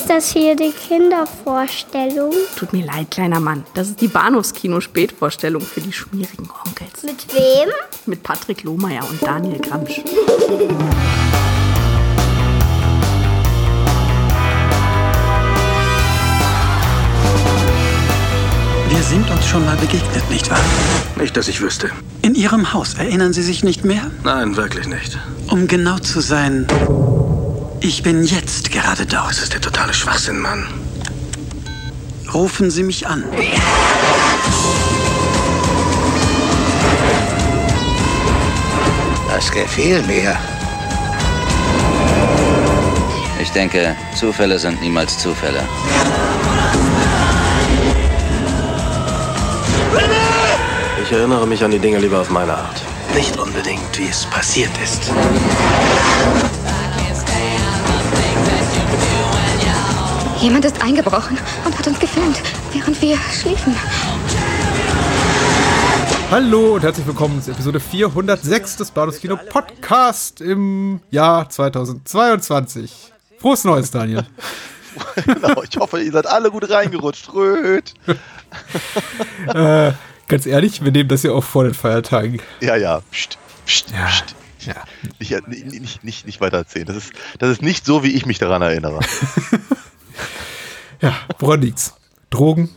Ist das hier die Kindervorstellung? Tut mir leid, kleiner Mann. Das ist die Bahnhofskino-Spätvorstellung für die schmierigen Onkels. Mit wem? Mit Patrick Lohmeier und Daniel Gramsch. Wir sind uns schon mal begegnet, nicht wahr? Nicht, dass ich wüsste. In Ihrem Haus. Erinnern Sie sich nicht mehr? Nein, wirklich nicht. Um genau zu sein, ich bin jetzt gerade dort. Das ist der totale Schwachsinn, Mann. Rufen Sie mich an. Das gefiel mir. Ich denke, Zufälle sind niemals Zufälle. Ich erinnere mich an die Dinge lieber auf meine Art. Nicht unbedingt, wie es passiert ist. Jemand ist eingebrochen und hat uns gefilmt, während wir schliefen. Hallo und herzlich willkommen zu Episode 406 des Bados Kino Podcast im Jahr 2022. Frohes Neues, Daniel. genau, ich hoffe, ihr seid alle gut reingerutscht. Röt. äh, ganz ehrlich, wir nehmen das ja auch vor den Feiertagen. Ja, ja. Psst, psst, Ja. psst. Ja. Nicht, nicht, nicht, nicht, nicht weiter erzählen. Das ist, das ist nicht so, wie ich mich daran erinnere. ja, woran liegt's? Drogen?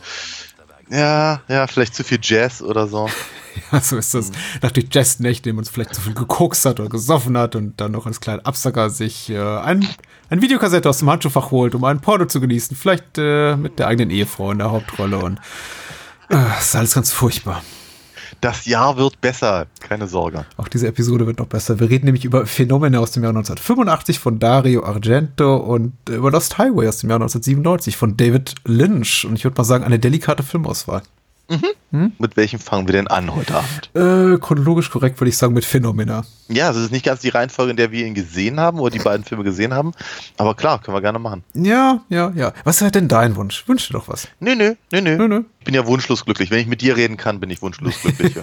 ja, ja, vielleicht zu viel Jazz oder so. Ja, so ist das. Nach den Jazznächten, dem uns vielleicht zu viel gekokst hat oder gesoffen hat und dann noch als kleinen Absacker sich äh, ein, ein Videokassette aus dem Handschuhfach holt, um einen Porno zu genießen. Vielleicht äh, mit der eigenen Ehefrau in der Hauptrolle und äh, das ist alles ganz furchtbar. Das Jahr wird besser, keine Sorge. Auch diese Episode wird noch besser. Wir reden nämlich über Phänomene aus dem Jahr 1985 von Dario Argento und über Lost Highway aus dem Jahr 1997 von David Lynch. Und ich würde mal sagen, eine delikate Filmauswahl. Mit welchem fangen wir denn an heute Abend? Äh, chronologisch korrekt würde ich sagen mit Phänomena. Ja, das ist nicht ganz die Reihenfolge, in der wir ihn gesehen haben oder die beiden Filme gesehen haben. Aber klar, können wir gerne machen. Ja, ja, ja. Was wäre denn dein Wunsch? Wünsch dir doch was. Nö, nö, nö, nö. Nö, nö. Ich bin ja wunschlos glücklich. Wenn ich mit dir reden kann, bin ich wunschlos glücklich.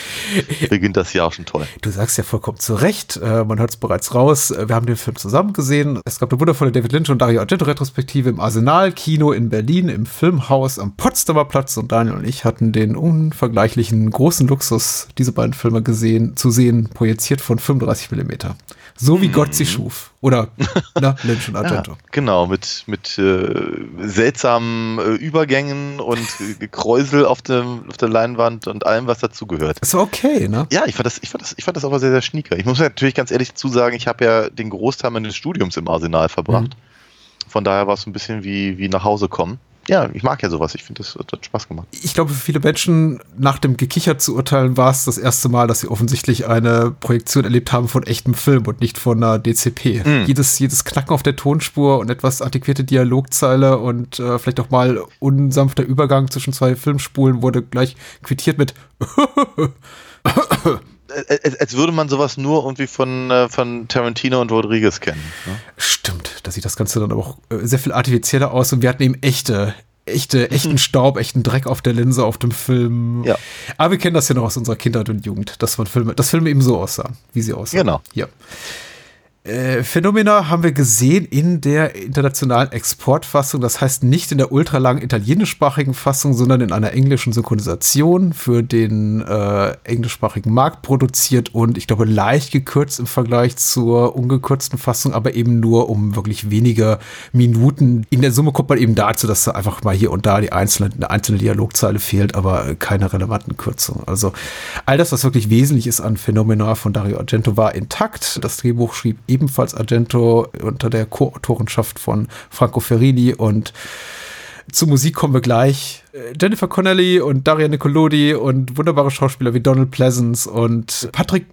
Beginnt das Jahr schon toll. Du sagst ja vollkommen zu Recht, äh, man hört es bereits raus, äh, wir haben den Film zusammen gesehen. Es gab eine wundervolle David Lynch und Dario Argento-Retrospektive im Arsenal-Kino in Berlin, im Filmhaus am Potsdamer Platz und Daniel und ich hatten den unvergleichlichen großen Luxus, diese beiden Filme gesehen, zu sehen, projiziert von 35 Millimeter. So wie Gott sie schuf. Oder na, Lynch und Argento. Ja, genau, mit, mit äh, seltsamen äh, Übergängen und äh, Gekräusel auf, dem, auf der Leinwand und allem, was dazugehört. Ist okay, ne? Ja, ich fand, das, ich, fand das, ich fand das aber sehr, sehr schnieker. Ich muss natürlich ganz ehrlich dazu sagen, ich habe ja den Großteil meines Studiums im Arsenal verbracht. Von daher war es ein bisschen wie, wie nach Hause kommen. Ja, ich mag ja sowas. Ich finde, das, das hat Spaß gemacht. ich glaube, für viele Menschen nach dem Gekicher zu urteilen, war es das erste Mal, dass sie offensichtlich eine Projektion erlebt haben von echtem Film und nicht von einer DCP. Mhm. Jedes, jedes Knacken auf der Tonspur und etwas antiquierte Dialogzeile und äh, vielleicht auch mal unsanfter Übergang zwischen zwei Filmspulen wurde gleich quittiert mit Als, als würde man sowas nur irgendwie von, äh, von Tarantino und Rodriguez kennen. Ne? Stimmt, da sieht das Ganze dann aber auch äh, sehr viel artifizieller aus und wir hatten eben echte, echte, echten Staub, echten Dreck auf der Linse auf dem Film. Ja. Aber wir kennen das ja noch aus unserer Kindheit und Jugend, dass man Filme, dass Filme eben so aussahen, wie sie aussahen. Genau. Ja. Äh, Phänomena haben wir gesehen in der internationalen Exportfassung, das heißt nicht in der ultralangen italienischsprachigen Fassung, sondern in einer englischen Synchronisation für den äh, englischsprachigen Markt produziert und ich glaube leicht gekürzt im Vergleich zur ungekürzten Fassung, aber eben nur um wirklich wenige Minuten. In der Summe kommt man eben dazu, dass da einfach mal hier und da die einzelne, eine einzelne Dialogzeile fehlt, aber keine relevanten Kürzungen. Also all das, was wirklich wesentlich ist an Phänomena von Dario Argento, war intakt. Das Drehbuch schrieb ebenfalls Argento unter der Co-Autorenschaft von Franco Ferrini und zur Musik kommen wir gleich. Äh, Jennifer Connelly und Daria Nicolodi und wunderbare Schauspieler wie Donald Pleasance und Patrick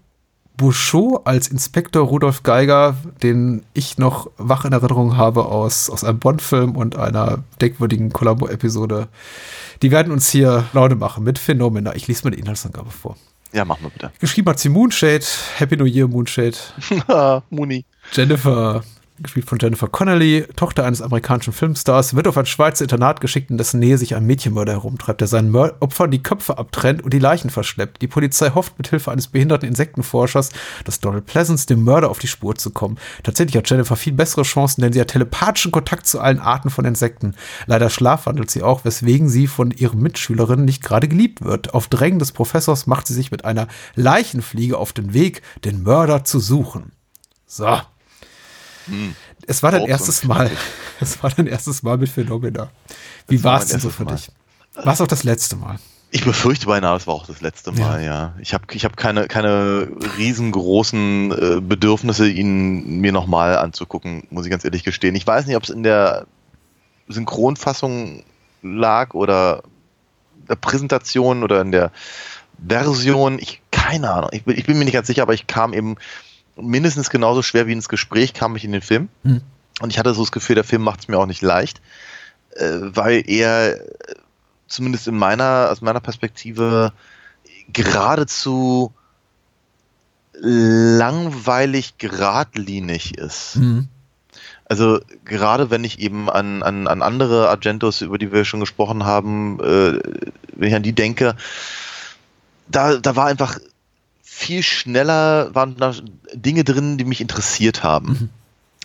Bouchot als Inspektor Rudolf Geiger, den ich noch wach in Erinnerung habe aus, aus einem Bond-Film und einer denkwürdigen Columbo-Episode. Die werden uns hier Laune machen mit Phänomena. Ich lese mal die Inhaltsangabe vor. Ja, machen wir bitte. Geschrieben hat sie Moonshade. Happy New Year, Moonshade. Muni. Jennifer gespielt von Jennifer Connelly, Tochter eines amerikanischen Filmstars, wird auf ein Schweizer Internat geschickt, in dessen Nähe sich ein Mädchenmörder herumtreibt, der seinen Mör Opfern die Köpfe abtrennt und die Leichen verschleppt. Die Polizei hofft mit Hilfe eines behinderten Insektenforschers, dass Donald Pleasance dem Mörder auf die Spur zu kommen. Tatsächlich hat Jennifer viel bessere Chancen, denn sie hat telepathischen Kontakt zu allen Arten von Insekten. Leider schlafwandelt sie auch, weswegen sie von ihren Mitschülerinnen nicht gerade geliebt wird. Auf Drängen des Professors macht sie sich mit einer Leichenfliege auf den Weg, den Mörder zu suchen. So. Hm. Es war dein erstes Mal. Es war dein erstes Mal mit Phenomena. Wie war es denn so für Mal. dich? War es auch das letzte Mal? Ich befürchte beinahe, es war auch das letzte Mal, ja. ja. Ich habe ich hab keine, keine riesengroßen äh, Bedürfnisse, ihn mir nochmal anzugucken, muss ich ganz ehrlich gestehen. Ich weiß nicht, ob es in der Synchronfassung lag oder der Präsentation oder in der Version. Ich, keine Ahnung. Ich, ich bin mir nicht ganz sicher, aber ich kam eben mindestens genauso schwer wie ins Gespräch kam ich in den Film. Hm. Und ich hatte so das Gefühl, der Film macht es mir auch nicht leicht, äh, weil er zumindest in meiner, aus meiner Perspektive geradezu langweilig geradlinig ist. Mhm. Also gerade wenn ich eben an, an, an andere Argentos, über die wir schon gesprochen haben, äh, wenn ich an die denke, da, da war einfach viel schneller waren da Dinge drin, die mich interessiert haben.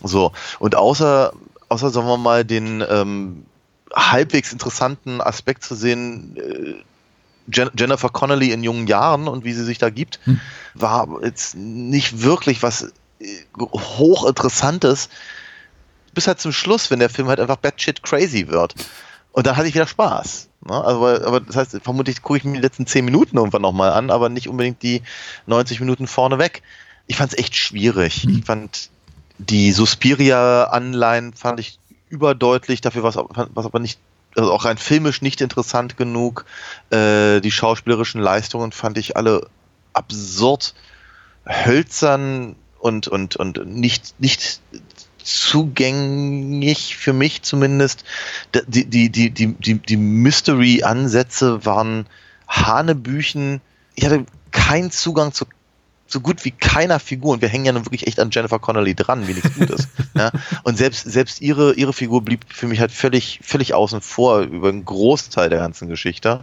Mhm. So, und außer, außer, sagen wir mal, den ähm, halbwegs interessanten Aspekt zu sehen, äh, Jennifer Connelly in jungen Jahren und wie sie sich da gibt, mhm. war jetzt nicht wirklich was äh, hochinteressantes, bis halt zum Schluss, wenn der Film halt einfach batshit crazy wird. Und dann hatte ich wieder Spaß. Ne? Also, aber das heißt, vermutlich gucke ich mir die letzten 10 Minuten irgendwann nochmal an, aber nicht unbedingt die 90 Minuten vorne weg. Ich fand es echt schwierig. Mhm. Ich fand die Suspiria-Anleihen fand ich überdeutlich, dafür was, was aber nicht, also auch rein filmisch nicht interessant genug. Äh, die schauspielerischen Leistungen fand ich alle absurd hölzern und, und, und nicht, nicht zugänglich für mich zumindest. Die, die, die, die, die, die Mystery-Ansätze waren Hanebüchen. Ich hatte keinen Zugang zu so gut wie keiner Figur, und wir hängen ja nun wirklich echt an Jennifer Connelly dran, wie nichts Gutes. ja. Und selbst, selbst ihre, ihre Figur blieb für mich halt völlig, völlig außen vor über einen Großteil der ganzen Geschichte.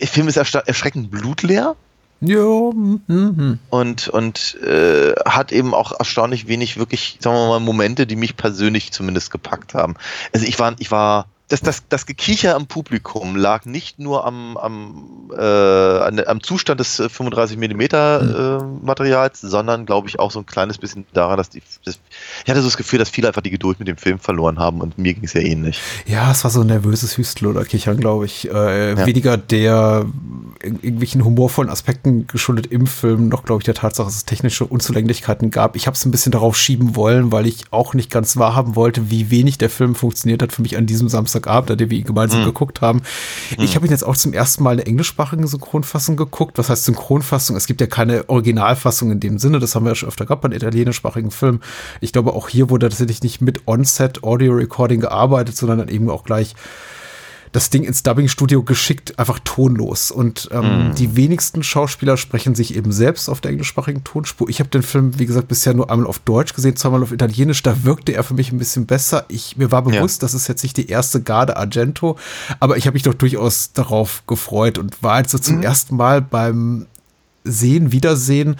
Der Film ist erschreckend blutleer. Ja. Mhm. Und, und äh, hat eben auch erstaunlich wenig wirklich, sagen wir mal, Momente, die mich persönlich zumindest gepackt haben. Also ich war, ich war das, das, das Gekicher am Publikum lag nicht nur am, am, äh, am Zustand des 35 mm äh, Materials, sondern glaube ich auch so ein kleines bisschen daran, dass die. Das, ich hatte so das Gefühl, dass viele einfach die Geduld mit dem Film verloren haben und mir ging es ja ähnlich. Ja, es war so ein nervöses Hüstel oder Kichern, glaube ich. Äh, ja. Weniger der irgendwelchen humorvollen Aspekten geschuldet im Film, noch glaube ich der Tatsache, dass es technische Unzulänglichkeiten gab. Ich habe es ein bisschen darauf schieben wollen, weil ich auch nicht ganz wahrhaben wollte, wie wenig der Film funktioniert hat für mich an diesem Samstag Samstagabend, an dem wir ihn gemeinsam mhm. geguckt haben. Mhm. Ich habe ihn jetzt auch zum ersten Mal in der englischsprachigen Synchronfassung geguckt. Was heißt Synchronfassung? Es gibt ja keine Originalfassung in dem Sinne. Das haben wir ja schon öfter gehabt bei italienischsprachigen Filmen. Ich glaube, auch hier wurde tatsächlich nicht mit On-Set Audio Recording gearbeitet, sondern dann eben auch gleich das Ding ins Dubbing-Studio geschickt, einfach tonlos. Und ähm, mm. die wenigsten Schauspieler sprechen sich eben selbst auf der englischsprachigen Tonspur. Ich habe den Film, wie gesagt, bisher nur einmal auf Deutsch gesehen, zweimal auf Italienisch. Da wirkte er für mich ein bisschen besser. Ich, mir war bewusst, ja. das ist jetzt nicht die erste Garde Argento, aber ich habe mich doch durchaus darauf gefreut und war jetzt so zum mm. ersten Mal beim Sehen, Wiedersehen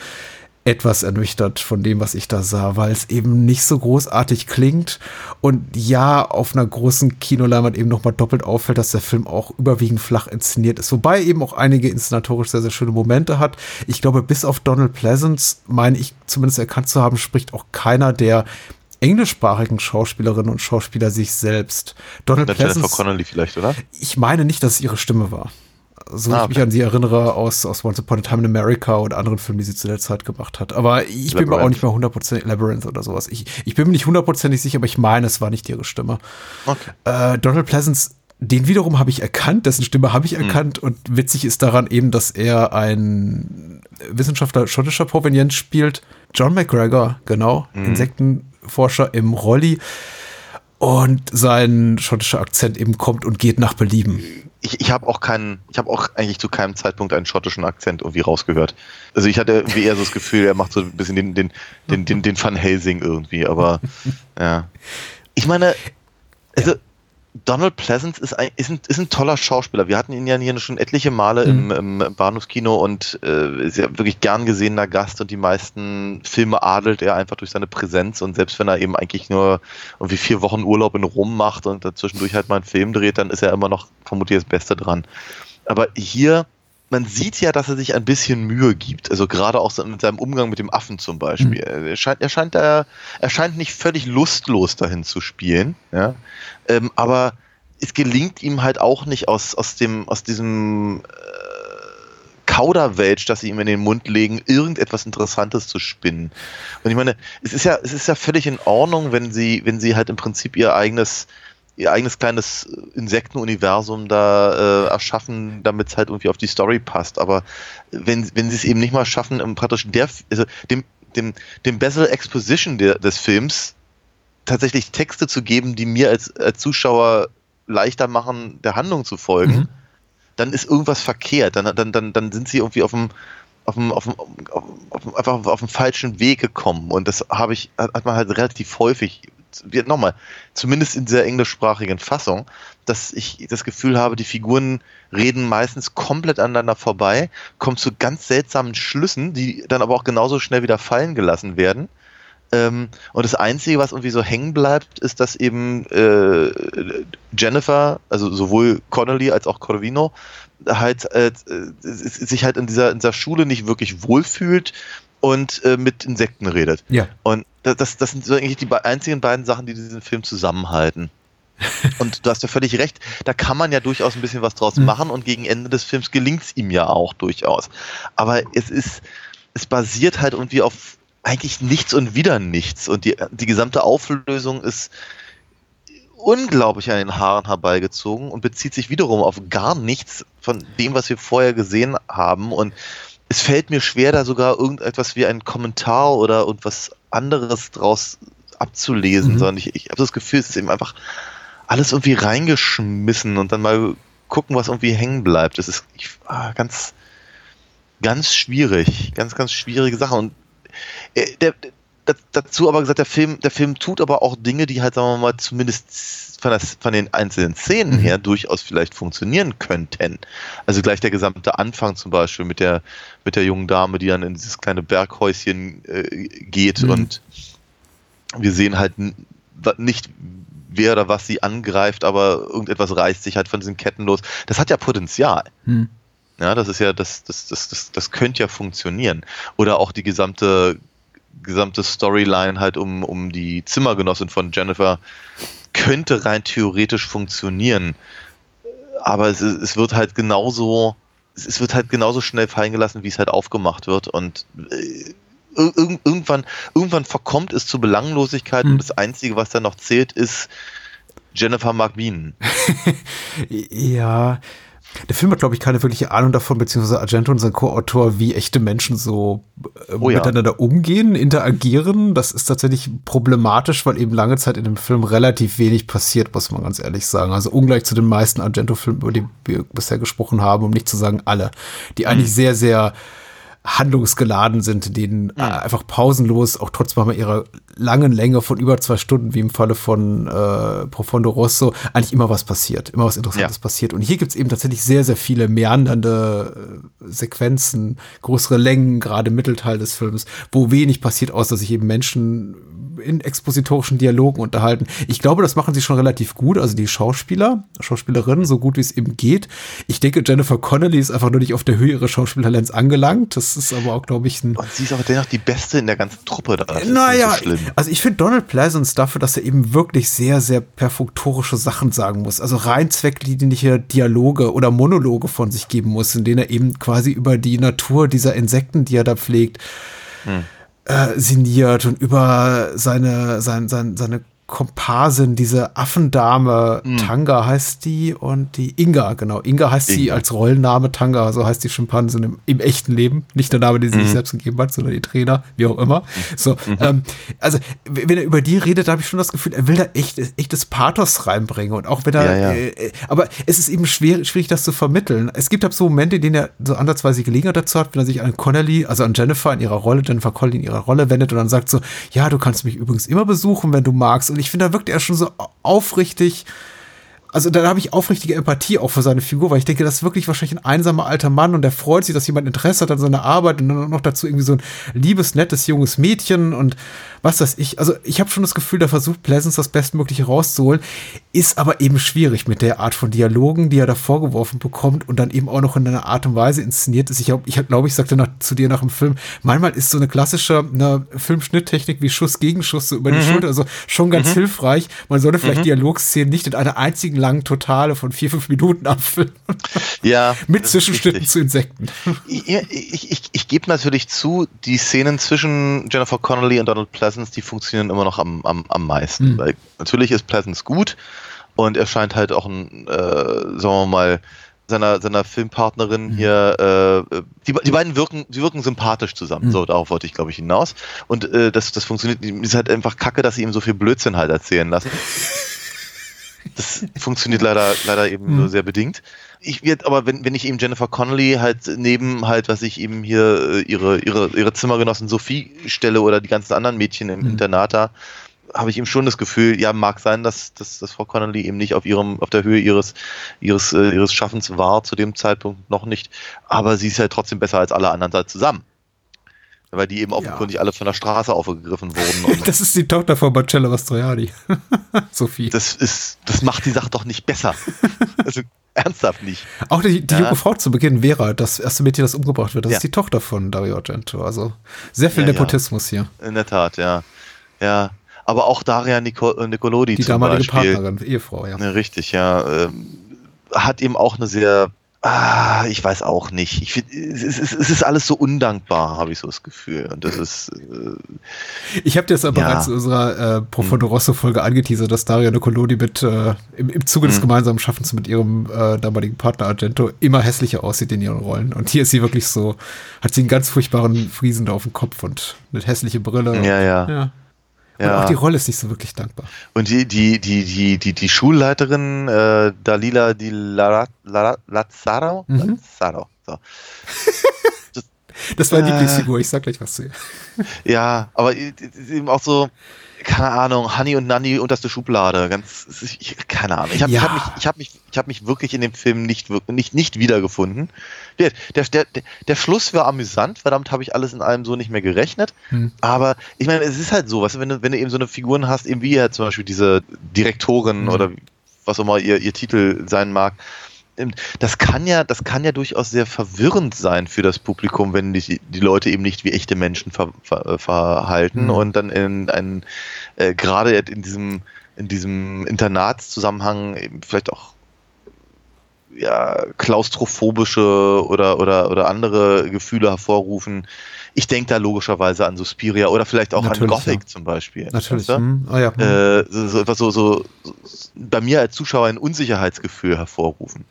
etwas ernüchtert von dem, was ich da sah, weil es eben nicht so großartig klingt. Und ja, auf einer großen Kinoleinwand eben nochmal doppelt auffällt, dass der Film auch überwiegend flach inszeniert ist. Wobei eben auch einige inszenatorisch sehr, sehr schöne Momente hat. Ich glaube, bis auf Donald Pleasance, meine ich zumindest erkannt zu haben, spricht auch keiner der englischsprachigen Schauspielerinnen und Schauspieler sich selbst. Donald Pleasance. Connolly vielleicht, oder? Ich meine nicht, dass es ihre Stimme war so ah, okay. ich mich an sie erinnere aus, aus Once Upon a Time in America oder anderen Filmen, die sie zu der Zeit gemacht hat. Aber ich Labyrinth. bin mir auch nicht mehr 100% Labyrinth oder sowas. Ich, ich bin mir nicht hundertprozentig sicher, aber ich meine, es war nicht ihre Stimme. Okay. Äh, Donald Pleasance den wiederum habe ich erkannt, dessen Stimme habe ich hm. erkannt mhm. und witzig ist daran eben, dass er ein Wissenschaftler schottischer Provenienz spielt. John McGregor, genau, mhm. Insektenforscher im Rolli und sein schottischer Akzent eben kommt und geht nach Belieben. ich, ich habe auch keinen, ich habe auch eigentlich zu keinem Zeitpunkt einen schottischen Akzent irgendwie rausgehört. Also ich hatte irgendwie eher so das Gefühl, er macht so ein bisschen den, den, den, den, den Van Helsing irgendwie, aber ja. Ich meine, also Donald Pleasance ist ein, ist, ein, ist ein toller Schauspieler. Wir hatten ihn ja hier schon etliche Male mhm. im, im, Bahnhofskino und äh, ist ja wirklich gern gesehener Gast und die meisten Filme adelt er einfach durch seine Präsenz und selbst wenn er eben eigentlich nur irgendwie vier Wochen Urlaub in Rom macht und dazwischendurch halt mal einen Film dreht, dann ist er immer noch vermutlich das Beste dran. Aber hier man sieht ja, dass er sich ein bisschen Mühe gibt. Also gerade auch mit seinem Umgang mit dem Affen zum Beispiel. Mhm. Er, scheint, er, scheint da, er scheint nicht völlig lustlos dahin zu spielen. Ja? Ähm, aber es gelingt ihm halt auch nicht aus, aus, dem, aus diesem äh, Kauderwelsch, das sie ihm in den Mund legen, irgendetwas Interessantes zu spinnen. Und ich meine, es ist ja, es ist ja völlig in Ordnung, wenn sie, wenn sie halt im Prinzip ihr eigenes ihr eigenes kleines Insektenuniversum da äh, erschaffen, damit es halt irgendwie auf die Story passt. Aber wenn, wenn sie es eben nicht mal schaffen, praktisch der, also dem, dem, dem Bezel Exposition der, des Films tatsächlich Texte zu geben, die mir als, als Zuschauer leichter machen, der Handlung zu folgen, mhm. dann ist irgendwas verkehrt. Dann, dann, dann, dann sind sie irgendwie auf dem, auf dem, auf dem, auf, auf, einfach auf dem falschen Weg gekommen. Und das habe ich, hat man halt relativ häufig nochmal, zumindest in dieser englischsprachigen Fassung, dass ich das Gefühl habe, die Figuren reden meistens komplett aneinander vorbei, kommen zu ganz seltsamen Schlüssen, die dann aber auch genauso schnell wieder fallen gelassen werden. Ähm, und das Einzige, was irgendwie so hängen bleibt, ist, dass eben äh, Jennifer, also sowohl Connolly als auch Corvino, halt äh, sich halt in dieser, in dieser Schule nicht wirklich wohlfühlt und äh, mit Insekten redet. Ja. Und das, das sind so eigentlich die einzigen beiden Sachen, die diesen Film zusammenhalten. und du hast ja völlig recht, da kann man ja durchaus ein bisschen was draus mhm. machen und gegen Ende des Films gelingt es ihm ja auch durchaus. Aber es ist, es basiert halt irgendwie auf eigentlich nichts und wieder nichts. Und die, die gesamte Auflösung ist unglaublich an den Haaren herbeigezogen und bezieht sich wiederum auf gar nichts von dem, was wir vorher gesehen haben. Und es fällt mir schwer, da sogar irgendetwas wie ein Kommentar oder irgendwas anderes draus abzulesen, mhm. sondern ich, ich habe das Gefühl, es ist eben einfach alles irgendwie reingeschmissen und dann mal gucken, was irgendwie hängen bleibt. Das ist ich, ah, ganz, ganz schwierig, ganz, ganz schwierige Sache. Und der, der, dazu aber gesagt, der Film, der Film tut aber auch Dinge, die halt, sagen wir mal, zumindest von, das, von den einzelnen Szenen mhm. her durchaus vielleicht funktionieren könnten. Also gleich der gesamte Anfang zum Beispiel mit der, mit der jungen Dame, die dann in dieses kleine Berghäuschen äh, geht mhm. und wir sehen halt nicht, wer oder was sie angreift, aber irgendetwas reißt sich halt von diesen Ketten los. Das hat ja Potenzial. Mhm. Ja, das ist ja, das, das, das, das, das könnte ja funktionieren. Oder auch die gesamte, gesamte Storyline halt um, um die Zimmergenossin von Jennifer, könnte rein theoretisch funktionieren. Aber es, es wird halt genauso, es wird halt genauso schnell fallen gelassen, wie es halt aufgemacht wird. Und äh, irgendwann, irgendwann verkommt es zu Belanglosigkeit hm. und das Einzige, was dann noch zählt, ist Jennifer McBean. ja, der Film hat, glaube ich, keine wirkliche Ahnung davon, beziehungsweise Argento und sein Co-Autor, wie echte Menschen so äh, oh ja. miteinander umgehen, interagieren. Das ist tatsächlich problematisch, weil eben lange Zeit in dem Film relativ wenig passiert, muss man ganz ehrlich sagen. Also ungleich zu den meisten Argento-Filmen, über die wir bisher gesprochen haben, um nicht zu sagen alle, die eigentlich mhm. sehr, sehr handlungsgeladen sind, denen ja. Äh, einfach pausenlos, auch trotz manchmal ihrer langen Länge von über zwei Stunden, wie im Falle von äh, Profondo Rosso, eigentlich immer was passiert, immer was Interessantes ja. passiert. Und hier gibt es eben tatsächlich sehr, sehr viele meandernde äh, Sequenzen, größere Längen, gerade im Mittelteil des Films, wo wenig passiert, außer sich eben Menschen in expositorischen Dialogen unterhalten. Ich glaube, das machen sie schon relativ gut. Also die Schauspieler, Schauspielerinnen, so gut wie es eben geht. Ich denke, Jennifer Connelly ist einfach nur nicht auf der Höhe ihres Schauspieltalents angelangt. Das ist aber auch, glaube ich, ein. Und sie ist aber dennoch die Beste in der ganzen Truppe. Da. naja, so also ich finde Donald Pleasance dafür, dass er eben wirklich sehr, sehr perfunktorische Sachen sagen muss. Also rein zwecklinige Dialoge oder Monologe von sich geben muss, in denen er eben quasi über die Natur dieser Insekten, die er da pflegt, hm äh, sinniert und über seine, sein, sein, seine Komparsin, diese Affendame, Hm. Tanga heißt die und die Inga, genau. Inga heißt sie als Rollenname, Tanga, so heißt die Schimpansin im, im echten Leben. Nicht der Name, den sie Mhm. sich selbst gegeben hat, sondern die Trainer, wie auch immer. So, ähm, also, wenn er über die redet, da habe ich schon das Gefühl, er will da echt, echtes Pathos reinbringen. Und auch wenn er, Ja, ja. Äh, äh, aber es ist eben schwer, schwierig, das zu vermitteln. Es gibt halt so Momente, in denen er so ansatzweise Gelegenheit dazu hat, wenn er sich an Connelly, also an Jennifer in ihrer Rolle, Jennifer Connelly in ihrer Rolle wendet und dann sagt so, ja, du kannst mich übrigens immer besuchen, wenn du magst. Und ich finde, da wirkt er schon so aufrichtig, also da habe ich aufrichtige Empathie auch für seine Figur, weil ich denke, das ist wirklich wahrscheinlich ein einsamer alter Mann und der freut sich, dass jemand Interesse hat an seiner Arbeit und dann noch dazu irgendwie so ein liebes, nettes, junges Mädchen und was weiß ich. Also ich habe schon das Gefühl, der versucht Pleasance das Bestmögliche rauszuholen, ist aber eben schwierig mit der Art von Dialogen, die er da vorgeworfen bekommt und dann eben auch noch in einer Art und Weise inszeniert ist. Ich glaube, ich, glaub, ich sagte nach, zu dir nach dem Film, manchmal ist so eine klassische eine Filmschnitttechnik wie Schuss gegen Schuss so über die Schulter, also schon ganz hilfreich. Man sollte vielleicht Dialogszenen nicht in einer einzigen langen Totale von vier, fünf Minuten abfilmen. Ja. Mit Zwischenschnitten zu Insekten. Ich, ich, ich, ich gebe natürlich zu, die Szenen zwischen Jennifer Connelly und Donald Pleasance, die funktionieren immer noch am, am, am meisten. Mhm. Weil natürlich ist Pleasance gut und er scheint halt auch ein, äh, sagen wir mal, seiner, seiner Filmpartnerin hier, äh, die, die beiden wirken, die wirken sympathisch zusammen. Mhm. So, darauf wollte ich, glaube ich, hinaus. Und äh, das, das funktioniert, ist halt einfach kacke, dass sie ihm so viel Blödsinn halt erzählen lassen. Das funktioniert leider, leider eben nur sehr bedingt. Ich wird aber, wenn, wenn ich eben Jennifer Connelly halt neben halt, was ich eben hier äh, ihre, ihre, ihre Zimmergenossin Sophie stelle oder die ganzen anderen Mädchen im Internat da, habe ich eben schon das Gefühl, ja, mag sein, dass, dass, dass Frau Connelly eben nicht auf ihrem, auf der Höhe ihres, ihres, äh, ihres Schaffens war, zu dem Zeitpunkt noch nicht. Aber sie ist halt trotzdem besser als alle anderen da zusammen. Weil die eben offenkundig alle von der Straße aufgegriffen wurden. Das ist die Tochter von Marcello Mastroianni. Sophie. das ist, das macht die Sache doch nicht besser. also ernsthaft nicht. Auch die, die Ja. junge Frau zu Beginn, Vera, das erste Mädchen, das umgebracht wird, das Ja. ist die Tochter von Dario Argento. Also sehr viel Ja, ja. Nepotismus hier. In der Tat, ja. Ja. Aber auch Daria Nico äh, Nicolodi Die damalige Beispiel. Partnerin, Ehefrau, ja. Ja, richtig, ja. Ähm, hat eben auch eine sehr, ah, ich weiß auch nicht. Ich find, es, ist, es ist alles so undankbar, habe ich so das Gefühl. Und das ist, äh, Ich habe dir das aber Ja. bereits in unserer äh, Profondo Rosso-Folge angeteasert, dass Daria Nicolodi mit, äh, im, im Zuge des Mhm. gemeinsamen Schaffens mit ihrem äh, damaligen Partner Argento immer hässlicher aussieht in ihren Rollen. Und hier ist sie wirklich so, hat sie einen ganz furchtbaren Friesen da auf dem Kopf und eine hässliche Brille. Ja, ja. ja. Und Ja. auch die Rolle ist nicht so wirklich dankbar. und die, die, die, die, die, die Schulleiterin, äh, Dalila Di Lazzaro? Mhm. Lazzaro. So. Das war Äh. Lieblingsfigur, ich sag gleich was zu ihr. Ja, aber eben auch so, keine Ahnung, Honey und Nanny unterste Schublade. Ganz, ich, keine Ahnung. Ich habe Ja. hab mich, ich hab mich, ich hab mich wirklich in dem Film nicht, nicht, nicht wiedergefunden. Der, der, der, der Schluss war amüsant, weil damit habe ich alles in allem so nicht mehr gerechnet. Hm. Aber ich meine, es ist halt so, weißt du, wenn du, wenn du eben so eine Figuren hast, eben wie ja zum Beispiel diese Direktorin Mhm. oder was auch immer ihr, ihr Titel sein mag, das kann ja, das kann ja durchaus sehr verwirrend sein für das Publikum, wenn die, die Leute eben nicht wie echte Menschen ver, ver, äh, verhalten Mhm. und dann in einen, äh, gerade in diesem, in diesem Internatszusammenhang vielleicht auch ja, klaustrophobische oder, oder, oder andere Gefühle hervorrufen. Ich denke da logischerweise an Suspiria oder vielleicht auch Natürlich, an Gothic ja. zum Beispiel. Natürlich. weißt du? Oh ja. hm. äh, so, so, so, so bei mir als Zuschauer ein Unsicherheitsgefühl hervorrufen.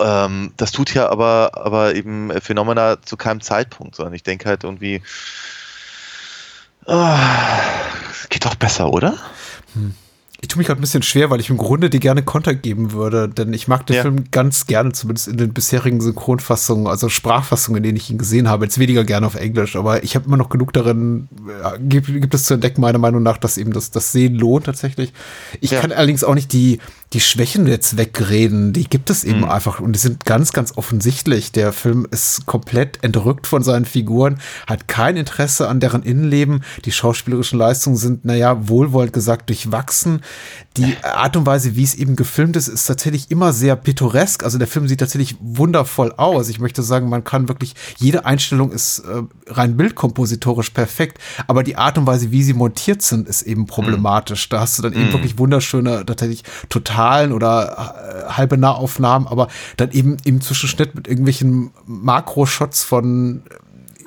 Ähm, das tut ja aber, aber eben Phenomena zu keinem Zeitpunkt, sondern ich denke halt irgendwie, ah, geht doch besser, oder? Ich tue mich gerade ein bisschen schwer, weil ich im Grunde dir gerne Konter geben würde, denn ich mag den Ja. Film ganz gerne, zumindest in den bisherigen Synchronfassungen, also Sprachfassungen, in denen ich ihn gesehen habe. Jetzt weniger gerne auf Englisch, aber ich habe immer noch genug darin, äh, gibt, gibt es zu entdecken, meiner Meinung nach, dass eben das, das Sehen lohnt tatsächlich. Ich Ja. kann allerdings auch nicht die, die Schwächen jetzt wegreden, die gibt es eben Mhm. einfach und die sind ganz, ganz offensichtlich. Der Film ist komplett entrückt von seinen Figuren, hat kein Interesse an deren Innenleben. Die schauspielerischen Leistungen sind, naja, wohlwollend gesagt, durchwachsen. Die Art und Weise, wie es eben gefilmt ist, ist tatsächlich immer sehr pittoresk. Also der Film sieht tatsächlich wundervoll aus. Ich möchte sagen, man kann wirklich, jede Einstellung ist äh, rein bildkompositorisch perfekt, aber die Art und Weise, wie sie montiert sind, ist eben problematisch. Da hast du dann eben Mhm. wirklich wunderschöne, tatsächlich totalen oder äh, halbe Nahaufnahmen, aber dann eben im Zwischenschnitt mit irgendwelchen Makroshots von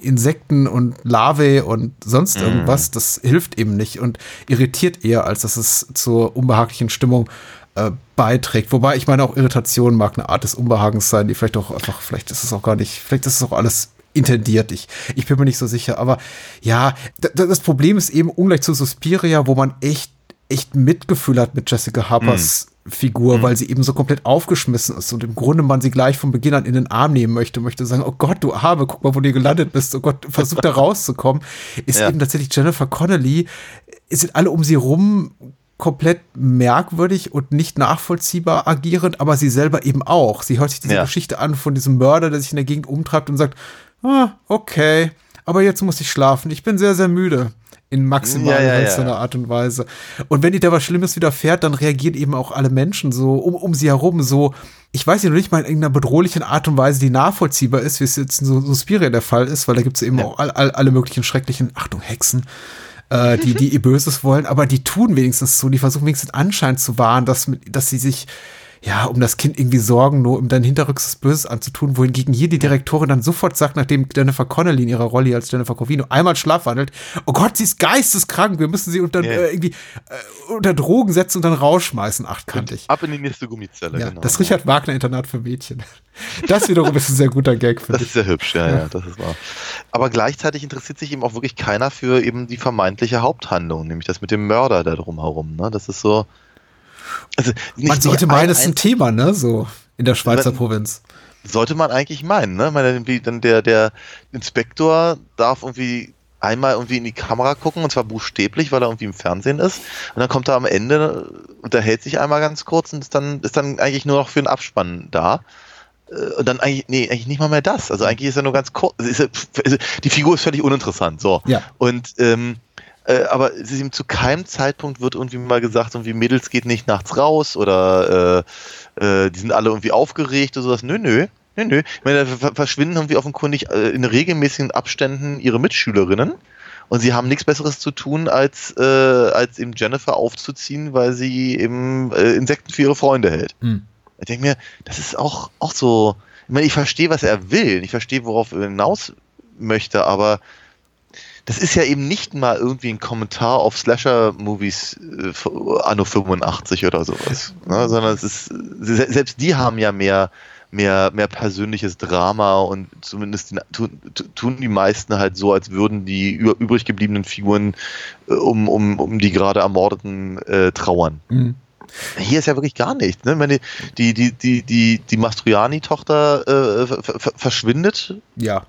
Insekten und Larve und sonst Mhm. irgendwas, das hilft eben nicht und irritiert eher, als dass es zur unbehaglichen Stimmung äh, beiträgt. Wobei ich meine, auch Irritation mag eine Art des Unbehagens sein, die vielleicht auch einfach, vielleicht ist es auch gar nicht, vielleicht ist es auch alles intendiert. Ich, ich bin mir nicht so sicher. Aber ja, das Problem ist eben ungleich zu Suspiria, wo man echt, echt Mitgefühl hat mit Jessica Harpers Figur, weil sie eben so komplett aufgeschmissen ist und im Grunde man sie gleich von Beginn an in den Arm nehmen möchte, möchte sagen, oh Gott, du Arme, guck mal, wo du gelandet bist, oh Gott, versuch da rauszukommen, ist Ja. eben tatsächlich Jennifer Connelly, sind alle um sie rum komplett merkwürdig und nicht nachvollziehbar agierend, aber sie selber eben auch. Sie hört sich diese Ja. Geschichte an von diesem Mörder, der sich in der Gegend umtreibt und sagt, ah, okay, aber jetzt muss ich schlafen, ich bin sehr, sehr müde. In maximal Ja, ja, ja. Art und Weise. Und wenn ihr da was Schlimmes widerfährt, dann reagieren eben auch alle Menschen so um, um sie herum so, ich weiß ja noch nicht mal in irgendeiner bedrohlichen Art und Weise, die nachvollziehbar ist, wie es jetzt in so Suspiria der Fall ist, weil da gibt es eben auch all, all, alle möglichen schrecklichen, Achtung, Hexen, äh, die, die ihr Böses wollen, aber die tun wenigstens so, die versuchen wenigstens den Anschein zu wahren, dass, dass sie sich ja, um das Kind irgendwie sorgen, nur um dann hinterrücks Böses anzutun, wohingegen hier die Direktorin dann sofort sagt, nachdem Jennifer Connelly in ihrer Rolle als Jennifer Corvino einmal schlafwandelt, oh Gott, sie ist geisteskrank, wir müssen sie unter, Ja. äh, irgendwie äh, unter Drogen setzen und dann rausschmeißen, achtkantig. Ab in die nächste Gummizelle, Ja, genau. das Richard Wagner Internat für Mädchen. Das wiederum ist ein sehr guter Gag, finde Das ich. ist sehr hübsch, ja, ja, das ist wahr. Aber gleichzeitig interessiert sich eben auch wirklich keiner für eben die vermeintliche Haupthandlung, nämlich das mit dem Mörder da drumherum. Ne? Das ist so. Also nicht, Man sollte meinen, ein- es ist ein Thema, ne, so in der Schweizer Wenn- Provinz. sollte man eigentlich meinen, ne? Meine, irgendwie dann der, der Inspektor darf irgendwie einmal irgendwie in die Kamera gucken, und zwar buchstäblich, weil er irgendwie im Fernsehen ist. Und dann kommt er am Ende, unterhält sich einmal ganz kurz und ist dann, ist dann eigentlich nur noch für den Abspann da. Äh, Und dann eigentlich, nee, eigentlich nicht mal mehr das. Also eigentlich ist er nur ganz kurz. ist er- also Die Figur ist völlig uninteressant. So. Ja. Und ähm, äh, aber ihm zu keinem Zeitpunkt wird irgendwie mal gesagt, irgendwie Mädels geht nicht nachts raus oder äh, äh, die sind alle irgendwie aufgeregt oder sowas. Nö, nö. Nö, nö. Ich meine, da ver- verschwinden irgendwie offenkundig äh, in regelmäßigen Abständen ihre Mitschülerinnen und sie haben nichts Besseres zu tun, als, äh, als eben Jennifer aufzuziehen, weil sie eben äh, Insekten für ihre Freunde hält. Hm. Ich denke mir, das ist auch, auch so. Ich meine, ich verstehe, was er will. Ich verstehe, worauf er hinaus möchte, aber das ist ja eben nicht mal irgendwie ein Kommentar auf Slasher-Movies äh, anno 85 oder sowas. Ne? Sondern es ist, se- selbst die haben ja mehr, mehr, mehr persönliches Drama und zumindest tun, tun die meisten halt so, als würden die übrig gebliebenen Figuren äh, um, um, um die gerade Ermordeten äh, trauern. Mhm. Hier ist ja wirklich gar nichts. Ne? Wenn die, die, die, die, die, Mastroianni-Tochter äh, ver- ver- verschwindet Ja.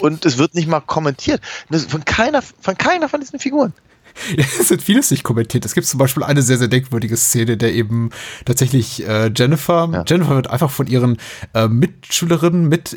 Und es wird nicht mal kommentiert. Von keiner, von keiner von diesen Figuren. Ja, es wird vieles nicht kommentiert. Es gibt zum Beispiel eine sehr, sehr denkwürdige Szene, der eben tatsächlich äh, Jennifer, Ja. Jennifer wird einfach von ihren äh, Mitschülerinnen, mit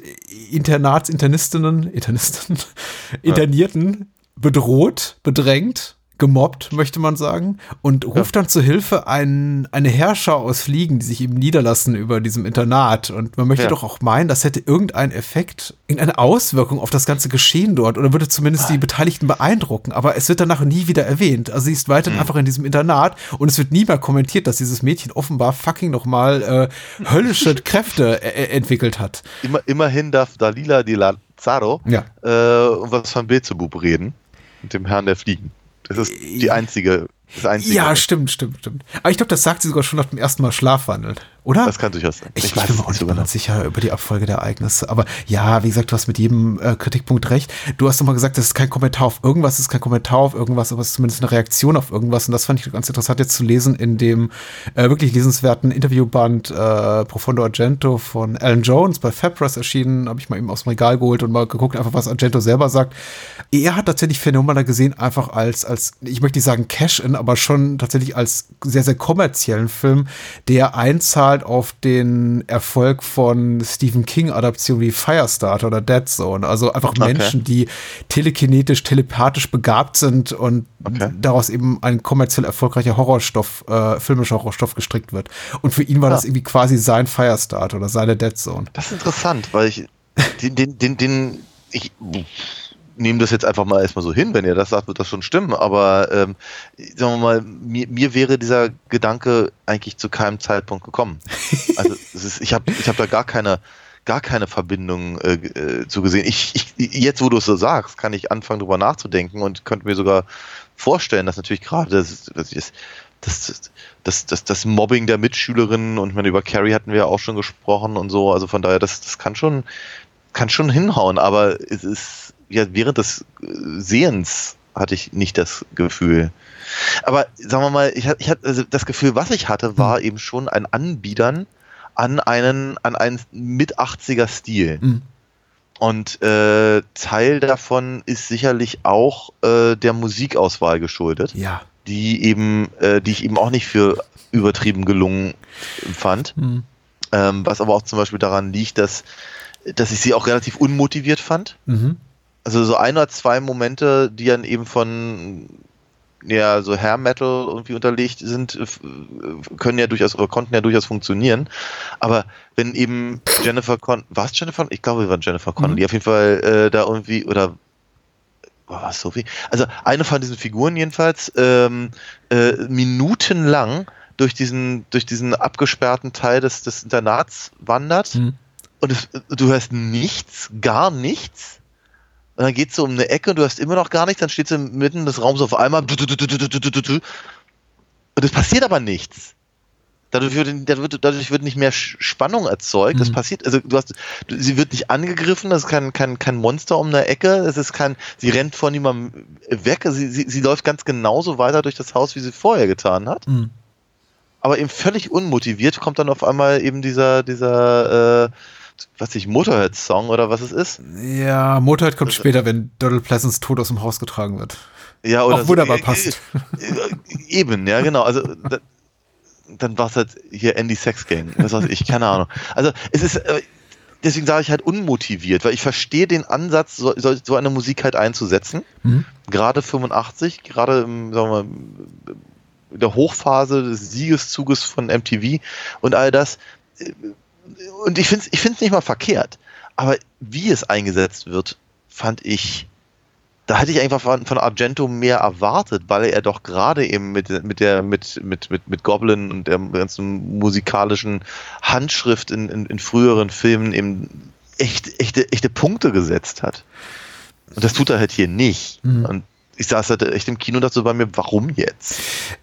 Internats, Internistinnen, Internisten, Internierten bedroht, bedrängt, gemobbt, möchte man sagen, und ruft dann zur Hilfe ein, eine Herrscher aus Fliegen, die sich eben niederlassen über diesem Internat. Und man möchte Ja. doch auch meinen, das hätte irgendeinen Effekt, irgendeine Auswirkung auf das ganze Geschehen dort oder würde zumindest die Beteiligten beeindrucken. Aber es wird danach nie wieder erwähnt. Also sie ist weiterhin einfach in diesem Internat und es wird nie mehr kommentiert, dass dieses Mädchen offenbar fucking nochmal äh, höllische Kräfte äh, entwickelt hat. Immer, immerhin darf Dalila Di Lazzaro Ja. äh, was von Beelzebub reden. Mit dem Herrn der Fliegen. Das ist die einzige, das einzige. Ja, stimmt, stimmt, stimmt. Aber ich glaube, das sagt sie sogar schon nach dem ersten Mal Schlafwandeln, oder? Das kann durchaus sein. Ich, Ich weiß bin mir auch nicht so genau. ganz sicher über die Abfolge der Ereignisse. Aber ja, wie gesagt, du hast mit jedem äh, Kritikpunkt recht. Du hast nochmal gesagt, das ist kein Kommentar auf irgendwas, das ist kein Kommentar auf irgendwas, aber es ist zumindest eine Reaktion auf irgendwas. Und das fand ich ganz interessant jetzt zu lesen in dem äh, wirklich lesenswerten Interviewband äh, Profondo Argento von Alan Jones bei Fabpress erschienen. Habe ich mal eben aus dem Regal geholt und mal geguckt, einfach was Argento selber sagt. Er hat tatsächlich Phänomena gesehen, einfach als, als ich möchte nicht sagen Cash-In, aber schon tatsächlich als sehr, sehr kommerziellen Film, der einzahlt auf den Erfolg von Stephen King-Adaptionen wie Firestarter oder Dead Zone. Also einfach Okay. Menschen, die telekinetisch, telepathisch begabt sind und Okay. daraus eben ein kommerziell erfolgreicher Horrorstoff, äh, filmischer Horrorstoff gestrickt wird. Und für ihn war Ah. das irgendwie quasi sein Firestarter oder seine Dead Zone. Das ist interessant, weil ich den, den, den, den ich nehme das jetzt einfach mal erstmal so hin, wenn ihr das sagt, wird das schon stimmen, aber ähm, sagen wir mal, mir, mir wäre dieser Gedanke eigentlich zu keinem Zeitpunkt gekommen. Also es ist, ich habe ich hab da gar keine, gar keine Verbindung äh, äh, zu gesehen. Ich, ich, jetzt, wo du es so sagst, kann ich anfangen, darüber nachzudenken und könnte mir sogar vorstellen, dass natürlich gerade das, das, das, das, das, das Mobbing der Mitschülerinnen und meine, über Carrie hatten wir ja auch schon gesprochen und so, also von daher, das, das kann schon, kann schon hinhauen, aber es ist, ja, während des Sehens hatte ich nicht das Gefühl. Aber sagen wir mal, ich, ich hatte also das Gefühl, was ich hatte, war eben schon ein Anbiedern an einen, an einen mit 80er Stil. Mhm. Und äh, Teil davon ist sicherlich auch äh, der Musikauswahl geschuldet, Ja. die eben, äh, die ich eben auch nicht für übertrieben gelungen fand. Mhm. Ähm, was aber auch zum Beispiel daran liegt, dass, dass ich sie auch relativ unmotiviert fand. Mhm. Also so ein oder zwei Momente, die dann eben von ja, so Hair Metal irgendwie unterlegt sind, können ja durchaus oder konnten ja durchaus funktionieren. Aber wenn eben Jennifer Con war es Jennifer? Ich glaube, wir waren Jennifer Connelly. Auf jeden Fall äh, da irgendwie oder war es Sophie? Also eine von diesen Figuren jedenfalls ähm, äh, minutenlang durch diesen durch diesen abgesperrten Teil des, des Internats wandert Mhm. und es, du hörst nichts, gar nichts. Und dann geht sie um eine Ecke und du hast immer noch gar nichts, dann steht sie mitten des Raums auf einmal. Und es passiert aber nichts. Dadurch wird, dadurch, dadurch wird nicht mehr Spannung erzeugt. Das Mhm. passiert, also du hast, sie wird nicht angegriffen, das ist kein, kein, kein Monster um eine Ecke, es ist kein, sie rennt vor niemandem weg, sie, sie, sie läuft ganz genauso weiter durch das Haus, wie sie vorher getan hat. Mhm. Aber eben völlig unmotiviert kommt dann auf einmal eben dieser, dieser, äh, was ich, Motorhead-Song oder was es ist. Ja, Motorhead kommt später, wenn Donald Pleasants Tod aus dem Haus getragen wird. Ja, oder Auch wunderbar so, passt. Äh, eben, ja, genau. Also da, dann war es halt hier Andy Sex Gang, was weiß ich, keine Ahnung. Also es ist, äh, deswegen sage ich halt unmotiviert, weil ich verstehe den Ansatz, so, so, eine Musik halt einzusetzen. Mhm. Gerade 85, gerade im, sagen wir mal, in der Hochphase des Siegeszuges von MTV und all das. Und ich finde es ich find's nicht mal verkehrt. Aber wie es eingesetzt wird, fand ich da hätte ich einfach von, von Argento mehr erwartet, weil er doch gerade eben mit, mit der mit, mit, mit, mit Goblin und der ganzen musikalischen Handschrift in, in, in früheren Filmen eben echt, echte, echte Punkte gesetzt hat. Und das tut er halt hier nicht. Mhm. Und ich saß halt echt im Kino und dachte so bei mir, warum jetzt?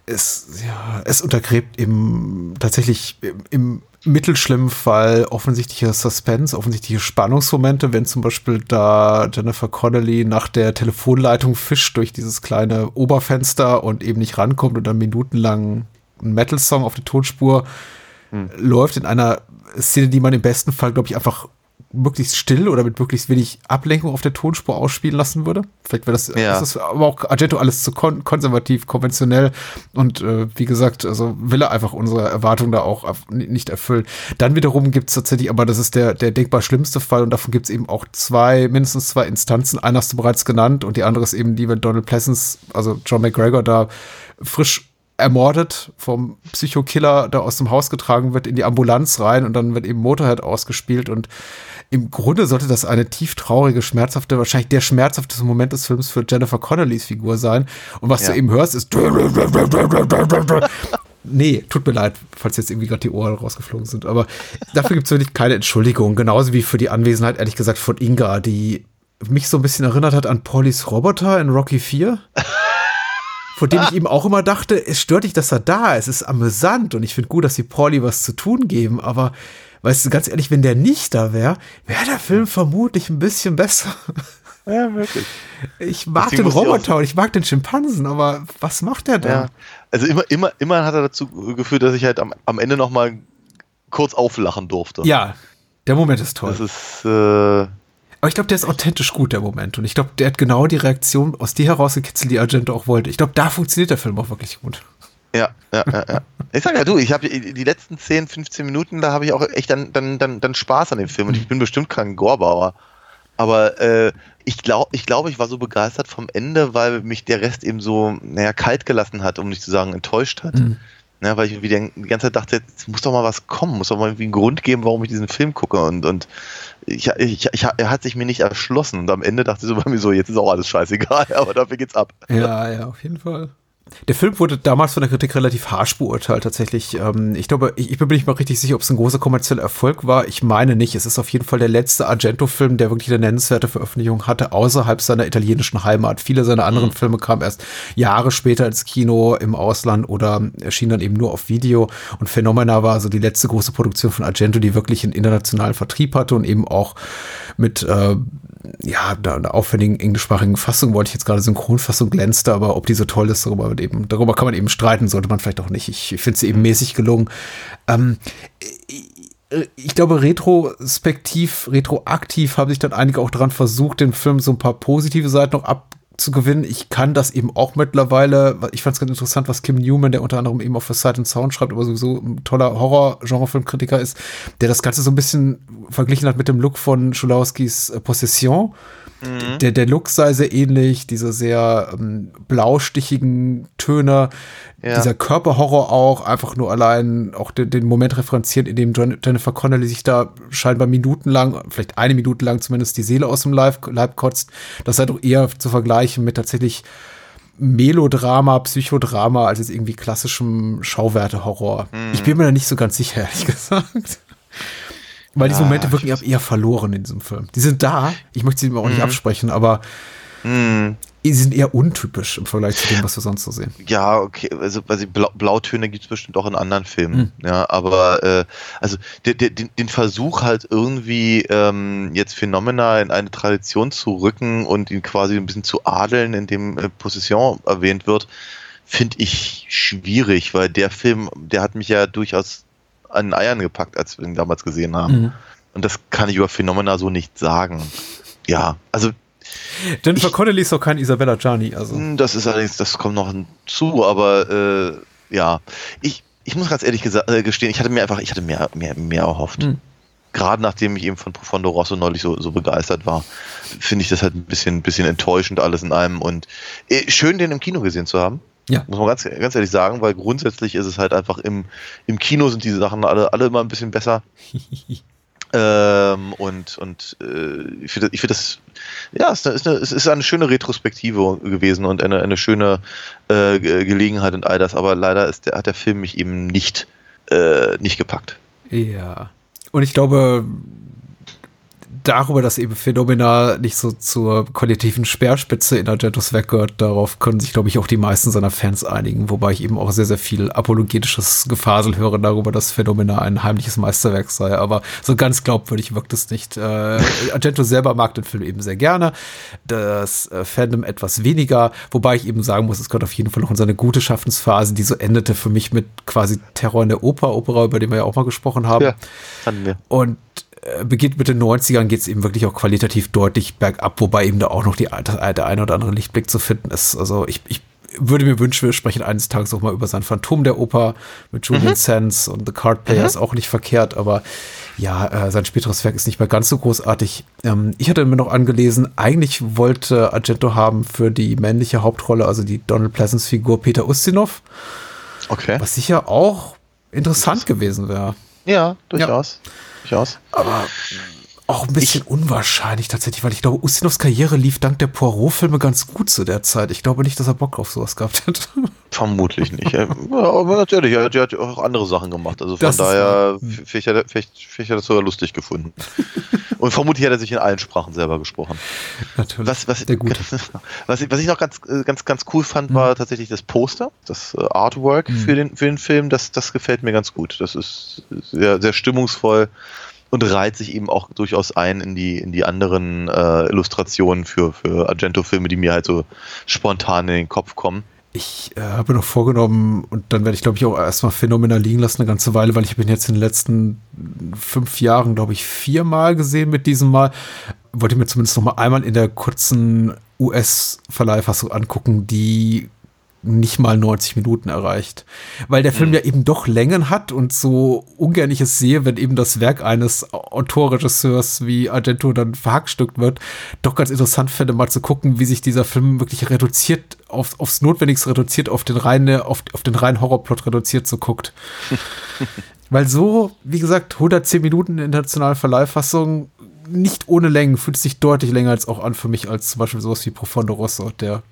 Es, ja, es untergräbt eben tatsächlich im, im mittelschlimmen Fall offensichtliche Suspense, offensichtliche Spannungsmomente, wenn zum Beispiel da Jennifer Connelly nach der Telefonleitung fischt durch dieses kleine Oberfenster und eben nicht rankommt und dann minutenlang ein Metal-Song auf die Tonspur läuft in einer Szene, die man im besten Fall, glaube ich, einfach möglichst still oder mit möglichst wenig Ablenkung auf der Tonspur ausspielen lassen würde. Vielleicht wäre das, Ja. das ist aber auch Argento alles zu kon konservativ, konventionell und äh, wie gesagt, also will er einfach unsere Erwartungen da auch nicht erfüllen. Dann wiederum gibt es tatsächlich, aber das ist der, der denkbar schlimmste Fall und davon gibt es eben auch zwei, mindestens zwei Instanzen. Einer hast du bereits genannt und die andere ist eben die, wenn Donald Pleasance, also John McGregor da frisch ermordet vom Psychokiller da aus dem Haus getragen wird in die Ambulanz rein und dann wird eben Motorhead ausgespielt und im Grunde sollte das eine tief traurige, schmerzhafte, wahrscheinlich der schmerzhafteste Moment des Films für Jennifer Connellys Figur sein. Und was Ja. du eben hörst, ist Nee, tut mir leid, falls jetzt irgendwie gerade die Ohren rausgeflogen sind. Aber dafür gibt es wirklich keine Entschuldigung. Genauso wie für die Anwesenheit, ehrlich gesagt, von Inga, die mich so ein bisschen erinnert hat an Pollys Roboter in Rocky 4. Von dem ich eben auch immer dachte, es stört dich, dass er da ist. Es ist amüsant und ich finde gut, dass sie Pauli was zu tun geben. Aber weißt du, ganz ehrlich, wenn der nicht da wäre, wäre der Film vermutlich ein bisschen besser. Ja, wirklich. Ich mag Deswegen den Roboter und ich mag den Schimpansen, aber was macht der da? Ja. Also immer, immer, immer hat er dazu geführt, dass ich halt am, am Ende nochmal kurz auflachen durfte. Ja, der Moment ist toll. Das ist, äh, Aber ich glaube, der ist authentisch gut, der Moment. Und ich glaube, der hat genau die Reaktion aus dir herausgekitzelt, die Argento auch wollte. Ich glaube, da funktioniert der Film auch wirklich gut. Ja, ja, ja, ja. Ich sag ja, du, ich habe die letzten 10, 15 Minuten, da habe ich auch echt dann, dann, dann, dann Spaß an dem Film und ich bin bestimmt kein Gorbauer. Aber äh, ich glaube, ich, glaub, ich war so begeistert vom Ende, weil mich der Rest eben so, naja, kalt gelassen hat, um nicht zu sagen enttäuscht hat. Mhm. Ja, weil ich wieder die ganze Zeit dachte, jetzt muss doch mal was kommen, muss doch mal irgendwie einen Grund geben, warum ich diesen Film gucke. Und, und ich, ich, ich, er hat sich mir nicht erschlossen. Und am Ende dachte ich so bei mir so, jetzt ist auch alles scheißegal, aber dafür geht's ab. Ja, ja, auf jeden Fall. Der Film wurde damals von der Kritik relativ harsch beurteilt, tatsächlich. Ähm, ich glaube, ich, ich bin nicht mal richtig sicher, ob es ein großer kommerzieller Erfolg war. Ich meine nicht. Es ist auf jeden Fall der letzte Argento-Film, der wirklich eine nennenswerte Veröffentlichung hatte, außerhalb seiner italienischen Heimat. Viele seiner anderen mhm. Filme kamen erst Jahre später ins Kino im Ausland oder erschienen dann eben nur auf Video. Und Phenomena war also die letzte große Produktion von Argento, die wirklich einen internationalen Vertrieb hatte und eben auch mit äh, ja, einer aufwendigen englischsprachigen Fassung, wollte ich jetzt gerade Synchronfassung glänzte, aber ob die so toll ist, darüber, eben, darüber kann man eben streiten, sollte man vielleicht auch nicht. Ich, finde sie eben mäßig gelungen. Ähm, ich glaube, retrospektiv, retroaktiv haben sich dann einige auch daran versucht, den Film so ein paar positive Seiten noch ab zu gewinnen. Ich kann das eben auch mittlerweile. Ich fand es ganz interessant, was Kim Newman, der unter anderem eben auf The Sight and Sound schreibt, aber sowieso ein toller Horror-Genre-Filmkritiker ist, der das Ganze so ein bisschen verglichen hat mit dem Look von Schulowskis äh, Possession. Mhm. Der, der Look sei sehr ähnlich, diese sehr ähm, blaustichigen Töne, ja. dieser Körperhorror auch, einfach nur allein auch den, den Moment referenziert, in dem Jennifer Connelly sich da scheinbar minutenlang, vielleicht eine Minute lang zumindest die Seele aus dem Leib, Leib kotzt. Das sei doch eher zu vergleichen mit tatsächlich Melodrama, Psychodrama, als jetzt irgendwie klassischem Schauwerte-Horror. Mhm. Ich bin mir da nicht so ganz sicher, ehrlich gesagt. Weil diese Momente wirken eher verloren in diesem Film. Die sind da, ich möchte sie mir auch nicht mhm. absprechen, aber sie sind eher untypisch im Vergleich zu dem, was wir sonst so sehen. Ja, okay, also, also Blau Blautöne gibt es bestimmt auch in anderen Filmen, mhm. ja, aber äh, also de, de, den, den Versuch halt irgendwie ähm, jetzt Phänomena in eine Tradition zu rücken und ihn quasi ein bisschen zu adeln, in dem äh, Position erwähnt wird, finde ich schwierig, weil der Film, der hat mich ja durchaus an Eiern gepackt, als wir ihn damals gesehen haben. Mhm. Und das kann ich über Phenomena so nicht sagen. Ja, also. Jennifer ich, Connelly ist doch kein Isabella Gianni, also. Hm, das ist allerdings, das kommt noch hinzu, aber äh, ja. Ich, ich muss ganz ehrlich äh, gestehen, ich hatte mir einfach, ich hatte mehr, mehr, mehr erhofft. Mhm. Gerade nachdem ich eben von Profondo Rosso neulich so, so begeistert war, finde ich das halt ein bisschen, bisschen enttäuschend alles in einem und äh, schön, den im Kino gesehen zu haben. Ja. Muss man ganz, ganz ehrlich sagen, weil grundsätzlich ist es halt einfach im, im Kino sind diese Sachen alle, alle immer ein bisschen besser. ähm, und und äh, ich finde ich find das, ja, es ist, eine, es ist eine schöne Retrospektive gewesen und eine, eine schöne äh, Gelegenheit und all das, aber leider ist der, hat der Film mich eben nicht, äh, nicht gepackt. Ja. Und ich glaube, darüber, dass eben Phänomena nicht so zur kollektiven Speerspitze in Argentos weggehört, darauf können sich, glaube ich, auch die meisten seiner Fans einigen, wobei ich eben auch sehr, sehr viel apologetisches Gefasel höre darüber, dass Phänomena ein heimliches Meisterwerk sei, aber so ganz glaubwürdig wirkt es nicht. Äh, Argento selber mag den Film eben sehr gerne, das äh, Fandom etwas weniger, wobei ich eben sagen muss, es gehört auf jeden Fall noch in seine gute Schaffensphase, die so endete für mich mit quasi Terror in der Oper, Opera, über den wir ja auch mal gesprochen haben. Ja, hatten wir. Und beginnt mit den 90ern, geht es eben wirklich auch qualitativ deutlich bergab, wobei eben da auch noch die, der eine oder andere Lichtblick zu finden ist. Also ich, ich würde mir wünschen, wir sprechen eines Tages auch mal über sein Phantom der Oper mit Julian mhm. Sands und The Card Player mhm. ist auch nicht verkehrt, aber ja, äh, sein späteres Werk ist nicht mehr ganz so großartig. Ähm, ich hatte mir noch angelesen, eigentlich wollte Argento haben für die männliche Hauptrolle, also die Donald Pleasance Figur Peter Ustinov. Okay. Was sicher auch interessant gewesen wäre. Ja, durchaus. Ja durchaus. Aber auch ein bisschen ich, unwahrscheinlich tatsächlich, weil ich glaube, Ustinovs Karriere lief dank der Poirot-Filme ganz gut zu der Zeit. Ich glaube nicht, dass er Bock auf sowas gehabt hätte. Vermutlich nicht. ja, aber natürlich, er, hat auch andere Sachen gemacht. Also von das daher, vielleicht hat, er, vielleicht, vielleicht hat er das sogar lustig gefunden. Und vermutlich hat er sich in allen Sprachen selber gesprochen. Natürlich. Was, was. Was, was ich noch ganz, ganz, ganz cool fand, war mhm. tatsächlich das Poster, das äh, Artwork mhm. für, den, für den Film. Das, das gefällt mir ganz gut. Das ist sehr, sehr stimmungsvoll und reiht sich eben auch durchaus ein in die, in die anderen äh, Illustrationen für, für Argento-Filme, die mir halt so spontan in den Kopf kommen. Ich äh, habe mir noch vorgenommen, und dann werde ich, glaube ich, auch erstmal phänomenal liegen lassen, eine ganze Weile, weil ich bin jetzt in den letzten fünf Jahren, glaube ich, viermal gesehen mit diesem Mal. Wollte mir zumindest noch mal einmal in der kurzen US-Verleihfassung angucken, die nicht mal 90 Minuten erreicht. Weil der Film mhm. ja eben doch Längen hat und so ungern ich es sehe, wenn eben das Werk eines Autorregisseurs wie Argento dann verhackstückt wird, doch ganz interessant fände, mal zu gucken, wie sich dieser Film wirklich reduziert, auf, aufs Notwendigste reduziert, auf den reinen, auf, auf den reinen Horrorplot reduziert so guckt. Weil so, wie gesagt, 110 Minuten internationale Verleihfassung, nicht ohne Längen, fühlt sich deutlich länger als auch an für mich als zum Beispiel sowas wie Profondo Rosso, der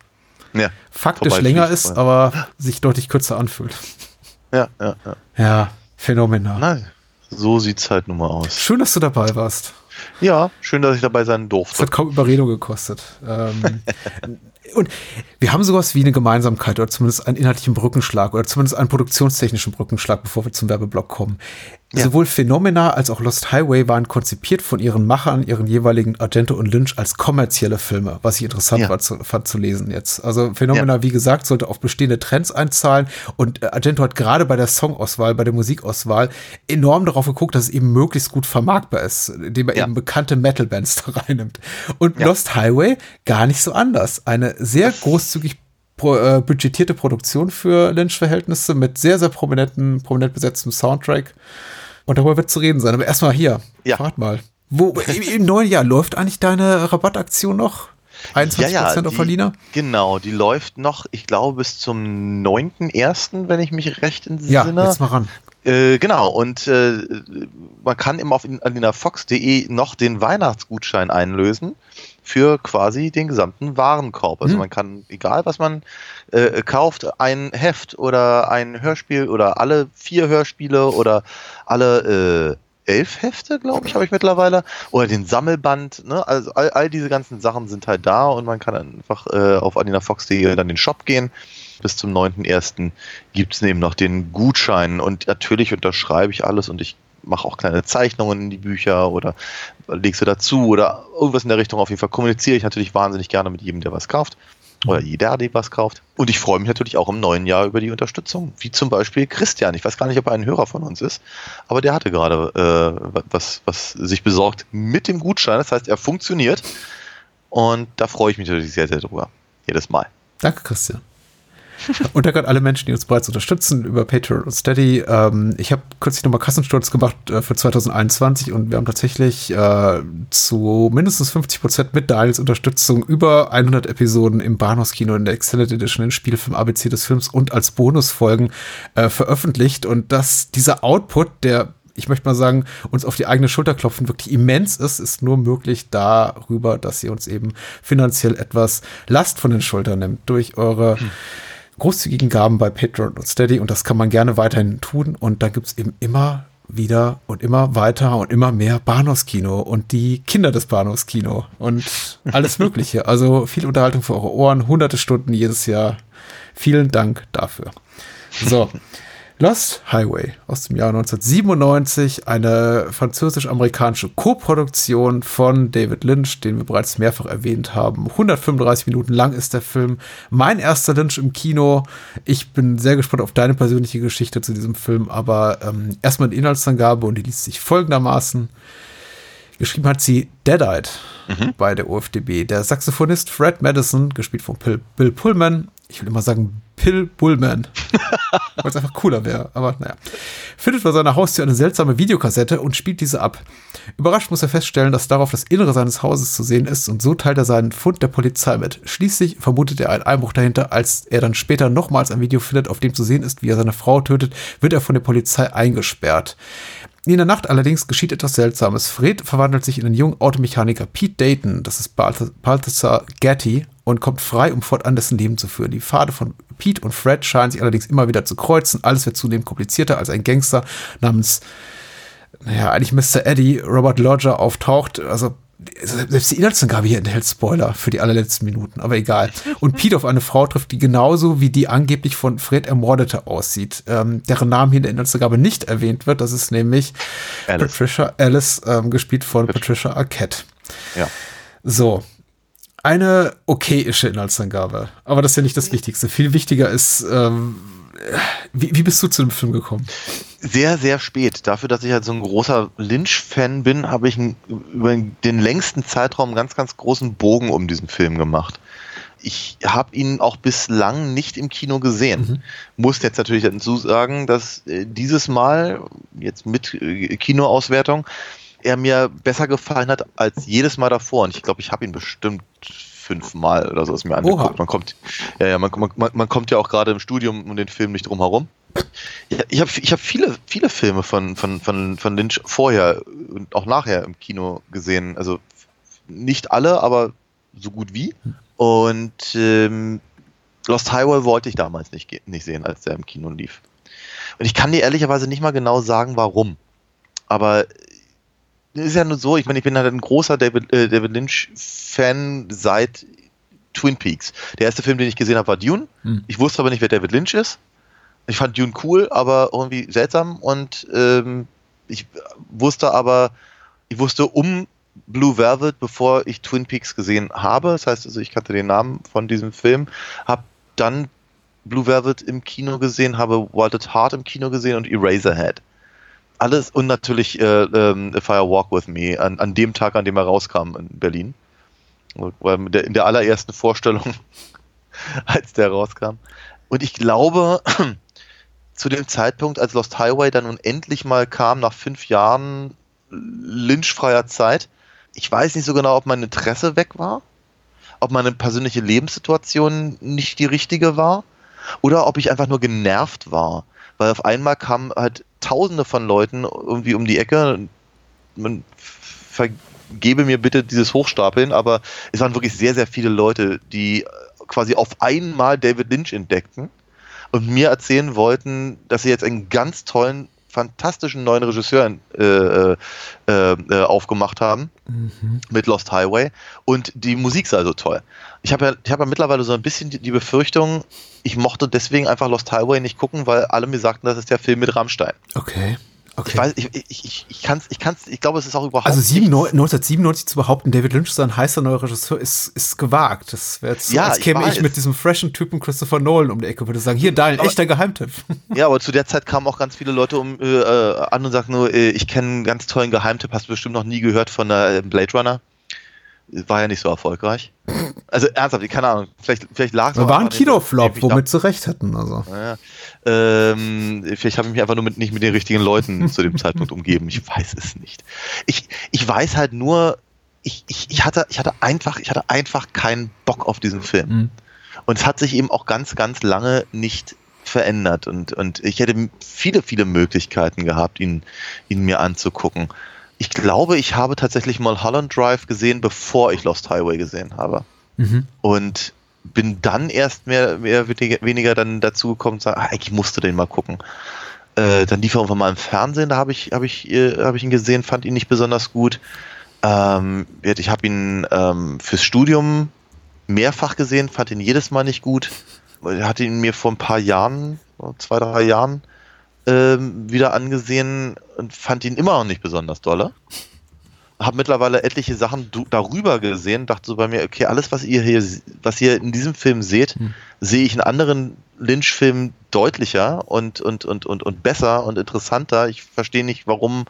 Ja, faktisch länger ist, vorher. aber sich deutlich kürzer anfühlt. Ja, ja, ja. Ja, phänomenal. Nein, so sieht's halt nun mal aus. Schön, dass du dabei warst. Ja, schön, dass ich dabei sein Es durfte. hat kaum Überredung gekostet. Ähm, und wir haben sowas wie eine Gemeinsamkeit oder zumindest einen inhaltlichen Brückenschlag oder zumindest einen produktionstechnischen Brückenschlag, bevor wir zum Werbeblock kommen. Ja. Sowohl Phenomena als auch Lost Highway waren konzipiert von ihren Machern, ihren jeweiligen Argento und Lynch als kommerzielle Filme, was ich interessant Ja. war zu, fand zu lesen jetzt. Also Phenomena, wie gesagt, sollte auf bestehende Trends einzahlen und äh, Argento hat gerade bei der Songauswahl, bei der Musikauswahl enorm darauf geguckt, dass es eben möglichst gut vermarktbar ist, indem er Ja. eben bekannte Metal-Bands da reinnimmt. Und Ja. Lost Highway gar nicht so anders. Eine sehr großzügig pro, äh, budgetierte Produktion für Lynch-Verhältnisse mit sehr, sehr prominenten, prominent besetztem Soundtrack. Und darüber wird zu reden sein. Aber erstmal hier, Ja. fragt mal. Wo, im, neuen Jahr läuft eigentlich deine Rabattaktion noch? 21% auf die- Verliener? Genau, die läuft noch, ich glaube, bis zum 9.1., wenn ich mich recht Ja, entsinne. jetzt mal ran. Äh, genau, und äh, man kann immer auf alinafox.de noch den Weihnachtsgutschein einlösen für quasi den gesamten Warenkorb. Also Hm. man kann, egal was man äh, kauft, ein Heft oder ein Hörspiel oder alle vier Hörspiele oder alle äh, elf Hefte, glaube ich, habe ich mittlerweile, oder den Sammelband, ne? Also all, all diese ganzen Sachen sind halt da und man kann einfach äh, auf alinafox.de dann den Shop gehen bis zum 9.1. gibt es eben noch den Gutschein und natürlich unterschreibe ich alles und ich mache auch kleine Zeichnungen in die Bücher oder lege sie dazu oder irgendwas in der Richtung. Auf jeden Fall kommuniziere ich natürlich wahnsinnig gerne mit jedem, der was kauft oder jeder, der was kauft. Und ich freue mich natürlich auch im neuen Jahr über die Unterstützung, wie zum Beispiel Christian. Ich weiß gar nicht, ob er ein Hörer von uns ist, aber der hatte gerade äh, was, was sich besorgt mit dem Gutschein. Das heißt, er funktioniert und da freue ich mich natürlich sehr, sehr drüber. Jedes Mal. Danke, Christian. Und danke an alle Menschen, die uns bereits unterstützen über Patreon und Steady. Ähm, ich habe kürzlich nochmal Kassensturz gemacht äh, für 2021 und wir haben tatsächlich äh, zu mindestens 50 Prozent mit Daniels Unterstützung über 100 Episoden im Bahnhofskino in der Extended Edition in Spielfilm ABC des Films und als Bonusfolgen äh, veröffentlicht. Und dass dieser Output, der ich möchte mal sagen, uns auf die eigene Schulter klopfen, wirklich immens ist, ist nur möglich darüber, dass ihr uns eben finanziell etwas Last von den Schultern nimmt durch eure großzügigen Gaben bei Patreon und Steady und das kann man gerne weiterhin tun und da gibt's eben immer wieder und immer weiter und immer mehr Bahnhofskino und die Kinder des Bahnhofskino und alles Mögliche. Also viel Unterhaltung für eure Ohren, hunderte Stunden jedes Jahr. Vielen Dank dafür. So. Lost Highway aus dem Jahr 1997, eine französisch-amerikanische Koproduktion von David Lynch, den wir bereits mehrfach erwähnt haben. 135 Minuten lang ist der Film. Mein erster Lynch im Kino. Ich bin sehr gespannt auf deine persönliche Geschichte zu diesem Film, aber ähm, erstmal die Inhaltsangabe und die liest sich folgendermaßen. Geschrieben hat sie Deadite bei der OFDB. Der Saxophonist Fred Madison, gespielt von Bill Pullman, ich will immer sagen Pill Bullman, weil es einfach cooler wäre, aber naja, findet vor seiner Haustür eine seltsame Videokassette und spielt diese ab. Überrascht muss er feststellen, dass darauf das Innere seines Hauses zu sehen ist und so teilt er seinen Fund der Polizei mit. Schließlich vermutet er einen Einbruch dahinter, als er dann später nochmals ein Video findet, auf dem zu sehen ist, wie er seine Frau tötet, wird er von der Polizei eingesperrt. In der Nacht allerdings geschieht etwas Seltsames. Fred verwandelt sich in den jungen Automechaniker Pete Dayton, das ist Balth- Balthasar Getty, und kommt frei, um fortan dessen Leben zu führen. Die Pfade von Pete und Fred scheinen sich allerdings immer wieder zu kreuzen. Alles wird zunehmend komplizierter, als ein Gangster namens, naja, eigentlich Mr. Eddie, Robert Lodger, auftaucht. Also selbst die Inhaltsangabe hier enthält Spoiler für die allerletzten Minuten, aber egal. Und Pete auf eine Frau trifft, die genauso wie die angeblich von Fred ermordete aussieht, ähm, deren Name hier in der Inhaltsangabe nicht erwähnt wird. Das ist nämlich Alice. Patricia Alice, ähm, gespielt von Patricia Arquette. Ja. So. Eine okayische Inhaltsangabe. Aber das ist ja nicht das Wichtigste. Viel wichtiger ist, ähm, wie, wie bist du zu dem Film gekommen? Sehr, sehr spät. Dafür, dass ich halt so ein großer Lynch-Fan bin, habe ich einen, über den längsten Zeitraum einen ganz, ganz großen Bogen um diesen Film gemacht. Ich habe ihn auch bislang nicht im Kino gesehen. Muss jetzt natürlich dazu sagen, dass äh, dieses Mal, jetzt mit äh, Kinoauswertung, er mir besser gefallen hat als jedes Mal davor. Und ich glaube, ich habe ihn bestimmt fünfmal oder so ist mir angeguckt. Oha. Man kommt, ja, ja, man, man, man kommt ja auch gerade im Studium um den Film nicht drum herum. Ja, ich habe ich hab viele, viele Filme von, von, von, von Lynch vorher und auch nachher im Kino gesehen. Also nicht alle, aber so gut wie. Und ähm, Lost Highway wollte ich damals nicht, nicht sehen, als der im Kino lief. Und ich kann dir ehrlicherweise nicht mal genau sagen, warum. Aber ist ja nur so, ich meine, ich bin halt ein großer David, äh, David Lynch-Fan seit Twin Peaks. Der erste Film, den ich gesehen habe, war Dune. Hm. Ich wusste aber nicht, wer David Lynch ist. Ich fand Dune cool, aber irgendwie seltsam. Und ähm, ich wusste aber, ich wusste um Blue Velvet, bevor ich Twin Peaks gesehen habe. Das heißt also, ich kannte den Namen von diesem Film, habe dann Blue Velvet im Kino gesehen, habe Walted Heart im Kino gesehen und Eraserhead. Alles und natürlich äh, A Fire Walk With Me an, an dem Tag, an dem er rauskam in Berlin. Weil der, in der allerersten Vorstellung, als der rauskam. Und ich glaube, zu dem Zeitpunkt, als Lost Highway dann nun endlich mal kam, nach fünf Jahren lynchfreier Zeit, ich weiß nicht so genau, ob mein Interesse weg war, ob meine persönliche Lebenssituation nicht die richtige war oder ob ich einfach nur genervt war. Weil auf einmal kamen halt tausende von Leuten irgendwie um die Ecke. Man vergebe mir bitte dieses Hochstapeln, aber es waren wirklich sehr, sehr viele Leute, die quasi auf einmal David Lynch entdeckten und mir erzählen wollten, dass sie jetzt einen ganz tollen, fantastischen neuen Regisseur äh, äh, äh, aufgemacht haben Mhm. mit Lost Highway und die Musik sei so toll. Ich habe ja, ich habe ja mittlerweile so ein bisschen die, die Befürchtung, ich mochte deswegen einfach Lost Highway nicht gucken, weil alle mir sagten, das ist der Film mit Rammstein. Okay. Okay. Ich weiß, ich, ich, ich, ich kann's, ich kann's, ich glaube, es ist auch überhaupt also nicht- 97 1997 zu behaupten, David Lynch ist ein heißer neuer Regisseur, ist, ist gewagt. Das wäre jetzt Ja, als ich käme ich, weiß. mit diesem freshen Typen Christopher Nolan um die Ecke würde sagen, hier, dein Aber- echter Geheimtipp. Ja, aber zu der Zeit kamen auch ganz viele Leute um, äh, äh, an und sagten nur, äh, ich kenne einen ganz tollen Geheimtipp, hast du bestimmt noch nie gehört von äh, Blade Runner. War ja nicht so erfolgreich. Also ernsthaft, keine Ahnung, vielleicht, vielleicht lag es war ein Kinoflop, womit sie recht hätten. Also. Ja, ähm, vielleicht habe ich mich einfach nur mit, nicht mit den richtigen Leuten zu dem Zeitpunkt umgeben. Ich weiß es nicht. Ich, ich weiß halt nur, ich, ich, ich, hatte, ich, hatte einfach, ich hatte einfach keinen Bock auf diesen Film. Mhm. Und es hat sich eben auch ganz, ganz lange nicht verändert. Und, und ich hätte viele, viele Möglichkeiten gehabt, ihn, ihn mir anzugucken. Ich glaube, ich habe tatsächlich mal Holland Drive gesehen, bevor ich Lost Highway gesehen habe Mhm. und bin dann erst mehr, mehr weniger, dann dazu gekommen zu sagen, ah, eigentlich musste den mal gucken. Äh, dann lief er irgendwann mal im Fernsehen, da habe ich, hab ich, äh, hab ich ihn gesehen, fand ihn nicht besonders gut. Ähm, ich habe ihn ähm, fürs Studium mehrfach gesehen, fand ihn jedes Mal nicht gut. Ich hatte ihn mir vor ein paar Jahren, zwei, drei Jahren, ähm, wieder angesehen und fand ihn immer noch nicht besonders dolle habe mittlerweile etliche Sachen darüber gesehen, dachte so bei mir, okay, alles, was ihr hier, was ihr in diesem Film seht, Hm. sehe ich in anderen Lynch-Filmen deutlicher und, und, und, und, und besser und interessanter. Ich verstehe nicht, warum,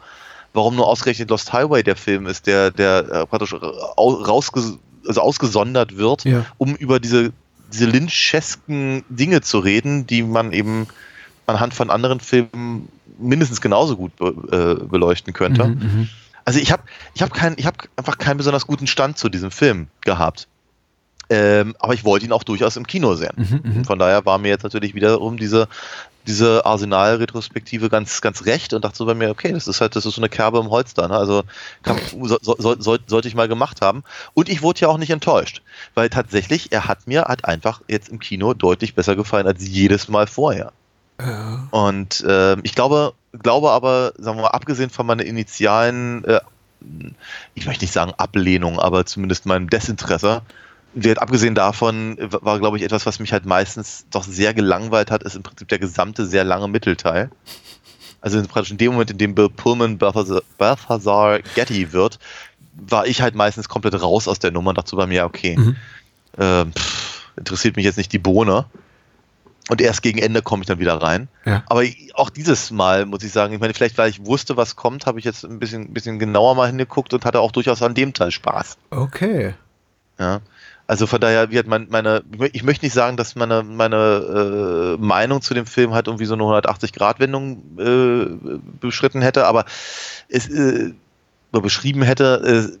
warum nur ausgerechnet Lost Highway der Film ist, der, der äh, praktisch au- rausge also ausgesondert wird, Ja. um über diese, diese Lynchesken Dinge zu reden, die man eben anhand von anderen Filmen mindestens genauso gut be äh, beleuchten könnte. Mhm, mhm. Also ich habe ich hab kein, ich hab einfach keinen besonders guten Stand zu diesem Film gehabt. Ähm, aber ich wollte ihn auch durchaus im Kino sehen. Mhm, mhm. Von daher war mir jetzt natürlich wiederum diese, diese Arsenal-Retrospektive ganz, ganz recht und dachte so bei mir, okay, das ist halt, das ist so eine Kerbe im Holz da. Ne? Also kann, so, so, soll, sollte ich mal gemacht haben. Und ich wurde ja auch nicht enttäuscht, weil tatsächlich, er hat mir halt einfach jetzt im Kino deutlich besser gefallen als jedes Mal vorher. Ja. Und äh, ich glaube, glaube aber, sagen wir mal, abgesehen von meiner initialen, äh, ich möchte nicht sagen Ablehnung, aber zumindest meinem Desinteresse, wird abgesehen davon äh, war, glaube ich, etwas, was mich halt meistens doch sehr gelangweilt hat, ist im Prinzip der gesamte sehr lange Mittelteil. Also praktisch in dem Moment, in dem Bill Pullman Balthazar, Balthazar Getty wird, war ich halt meistens komplett raus aus der Nummer und dachte so bei mir, okay, Mhm. ähm, pff, interessiert mich jetzt nicht die Bohne. Und erst gegen Ende komme ich dann wieder rein. Ja. Aber auch dieses Mal muss ich sagen, ich meine, vielleicht weil ich wusste, was kommt, habe ich jetzt ein bisschen, bisschen genauer mal hingeguckt und hatte auch durchaus an dem Teil Spaß. Okay. Ja. Also von daher, hat mein, meine, ich möchte nicht sagen, dass meine, meine äh, Meinung zu dem Film halt irgendwie so eine 180-Grad-Wendung äh, beschritten hätte, aber es äh, beschrieben hätte, äh,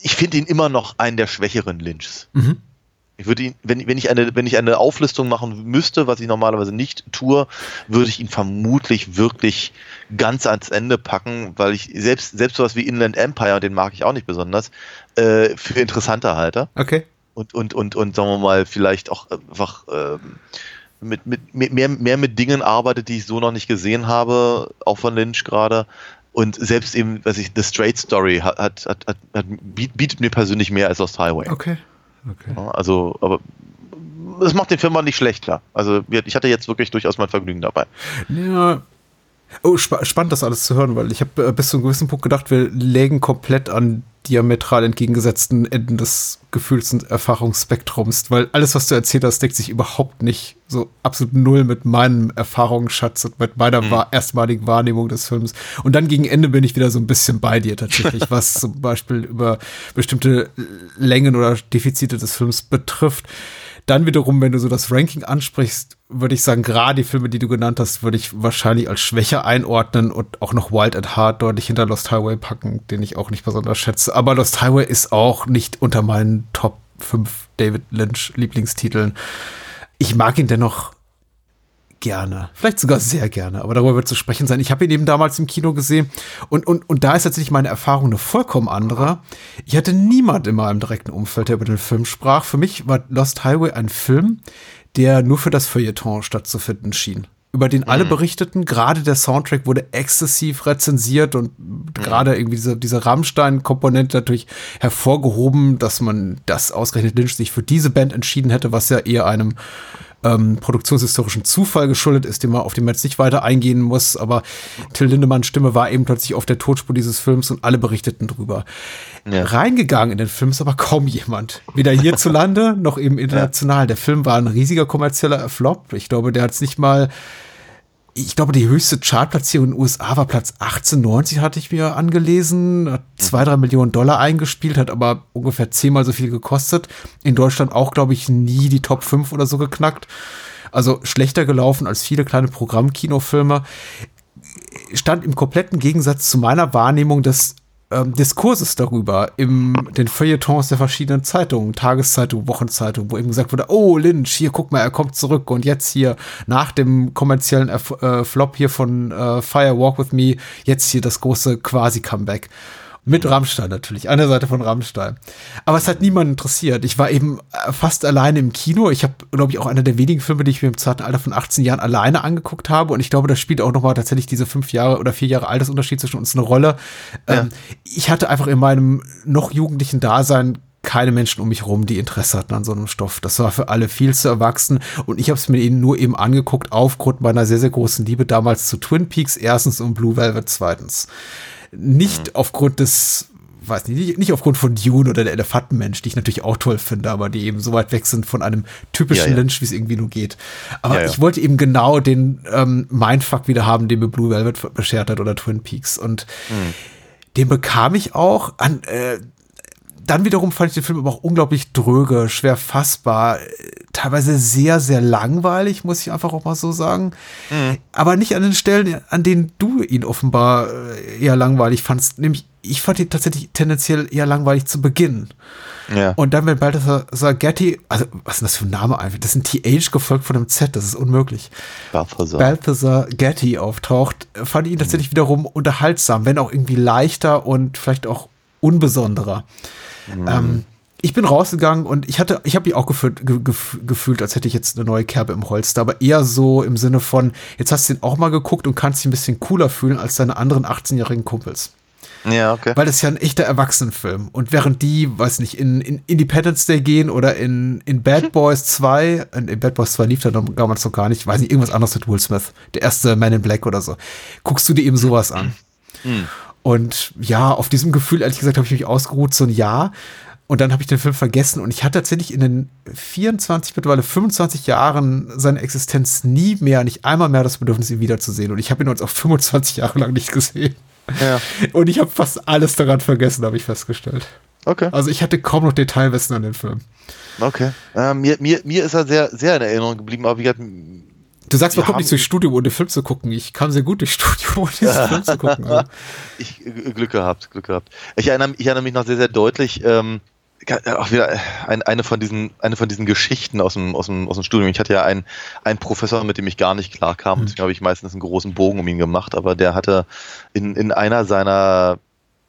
ich finde ihn immer noch einen der schwächeren Lynchs. Mhm. Ich würde ihn, wenn, wenn ich eine, wenn ich eine Auflistung machen müsste, was ich normalerweise nicht tue, würde ich ihn vermutlich wirklich ganz ans Ende packen, weil ich selbst, selbst sowas wie Inland Empire, den mag ich auch nicht besonders, äh, für interessanter halte. Okay. Und, und, und, und sagen wir mal, vielleicht auch einfach ähm, mit, mit, mehr, mehr mit Dingen arbeitet, die ich so noch nicht gesehen habe, auch von Lynch gerade. Und selbst eben, weiß ich, The Straight Story hat, hat, hat, hat, bietet mir persönlich mehr als Lost Highway. Okay. Okay. Also, aber das macht den Film auch nicht schlechter. Also, ich hatte jetzt wirklich durchaus mein Vergnügen dabei. Ja, Oh, spa spannend, das alles zu hören, weil ich habe äh, bis zu einem gewissen Punkt gedacht, wir lägen komplett an diametral entgegengesetzten Enden des Gefühls- und Erfahrungsspektrums, weil alles, was du erzählt hast, deckt sich überhaupt nicht so absolut null mit meinem Erfahrungsschatz und mit meiner mhm. erstmaligen Wahrnehmung des Films. Und dann gegen Ende bin ich wieder so ein bisschen bei dir tatsächlich, was zum Beispiel über bestimmte Längen oder Defizite des Films betrifft. Dann wiederum, wenn du so das Ranking ansprichst, würde ich sagen, gerade die Filme, die du genannt hast, würde ich wahrscheinlich als schwächer einordnen und auch noch Wild at Heart deutlich hinter Lost Highway packen, den ich auch nicht besonders schätze. Aber Lost Highway ist auch nicht unter meinen Top 5 David Lynch Lieblingstiteln. Ich mag ihn dennoch gerne. Vielleicht sogar sehr gerne, aber darüber wird zu sprechen sein. Ich habe ihn eben damals im Kino gesehen und, und, und da ist tatsächlich meine Erfahrung eine vollkommen andere. Ich hatte niemand in meinem direkten Umfeld, der über den Film sprach. Für mich war Lost Highway ein Film, der nur für das Feuilleton stattzufinden schien über den alle mhm. berichteten. Gerade der Soundtrack wurde exzessiv rezensiert und mhm. gerade irgendwie diese, diese Rammstein-Komponente natürlich hervorgehoben, dass man das ausgerechnet Lynch sich für diese Band entschieden hätte, was ja eher einem ähm, produktionshistorischen Zufall geschuldet ist, den man, auf den man jetzt nicht weiter eingehen muss. Aber Till Lindemanns Stimme war eben plötzlich auf der Totspur dieses Films und alle berichteten drüber. Ja. Reingegangen in den Film ist aber kaum jemand. Weder hierzulande noch eben international. Ja. Der Film war ein riesiger kommerzieller Flop. Ich glaube, der hat es nicht mal ich glaube, die höchste Chartplatzierung in den USA war Platz 1890, hatte ich mir angelesen. Hat zwei, drei Millionen Dollar eingespielt, hat aber ungefähr zehnmal so viel gekostet. In Deutschland auch, glaube ich, nie die Top 5 oder so geknackt. Also schlechter gelaufen als viele kleine Programmkinofilme. Stand im kompletten Gegensatz zu meiner Wahrnehmung des ähm, Diskurses darüber in den Feuilletons der verschiedenen Zeitungen, Tageszeitungen, Wochenzeitungen, wo eben gesagt wurde, oh Lynch, hier guck mal, er kommt zurück und jetzt hier nach dem kommerziellen Erf äh, Flop hier von äh, Fire Walk With Me, jetzt hier das große Quasi-Comeback. Mit Rammstein natürlich, an der Seite von Rammstein. Aber es hat niemand interessiert. Ich war eben äh, fast alleine im Kino. Ich habe, glaube ich, auch einer der wenigen Filme, die ich mir im zarten Alter von 18 Jahren alleine angeguckt habe. Und ich glaube, da spielt auch nochmal tatsächlich diese fünf Jahre oder vier Jahre Altersunterschied zwischen uns eine Rolle. Ja. Ähm, ich hatte einfach in meinem noch jugendlichen Dasein keine Menschen um mich rum, die Interesse hatten an so einem Stoff. Das war für alle viel zu erwachsen und ich habe es mir ihnen nur eben angeguckt aufgrund meiner sehr, sehr großen Liebe damals zu Twin Peaks erstens und Blue Velvet zweitens. Nicht mhm. aufgrund des, weiß nicht, nicht aufgrund von Dune oder der Elefantenmensch, die ich natürlich auch toll finde, aber die eben so weit weg sind von einem typischen ja, ja. Lynch, wie es irgendwie nur geht. Aber ja, ich wollte eben genau den ähm, Mindfuck wieder haben, den mir Blue Velvet beschert hat oder Twin Peaks. Und mhm. den bekam ich auch an, äh, dann wiederum fand ich den Film aber auch unglaublich dröge, schwer fassbar, teilweise sehr, sehr langweilig, muss ich einfach auch mal so sagen. Mhm. Aber nicht an den Stellen, an denen du ihn offenbar äh, eher langweilig fandst. Nämlich, ich fand ihn tatsächlich tendenziell eher langweilig zu Beginn. Ja. Und dann, wenn Balthasar Getty, also was ist denn das für ein Name einfach? Das ist ein TH gefolgt von einem Z, das ist unmöglich. Balthasar. Balthasar Getty auftaucht, fand ich ihn tatsächlich mhm. wiederum unterhaltsam, wenn auch irgendwie leichter und vielleicht auch unbesonderer. Mhm. Ähm, ich bin rausgegangen und ich hatte, ich habe mich auch gefühlt, ge, gefühlt, als hätte ich jetzt eine neue Kerbe im Holster, aber eher so im Sinne von, jetzt hast du den auch mal geguckt und kannst dich ein bisschen cooler fühlen als deine anderen 18-jährigen Kumpels. Ja, okay. Weil das ist ja ein echter Erwachsenenfilm. Und während die, weiß nicht, in, in Independence Day gehen oder in, in Bad Boys 2, in, in Bad Boys 2 lief da damals noch gar nicht, weiß nicht, irgendwas anderes mit Will Smith, der erste Man in Black oder so, guckst du dir eben sowas an. Mhm. Und ja, auf diesem Gefühl, ehrlich gesagt, habe ich mich ausgeruht, so ein Jahr. Und dann habe ich den Film vergessen und ich hatte tatsächlich in den 24, mittlerweile 25 Jahren seine Existenz nie mehr, nicht einmal mehr das Bedürfnis, ihn wiederzusehen. Und ich habe ihn uns auch 25 Jahre lang nicht gesehen. Ja. Und ich habe fast alles daran vergessen, habe ich festgestellt. Okay. Also ich hatte kaum noch Detailwissen an den Film. Okay. Äh, mir, mir, mir ist er sehr, sehr in Erinnerung geblieben, aber wie gesagt, Du sagst, man kommt nicht durchs Studium, ohne Film zu gucken. Ich kam sehr gut durchs Studium, ohne diesen Film zu gucken. Also. Ich, äh, Glück gehabt, Glück gehabt. Ich erinnere, ich erinnere mich noch sehr, sehr deutlich, ähm, auch wieder ein, eine von diesen, eine von diesen Geschichten aus dem, aus dem, aus dem Studium. Ich hatte ja einen, einen Professor, mit dem ich gar nicht klar kam. Mhm. Deswegen habe ich meistens einen großen Bogen um ihn gemacht, aber der hatte in, in einer seiner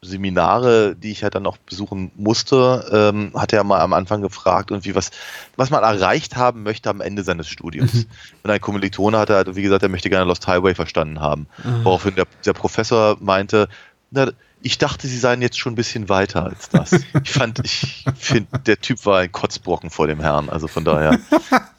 Seminare, die ich halt dann auch besuchen musste, ähm, hat er mal am Anfang gefragt, irgendwie was, was man erreicht haben möchte am Ende seines Studiums. Mhm. Und ein Kommilitone hatte halt, wie gesagt, er möchte gerne Lost Highway verstanden haben. Ah. Woraufhin der, der Professor meinte, na, ich dachte, sie seien jetzt schon ein bisschen weiter als das. Ich fand, ich finde, der Typ war ein Kotzbrocken vor dem Herrn, also von daher.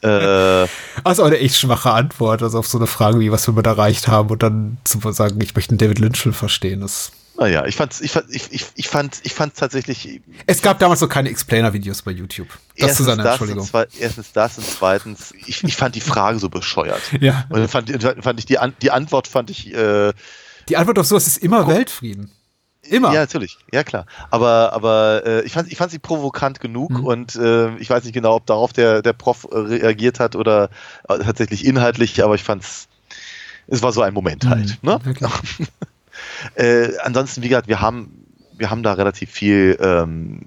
äh, Also eine echt schwache Antwort, also auf so eine Frage wie, was wir da erreicht haben und dann zu sagen, ich möchte einen David Lynch-Film verstehen. Das naja, ich fand's, ich fand, ich, ich, ich fand, ich fand tatsächlich. es gab damals noch keine Explainer-Videos bei YouTube. Das zu erstens seiner das, Entschuldigung. und zwei, erstens das und zweitens, ich, ich fand die Frage so bescheuert. Ja. Und dann fand, fand ich die, An die Antwort fand ich. Äh, Die Antwort auf sowas ist immer Weltfrieden. Immer. Ja, natürlich. Ja, klar. Aber, aber äh, ich, fand, ich fand sie provokant genug Mhm. und äh, ich weiß nicht genau, ob darauf der, der Prof äh, reagiert hat oder äh, tatsächlich inhaltlich, aber ich fand's. Es war so ein Moment halt. Ne? Mhm. Okay. Äh, ansonsten, wie gesagt, wir haben, wir haben da relativ viel, ähm,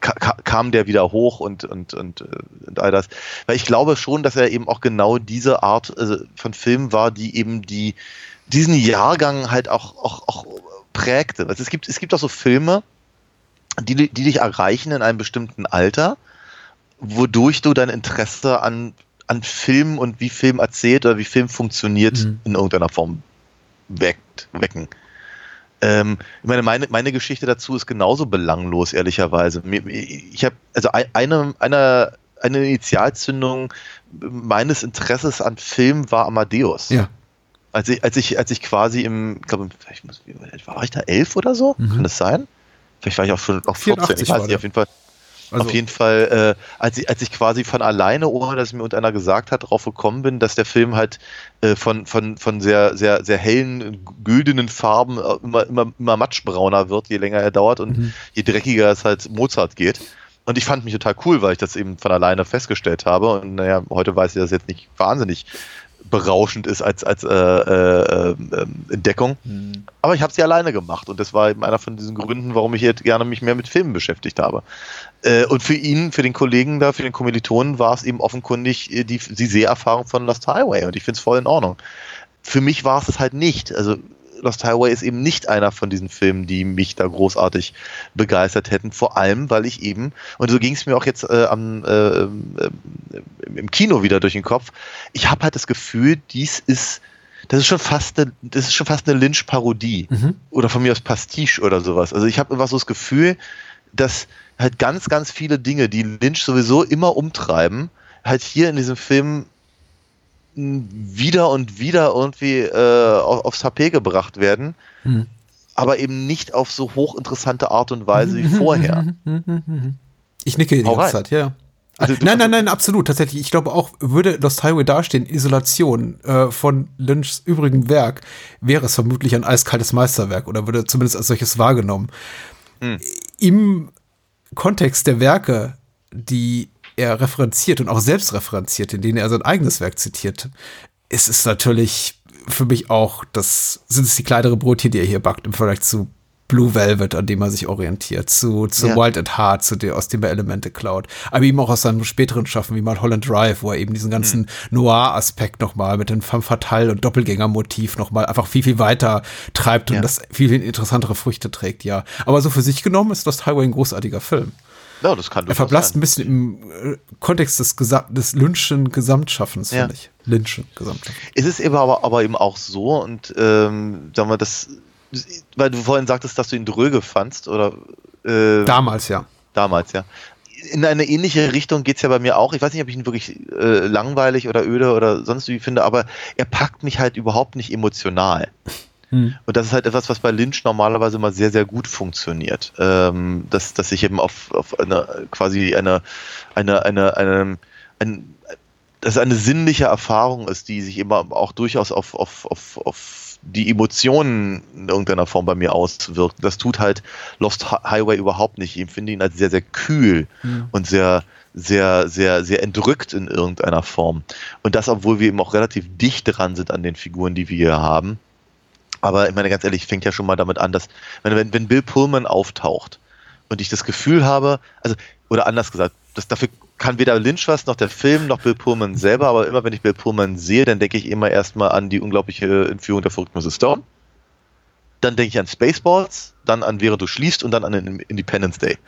ka ka kam der wieder hoch und, und, und, äh, und all das. Weil ich glaube schon, dass er eben auch genau diese Art äh, von Film war, die eben die, diesen Jahrgang halt auch, auch, auch prägte. Also es gibt, es gibt auch so Filme, die, die dich erreichen in einem bestimmten Alter, wodurch du dein Interesse an, an Film und wie Film erzählt oder wie Film funktioniert Mhm. in irgendeiner Form weckt, wecken. Ähm, ich meine, meine, meine Geschichte dazu ist genauso belanglos, ehrlicherweise. Ich habe, also ein- eine, eine, eine Initialzündung meines Interesses an Film war Amadeus. Ja. Als ich, als ich, als ich quasi im, glaube, ich muss, war ich da elf oder so? Mhm. Kann das sein? Vielleicht war ich auch schon auch 14, 84 ich weiß nicht, auf jeden Fall. Also, Auf jeden Fall, äh, als, ich, als ich quasi von alleine, ohne dass mir irgendeiner gesagt hat, drauf gekommen bin, dass der Film halt äh, von, von, von sehr, sehr, sehr hellen, güldenen Farben äh, immer, immer, immer matschbrauner wird, je länger er dauert und Mhm. je dreckiger es halt Mozart geht. Und ich fand mich total cool, weil ich das eben von alleine festgestellt habe. Und naja, heute weiß ich, dass es jetzt nicht wahnsinnig berauschend ist als, als äh, äh, äh, Entdeckung. Mhm. Aber ich habe sie alleine gemacht und das war eben einer von diesen Gründen, warum ich jetzt gerne mich mehr mit Filmen beschäftigt habe. Äh, und für ihn, für den Kollegen da, für den Kommilitonen war es eben offenkundig äh, die, die Seherfahrung von Lost Highway und ich finde es voll in Ordnung. Für mich war es es halt nicht. Also Lost Highway ist eben nicht einer von diesen Filmen, die mich da großartig begeistert hätten. Vor allem, weil ich eben, und so ging es mir auch jetzt äh, am, äh, äh, im Kino wieder durch den Kopf, ich habe halt das Gefühl, dies ist, das ist schon fast eine, das ist schon fast eine Lynch-Parodie. Mhm. Oder von mir aus Pastiche oder sowas. Also ich habe immer so das Gefühl, dass halt ganz, ganz viele Dinge, die Lynch sowieso immer umtreiben, halt hier in diesem Film wieder und wieder irgendwie äh, auf- aufs HP gebracht werden, Mhm. aber eben nicht auf so hochinteressante Art und Weise wie vorher. Ich nicke die ganze. Zeit, ja. Also nein, nein, nein, absolut. Tatsächlich, ich glaube auch, würde Lost Highway dastehen, Isolation äh, von Lynchs übrigen Werk, wäre es vermutlich ein eiskaltes Meisterwerk oder würde zumindest als solches wahrgenommen. Hm. Im Kontext der Werke, die er referenziert und auch selbst referenziert, in denen er sein eigenes Werk zitiert, ist es natürlich für mich auch, das sind es die kleinere Brotchen, die er hier backt im Vergleich zu Blue Velvet, an dem er sich orientiert, zu, zu Ja. Wild at Heart, zu der, aus dem er Elemente klaut. Aber eben auch aus seinem späteren Schaffen, wie mal Holland Drive, wo er eben diesen ganzen Noir-Aspekt nochmal mit dem Femme Fatale und Doppelgänger-Motiv nochmal einfach viel, viel weiter treibt und Ja. das viel, viel interessantere Früchte trägt, ja. Aber so für sich genommen ist Lost Highway ein großartiger Film. Ja, das kann Er verblasst ein bisschen im äh, Kontext des, Gesa des Lynch'schen Gesamtschaffens, Ja. finde ich. Lynch'schen Gesamtschaffens. Es ist eben aber, aber eben auch so und ähm, sagen wir das, weil du vorhin sagtest, dass du ihn dröge fandst oder äh, Damals, ja. damals, ja. In eine ähnliche Richtung geht's ja bei mir auch. Ich weiß nicht, ob ich ihn wirklich äh, langweilig oder öde oder sonst wie finde, aber er packt mich halt überhaupt nicht emotional. Hm. Und das ist halt etwas, was bei Lynch normalerweise immer sehr, sehr gut funktioniert. Ähm, dass, dass ich eben auf, auf eine quasi eine, eine, eine, eine, ein, dass es eine sinnliche Erfahrung ist, die sich immer auch durchaus auf, auf, auf, auf die Emotionen in irgendeiner Form bei mir auswirkt. Das tut halt Lost Hi- Highway überhaupt nicht. Ich empfinde ihn als sehr, sehr kühl und sehr, sehr, sehr, sehr entrückt in irgendeiner Form. Und das, obwohl wir eben auch relativ dicht dran sind an den Figuren, die wir hier haben. Aber ich meine, ganz ehrlich, fängt ja schon mal damit an, dass, wenn, wenn, Bill Pullman auftaucht und ich das Gefühl habe, also, oder anders gesagt, das, dafür kann weder Lynch was, noch der Film, noch Bill Pullman selber, aber immer wenn ich Bill Pullman sehe, dann denke ich immer erstmal an die unglaubliche Entführung der verrückten Mrs. Stone. dann denke ich an Spaceballs, dann an Während du schließt und dann an Independence Day.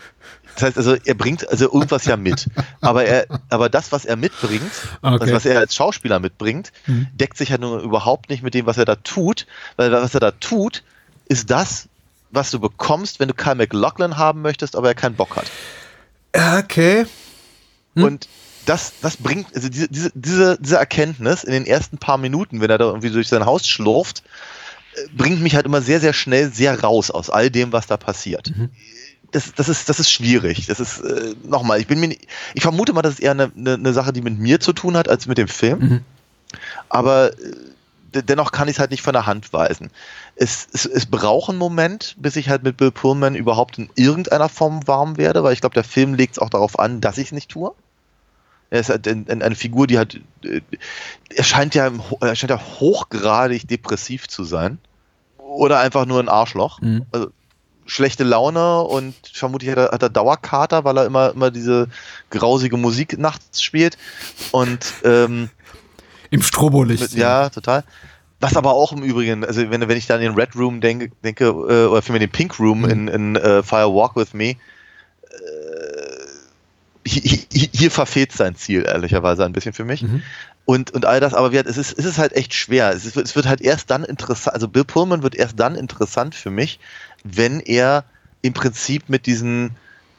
Das heißt also, er bringt also irgendwas ja mit. Aber er, aber das, was er mitbringt, Okay. also was er als Schauspieler mitbringt, Mhm. deckt sich ja nun überhaupt nicht mit dem, was er da tut, weil was er da tut, ist das, was du bekommst, wenn du Kyle McLaughlin haben möchtest, aber er keinen Bock hat. Okay. Hm? Und das, das bringt, also diese, diese, diese, Erkenntnis in den ersten paar Minuten, wenn er da irgendwie durch sein Haus schlurft, bringt mich halt immer sehr, sehr schnell sehr raus aus all dem, was da passiert. Das, das, ist, das ist schwierig. Das ist, äh, nochmal, ich bin mir, nicht- ich vermute mal, das ist eher eine, eine, eine Sache, die mit mir zu tun hat, als mit dem Film. Mhm. Aber äh, de- dennoch kann ich es halt nicht von der Hand weisen. Es, es, es braucht einen Moment, bis ich halt mit Bill Pullman überhaupt in irgendeiner Form warm werde, weil ich glaube, der Film legt es auch darauf an, dass ich es nicht tue. Er ist halt ein, ein, eine Figur, die halt, äh, er scheint ja, er scheint ja hochgradig depressiv zu sein. Oder einfach nur ein Arschloch. Mhm. Also, schlechte Laune und vermutlich hat er, hat er Dauerkater, weil er immer, immer diese grausige Musik nachts spielt. Und ähm, Im Strobolicht. mit, ja, total. Was aber auch im Übrigen, also wenn, wenn ich dann in den Red Room denke, denke äh, oder vielmehr den Pink Room in, in äh, Fire Walk With Me, äh, hier, hier, verfehlt sein Ziel, ehrlicherweise ein bisschen für mich. Mhm. Und, und all das, aber es ist, es ist halt echt schwer. Es, ist, es wird halt erst dann interessant, also Bill Pullman wird erst dann interessant für mich, wenn er im Prinzip mit diesen,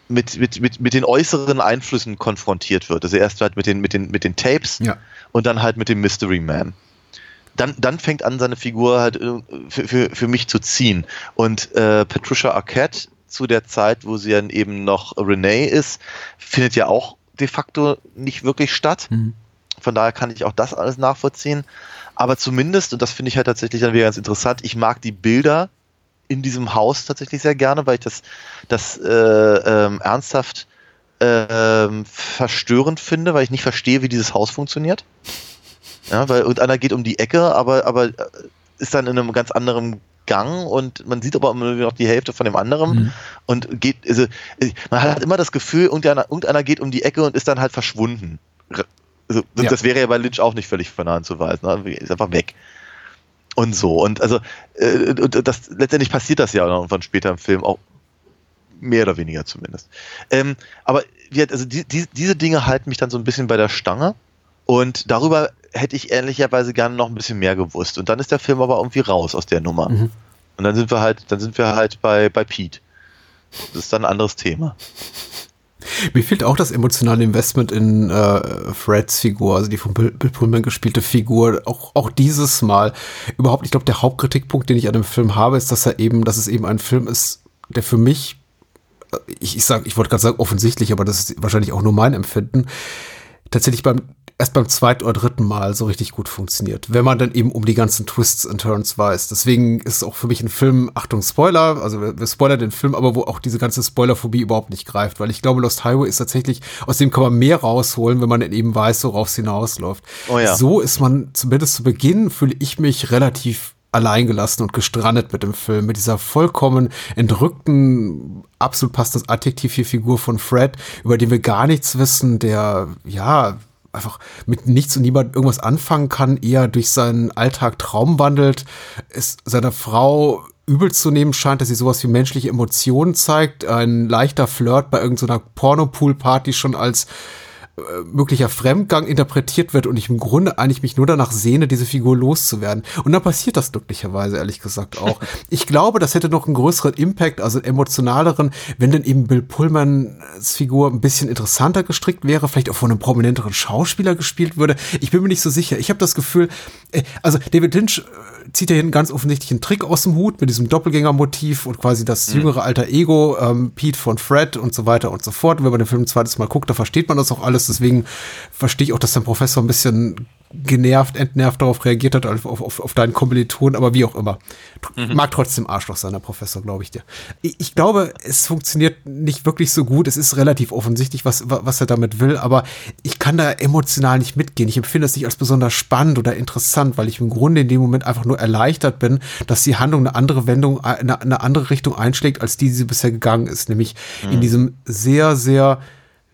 mit, mit, mit, mit den äußeren Einflüssen konfrontiert wird. Also erst halt mit den, mit den, mit den Tapes Ja. und dann halt mit dem Mystery Man. Dann, dann fängt an, seine Figur halt äh, für, für, für mich zu ziehen. Und äh, Patricia Arquette zu der Zeit, wo sie dann eben noch Renee ist, findet ja auch de facto nicht wirklich statt. Mhm. Von daher kann ich auch das alles nachvollziehen. Aber zumindest, und das finde ich halt tatsächlich dann wieder ganz interessant, ich mag die Bilder in diesem Haus tatsächlich sehr gerne, weil ich das, das äh, ähm, ernsthaft ähm, verstörend finde, weil ich nicht verstehe, wie dieses Haus funktioniert. Ja, weil irgendeiner geht um die Ecke, aber, aber äh, ist dann in einem ganz anderen Gang und man sieht aber immer nur noch die Hälfte von dem anderen Mhm. und geht, also man hat immer das Gefühl, irgendeiner, irgendeiner geht um die Ecke und ist dann halt verschwunden. Also, das, Ja. das wäre ja bei Lynch auch nicht völlig von der Hand zu weisen. Ne? Ist einfach weg. Und so. Und also, äh, und das, letztendlich passiert das ja irgendwann später im Film auch mehr oder weniger zumindest. Ähm, aber also die, die, diese Dinge halten mich dann so ein bisschen bei der Stange. Und darüber hätte ich ehrlicherweise gerne noch ein bisschen mehr gewusst. Und dann ist der Film aber irgendwie raus aus der Nummer. Mhm. Und dann sind wir halt, dann sind wir halt bei, bei Pete. Das ist dann ein anderes Thema. Mir fehlt auch das emotionale Investment in äh, Freds Figur, also die von Bill, Pullman gespielte Figur. Auch, auch dieses Mal. Überhaupt, ich glaube, der Hauptkritikpunkt, den ich an dem Film habe, ist, dass er eben, dass es eben ein Film ist, der für mich, äh, ich, ich sag, ich wollte gerade sagen offensichtlich, aber das ist wahrscheinlich auch nur mein Empfinden, tatsächlich beim erst beim zweiten oder dritten Mal so richtig gut funktioniert, wenn man dann eben um die ganzen Twists and Turns weiß. Deswegen ist es auch für mich ein Film, Achtung Spoiler, also wir wir spoilern den Film, aber wo auch diese ganze Spoilerphobie überhaupt nicht greift, weil ich glaube, Lost Highway ist tatsächlich, aus dem kann man mehr rausholen, wenn man dann eben weiß, worauf es hinausläuft. Oh ja. So ist man zumindest zu Beginn, fühle ich mich relativ alleingelassen und gestrandet mit dem Film, mit dieser vollkommen entrückten, absolut passt das Adjektiv hier Figur von Fred, über den wir gar nichts wissen, der, ja, einfach mit nichts und niemand irgendwas anfangen kann, eher durch seinen Alltag Traum wandelt, es seiner Frau übel zu nehmen scheint, dass sie sowas wie menschliche Emotionen zeigt, ein leichter Flirt bei irgendeiner Pornopool-Party schon als möglicher Fremdgang interpretiert wird und ich im Grunde eigentlich mich nur danach sehne, diese Figur loszuwerden. Und dann passiert das glücklicherweise, ehrlich gesagt auch. Ich glaube, das hätte noch einen größeren Impact, also einen emotionaleren, wenn denn eben Bill Pullmans Figur ein bisschen interessanter gestrickt wäre, vielleicht auch von einem prominenteren Schauspieler gespielt würde. Ich bin mir nicht so sicher. Ich habe das Gefühl, äh, also David Lynch äh, zieht ja hier einen ganz offensichtlichen Trick aus dem Hut mit diesem Doppelgänger-Motiv und quasi das jüngere alter Ego, ähm, Pete von Fred und so weiter und so fort. Und wenn man den Film ein zweites Mal guckt, da versteht man das auch alles. Deswegen verstehe ich auch, dass dein Professor ein bisschen genervt, entnervt darauf reagiert hat, auf, auf, auf deinen Kommiliton, aber wie auch immer. Tr- Mag trotzdem Arschloch sein, der Professor, glaube ich dir. Ich, ich glaube, es funktioniert nicht wirklich so gut. Es ist relativ offensichtlich, was, wa- was er damit will, aber ich kann da emotional nicht mitgehen. Ich empfinde es nicht als besonders spannend oder interessant, weil ich im Grunde in dem Moment einfach nur erleichtert bin, dass die Handlung eine andere Wendung, eine, eine andere Richtung einschlägt, als die, die sie bisher gegangen ist, nämlich in diesem sehr, sehr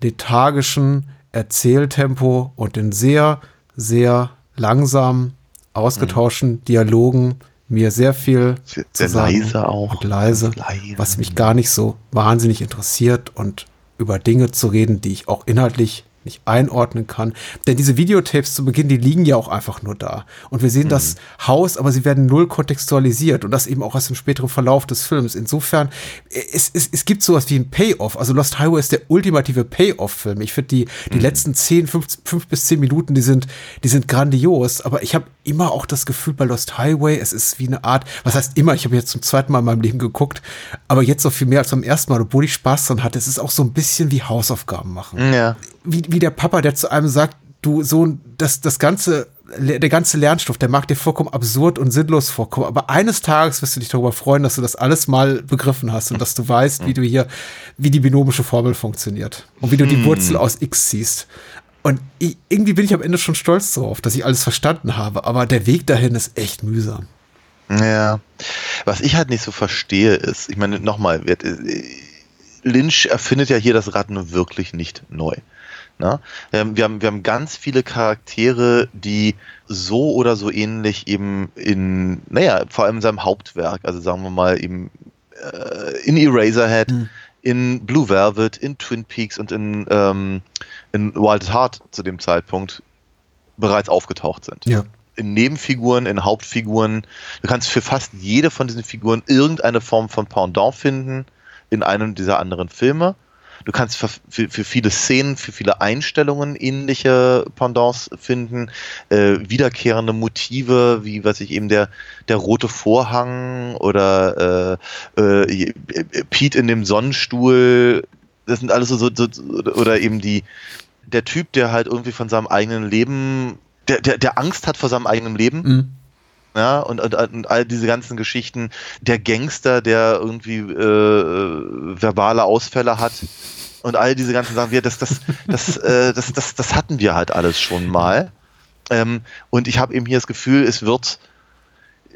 lethargischen Erzähltempo und in sehr, sehr langsam ausgetauschten Dialogen mir sehr viel Sehr, zu sagen leise auch. und leise, Leise. was mich gar nicht so wahnsinnig interessiert und über Dinge zu reden, die ich auch inhaltlich nicht einordnen kann. Denn diese Videotapes zu Beginn, die liegen ja auch einfach nur da. Und wir sehen das Haus, aber sie werden null kontextualisiert und das eben auch aus dem späteren Verlauf des Films. Insofern, es, es, es gibt sowas wie ein Payoff. Also Lost Highway ist der ultimative Payoff-Film. Ich finde die, die letzten 10, 5, 5 bis 10 Minuten, die sind, die sind grandios, aber ich habe immer auch das Gefühl bei Lost Highway, es ist wie eine Art, was heißt immer, ich habe jetzt zum zweiten Mal in meinem Leben geguckt, aber jetzt noch viel mehr als beim ersten Mal, obwohl ich Spaß dran hatte. Es ist auch so ein bisschen wie Hausaufgaben machen Ja. Wie, wie der Papa, der zu einem sagt, du Sohn, das, das ganze, der ganze Lernstoff, der mag dir vollkommen absurd und sinnlos vorkommen, aber eines Tages wirst du dich darüber freuen, dass du das alles mal begriffen hast und dass du weißt, wie du hier, wie die binomische Formel funktioniert und wie du die Wurzel aus X ziehst. Und ich, irgendwie bin ich am Ende schon stolz darauf, dass ich alles verstanden habe, aber der Weg dahin ist echt mühsam. Ja. Was ich halt nicht so verstehe ist, ich meine, nochmal, äh, Lynch erfindet ja hier das Rad nur wirklich nicht neu. Na? Ähm, Wir, haben, wir haben ganz viele Charaktere, die so oder so ähnlich eben in, naja, vor allem in seinem Hauptwerk, also sagen wir mal eben äh, in Eraserhead, in Blue Velvet, in Twin Peaks und in, ähm, in Wild Heart zu dem Zeitpunkt bereits aufgetaucht sind Ja. in Nebenfiguren, in Hauptfiguren. Du kannst für fast jede von diesen Figuren irgendeine Form von Pendant finden in einem dieser anderen Filme. Du kannst für, für, für viele Szenen, für viele Einstellungen ähnliche Pendants finden, äh, wiederkehrende Motive, wie was ich eben der, der rote Vorhang oder äh, äh, Pete in dem Sonnenstuhl. Das sind alles so, so, so oder eben die der Typ, der halt irgendwie von seinem eigenen Leben, der, der, der Angst hat vor seinem eigenen Leben, Mhm. Ja, und, und, und all diese ganzen Geschichten, der Gangster, der irgendwie äh, verbale Ausfälle hat und all diese ganzen Sachen, wir, das, das, das, äh, das, das, das hatten wir halt alles schon mal. Ähm, und ich habe eben hier das Gefühl, es wird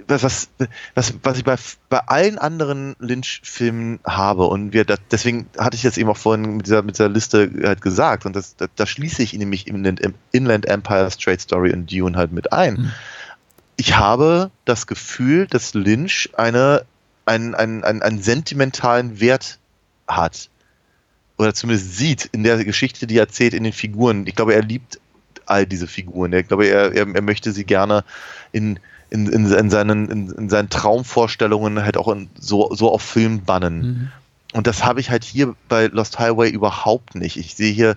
was, was, was, ich bei, bei allen anderen Lynch-Filmen habe und wir, das, deswegen hatte ich das eben auch vorhin mit dieser, mit dieser Liste halt gesagt und das, da, schließe ich nämlich Inland, Inland Empire, Straight Story und Dune halt mit ein. Ich habe das Gefühl, dass Lynch eine, einen, einen, einen, einen sentimentalen Wert hat oder zumindest sieht in der Geschichte, die er erzählt, in den Figuren. Ich glaube, er liebt all diese Figuren. Ich glaube, er, er, er möchte sie gerne in, in, in, in, seinen, in, in seinen Traumvorstellungen halt auch in, so, so auf Film bannen. Und das habe ich halt hier bei Lost Highway überhaupt nicht. Ich sehe hier,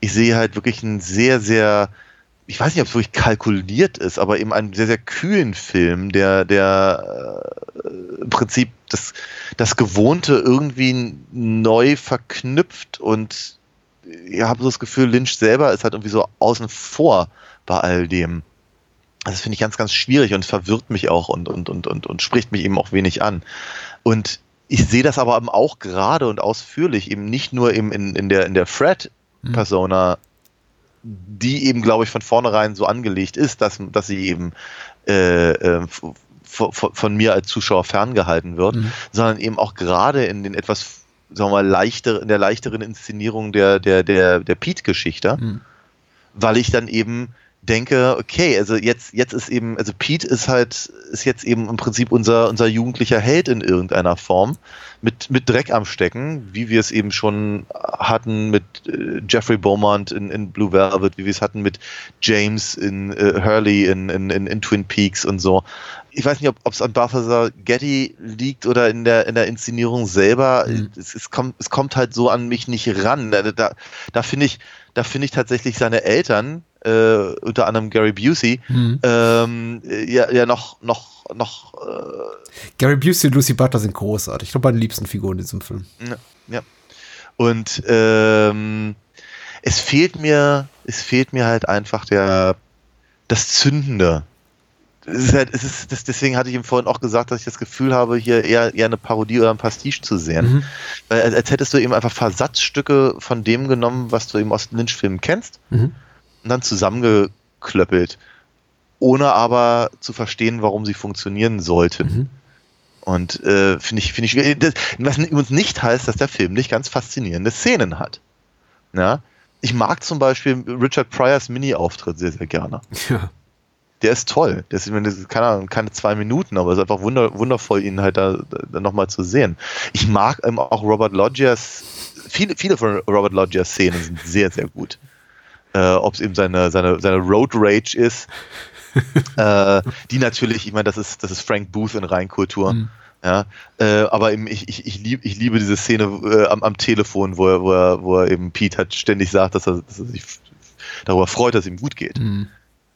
ich sehe halt wirklich einen sehr, sehr, ich weiß nicht, ob es wirklich kalkuliert ist, aber eben einen sehr, sehr kühlen Film, der, der äh, im Prinzip das, das Gewohnte irgendwie neu verknüpft und ich habe so das Gefühl, Lynch selber ist halt irgendwie so außen vor bei all dem. Das finde ich ganz, ganz schwierig und verwirrt mich auch und, und, und, und, und spricht mich eben auch wenig an. Und ich sehe das aber eben auch gerade und ausführlich eben nicht nur eben in, in der, in der Fred-Persona, die eben, glaube ich, von vornherein so angelegt ist, dass, dass sie eben äh, äh, von, von mir als Zuschauer ferngehalten wird, Mhm. sondern eben auch gerade in den etwas, sagen wir mal, leichter, in der leichteren Inszenierung der, der, der, der Pete-Geschichte, Mhm. weil ich dann eben denke, okay, also jetzt, jetzt ist eben, also Pete ist halt, ist jetzt eben im Prinzip unser, unser jugendlicher Held in irgendeiner Form, mit, mit Dreck am Stecken, wie wir es eben schon hatten mit äh, Jeffrey Beaumont in, in Blue Velvet, wie wir es hatten mit James in äh, Hurley in, in, in, in Twin Peaks und so. Ich weiß nicht, ob es an Balthazar Getty liegt oder in der, in der Inszenierung selber. Mhm. Es, es, kommt, es kommt halt so an mich nicht ran. Da, da, da finde ich, da finde ich tatsächlich seine Eltern, äh, unter anderem Gary Busey, Mhm. ähm, ja, ja noch, noch, noch, äh, Gary Busey und Lucy Butler sind großartig. Ich glaube, meine liebsten Figuren in diesem Film. ja, ja. Und ähm, es fehlt mir, es fehlt mir halt einfach der, das Zündende. Es ist halt, es ist, das, deswegen hatte ich ihm vorhin auch gesagt, dass ich das Gefühl habe, hier eher, eher eine Parodie oder ein Pastiche zu sehen. Mhm. Weil, als, als hättest du eben einfach Versatzstücke von dem genommen, was du eben aus Lynch-Filmen kennst, Mhm. und dann zusammengeklöppelt, ohne aber zu verstehen, warum sie funktionieren sollten. Mhm. Und äh, finde ich, finde ich, das, was übrigens nicht heißt, dass der Film nicht ganz faszinierende Szenen hat. Ja? Ich mag zum Beispiel Richard Pryors Mini-Auftritt sehr, sehr gerne. Ja. Der ist toll. Das ist, ist keine, Ahnung, keine zwei Minuten, aber es ist einfach wunder, wundervoll, ihn halt da, da nochmal zu sehen. Ich mag ähm, auch Robert Loggias, viele, viele von Robert Loggias Szenen sind sehr, sehr gut. Äh, Ob es eben seine, seine, seine Road Rage ist, äh, die natürlich, ich meine, das ist, das ist Frank Booth in Reinkultur. Mhm. Ja, äh, aber eben, ich, ich, ich, lieb, ich liebe diese Szene äh, am, am Telefon, wo er, wo, er, wo er eben Pete halt ständig sagt, dass er, dass er sich darüber freut, dass es ihm gut geht. Mhm.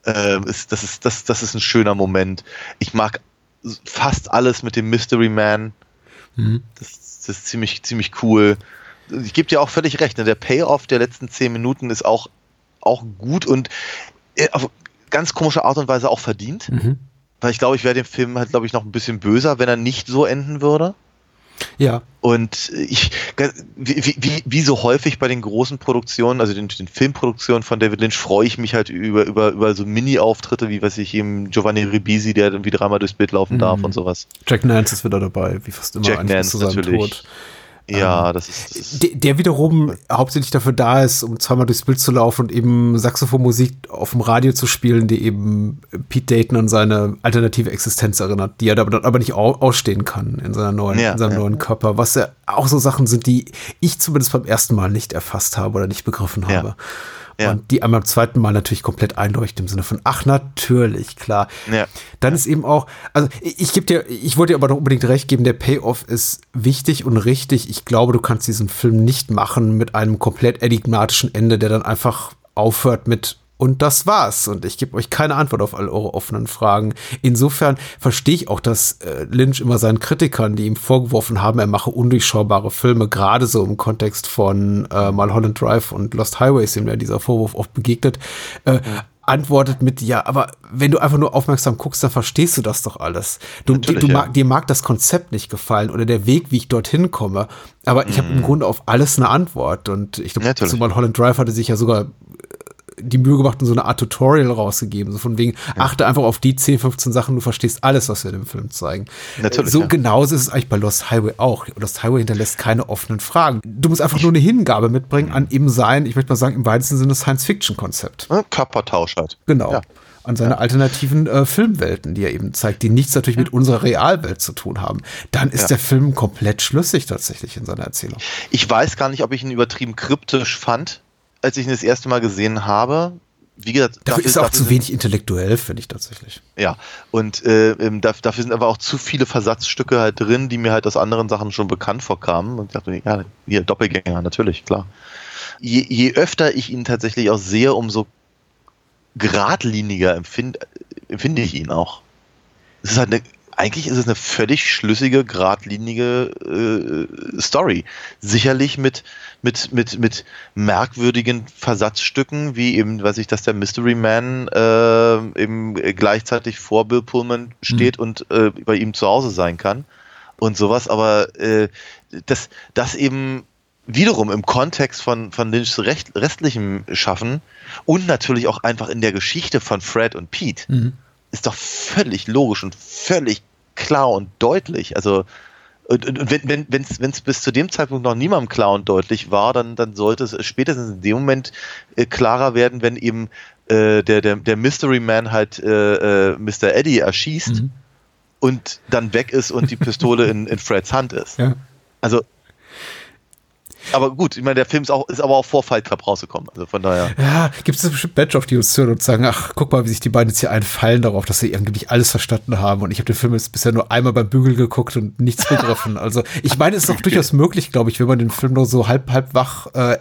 Äh, ist, das, ist, das, das ist ein schöner Moment. Ich mag fast alles mit dem Mystery Man. Mhm. Das, das, ist ziemlich, ziemlich cool. Ich gebe dir auch völlig recht. Ne? Der Payoff der letzten zehn Minuten ist auch, auch gut und äh, auf ganz komische Art und Weise auch verdient. Mhm. Weil ich glaube, ich wäre dem Film halt, glaube ich, noch ein bisschen böser, wenn er nicht so enden würde. Ja. Und ich, wie, wie, wie so häufig bei den großen Produktionen, also den, den Filmproduktionen von David Lynch, freue ich mich halt über, über, über so Mini-Auftritte, wie was ich eben Giovanni Ribisi, der dann wie dreimal durchs Bild laufen darf mhm. und sowas. Jack Nance ist wieder dabei, wie fast immer Jack Nance natürlich. Tod. Ja, ähm, das ist. Das ist der, der, wiederum hauptsächlich dafür da ist, um zweimal durchs Bild zu laufen und eben Saxophonmusik auf dem Radio zu spielen, die eben Pete Dayton an seine alternative Existenz erinnert, die er aber, aber nicht ausstehen kann in, seiner neuen, ja, in seinem ja. neuen Körper. Was ja auch so Sachen sind, die ich zumindest beim ersten Mal nicht erfasst habe oder nicht begriffen habe. Ja. Ja. Und die einmal beim zweiten Mal natürlich komplett einleuchten im Sinne von, ach, natürlich, klar. Ja. Dann ist eben auch, also ich, ich gebe dir, ich wollte dir aber noch unbedingt recht geben, der Payoff ist wichtig und richtig. Ich glaube, du kannst diesen Film nicht machen mit einem komplett enigmatischen Ende, der dann einfach aufhört mit und das war's. Und ich gebe euch keine Antwort auf all eure offenen Fragen. Insofern verstehe ich auch, dass äh, Lynch immer seinen Kritikern, die ihm vorgeworfen haben, er mache undurchschaubare Filme, gerade so im Kontext von äh, Mulholland Drive und Lost Highways, dem ja dieser Vorwurf oft begegnet, äh, mhm antwortet mit, ja, aber wenn du einfach nur aufmerksam guckst, dann verstehst du das doch alles. Du, du ja. mag, dir mag das Konzept nicht gefallen oder der Weg, wie ich dorthin komme, aber ich habe im mhm. Grunde auf alles eine Antwort und ich glaube, zumal Holland Drive hatte sich ja sogar die Mühe gemacht und so eine Art Tutorial rausgegeben. So von wegen, ja. achte einfach auf die 10, 15 Sachen, du verstehst alles, was wir in dem Film zeigen. Natürlich. So ja. genauso ist es eigentlich bei Lost Highway auch. Lost Highway hinterlässt keine offenen Fragen. Du musst einfach nur eine Hingabe mitbringen an eben sein, ich möchte mal sagen, im weitesten Sinne Science-Fiction-Konzept. Ja, Körpertausch halt. Genau. Ja an seine alternativen äh, Filmwelten, die er eben zeigt, die nichts natürlich mit unserer Realwelt zu tun haben. Dann ist ja. der Film komplett schlüssig tatsächlich in seiner Erzählung. Ich weiß gar nicht, ob ich ihn übertrieben kryptisch fand als ich ihn das erste Mal gesehen habe, wie gesagt, dafür, dafür ist er auch zu wenig intellektuell, finde ich tatsächlich. Ja, und äh, dafür sind aber auch zu viele Versatzstücke halt drin, die mir halt aus anderen Sachen schon bekannt vorkamen. Und ich dachte, ja, hier Doppelgänger, natürlich, klar. Je, je öfter ich ihn tatsächlich auch sehe, umso geradliniger empfinde, empfinde ich ihn auch. Es ist halt eine eigentlich ist es eine völlig schlüssige, geradlinige äh, Story. Sicherlich mit, mit, mit, mit merkwürdigen Versatzstücken, wie eben, weiß ich, dass der Mystery Man äh, eben gleichzeitig vor Bill Pullman steht mhm. und äh, bei ihm zu Hause sein kann und sowas, aber äh, das, das eben wiederum im Kontext von, von Lynchs recht, restlichem Schaffen und natürlich auch einfach in der Geschichte von Fred und Pete. Mhm ist doch völlig logisch und völlig klar und deutlich. Also und, und wenn es wenn, bis zu dem Zeitpunkt noch niemandem klar und deutlich war, dann, dann sollte es spätestens in dem Moment äh, klarer werden, wenn eben äh, der, der, der Mystery Man halt äh, äh Mr. Eddie erschießt mhm. und dann weg ist und die Pistole in, in Freds Hand ist. Ja. Also aber gut, ich meine, der Film ist, auch, ist aber auch vor Fight Club rausgekommen. Also von daher. Ja, gibt es bestimmt Badge auf die uns hören und sagen, ach, guck mal, wie sich die beiden jetzt hier einfallen darauf, dass sie irgendwie alles verstanden haben. Und ich habe den Film jetzt bisher nur einmal beim Bügel geguckt und nichts begriffen. Also ich meine, es ist doch durchaus möglich, glaube ich, wenn man den Film nur so halb, halb wach äh,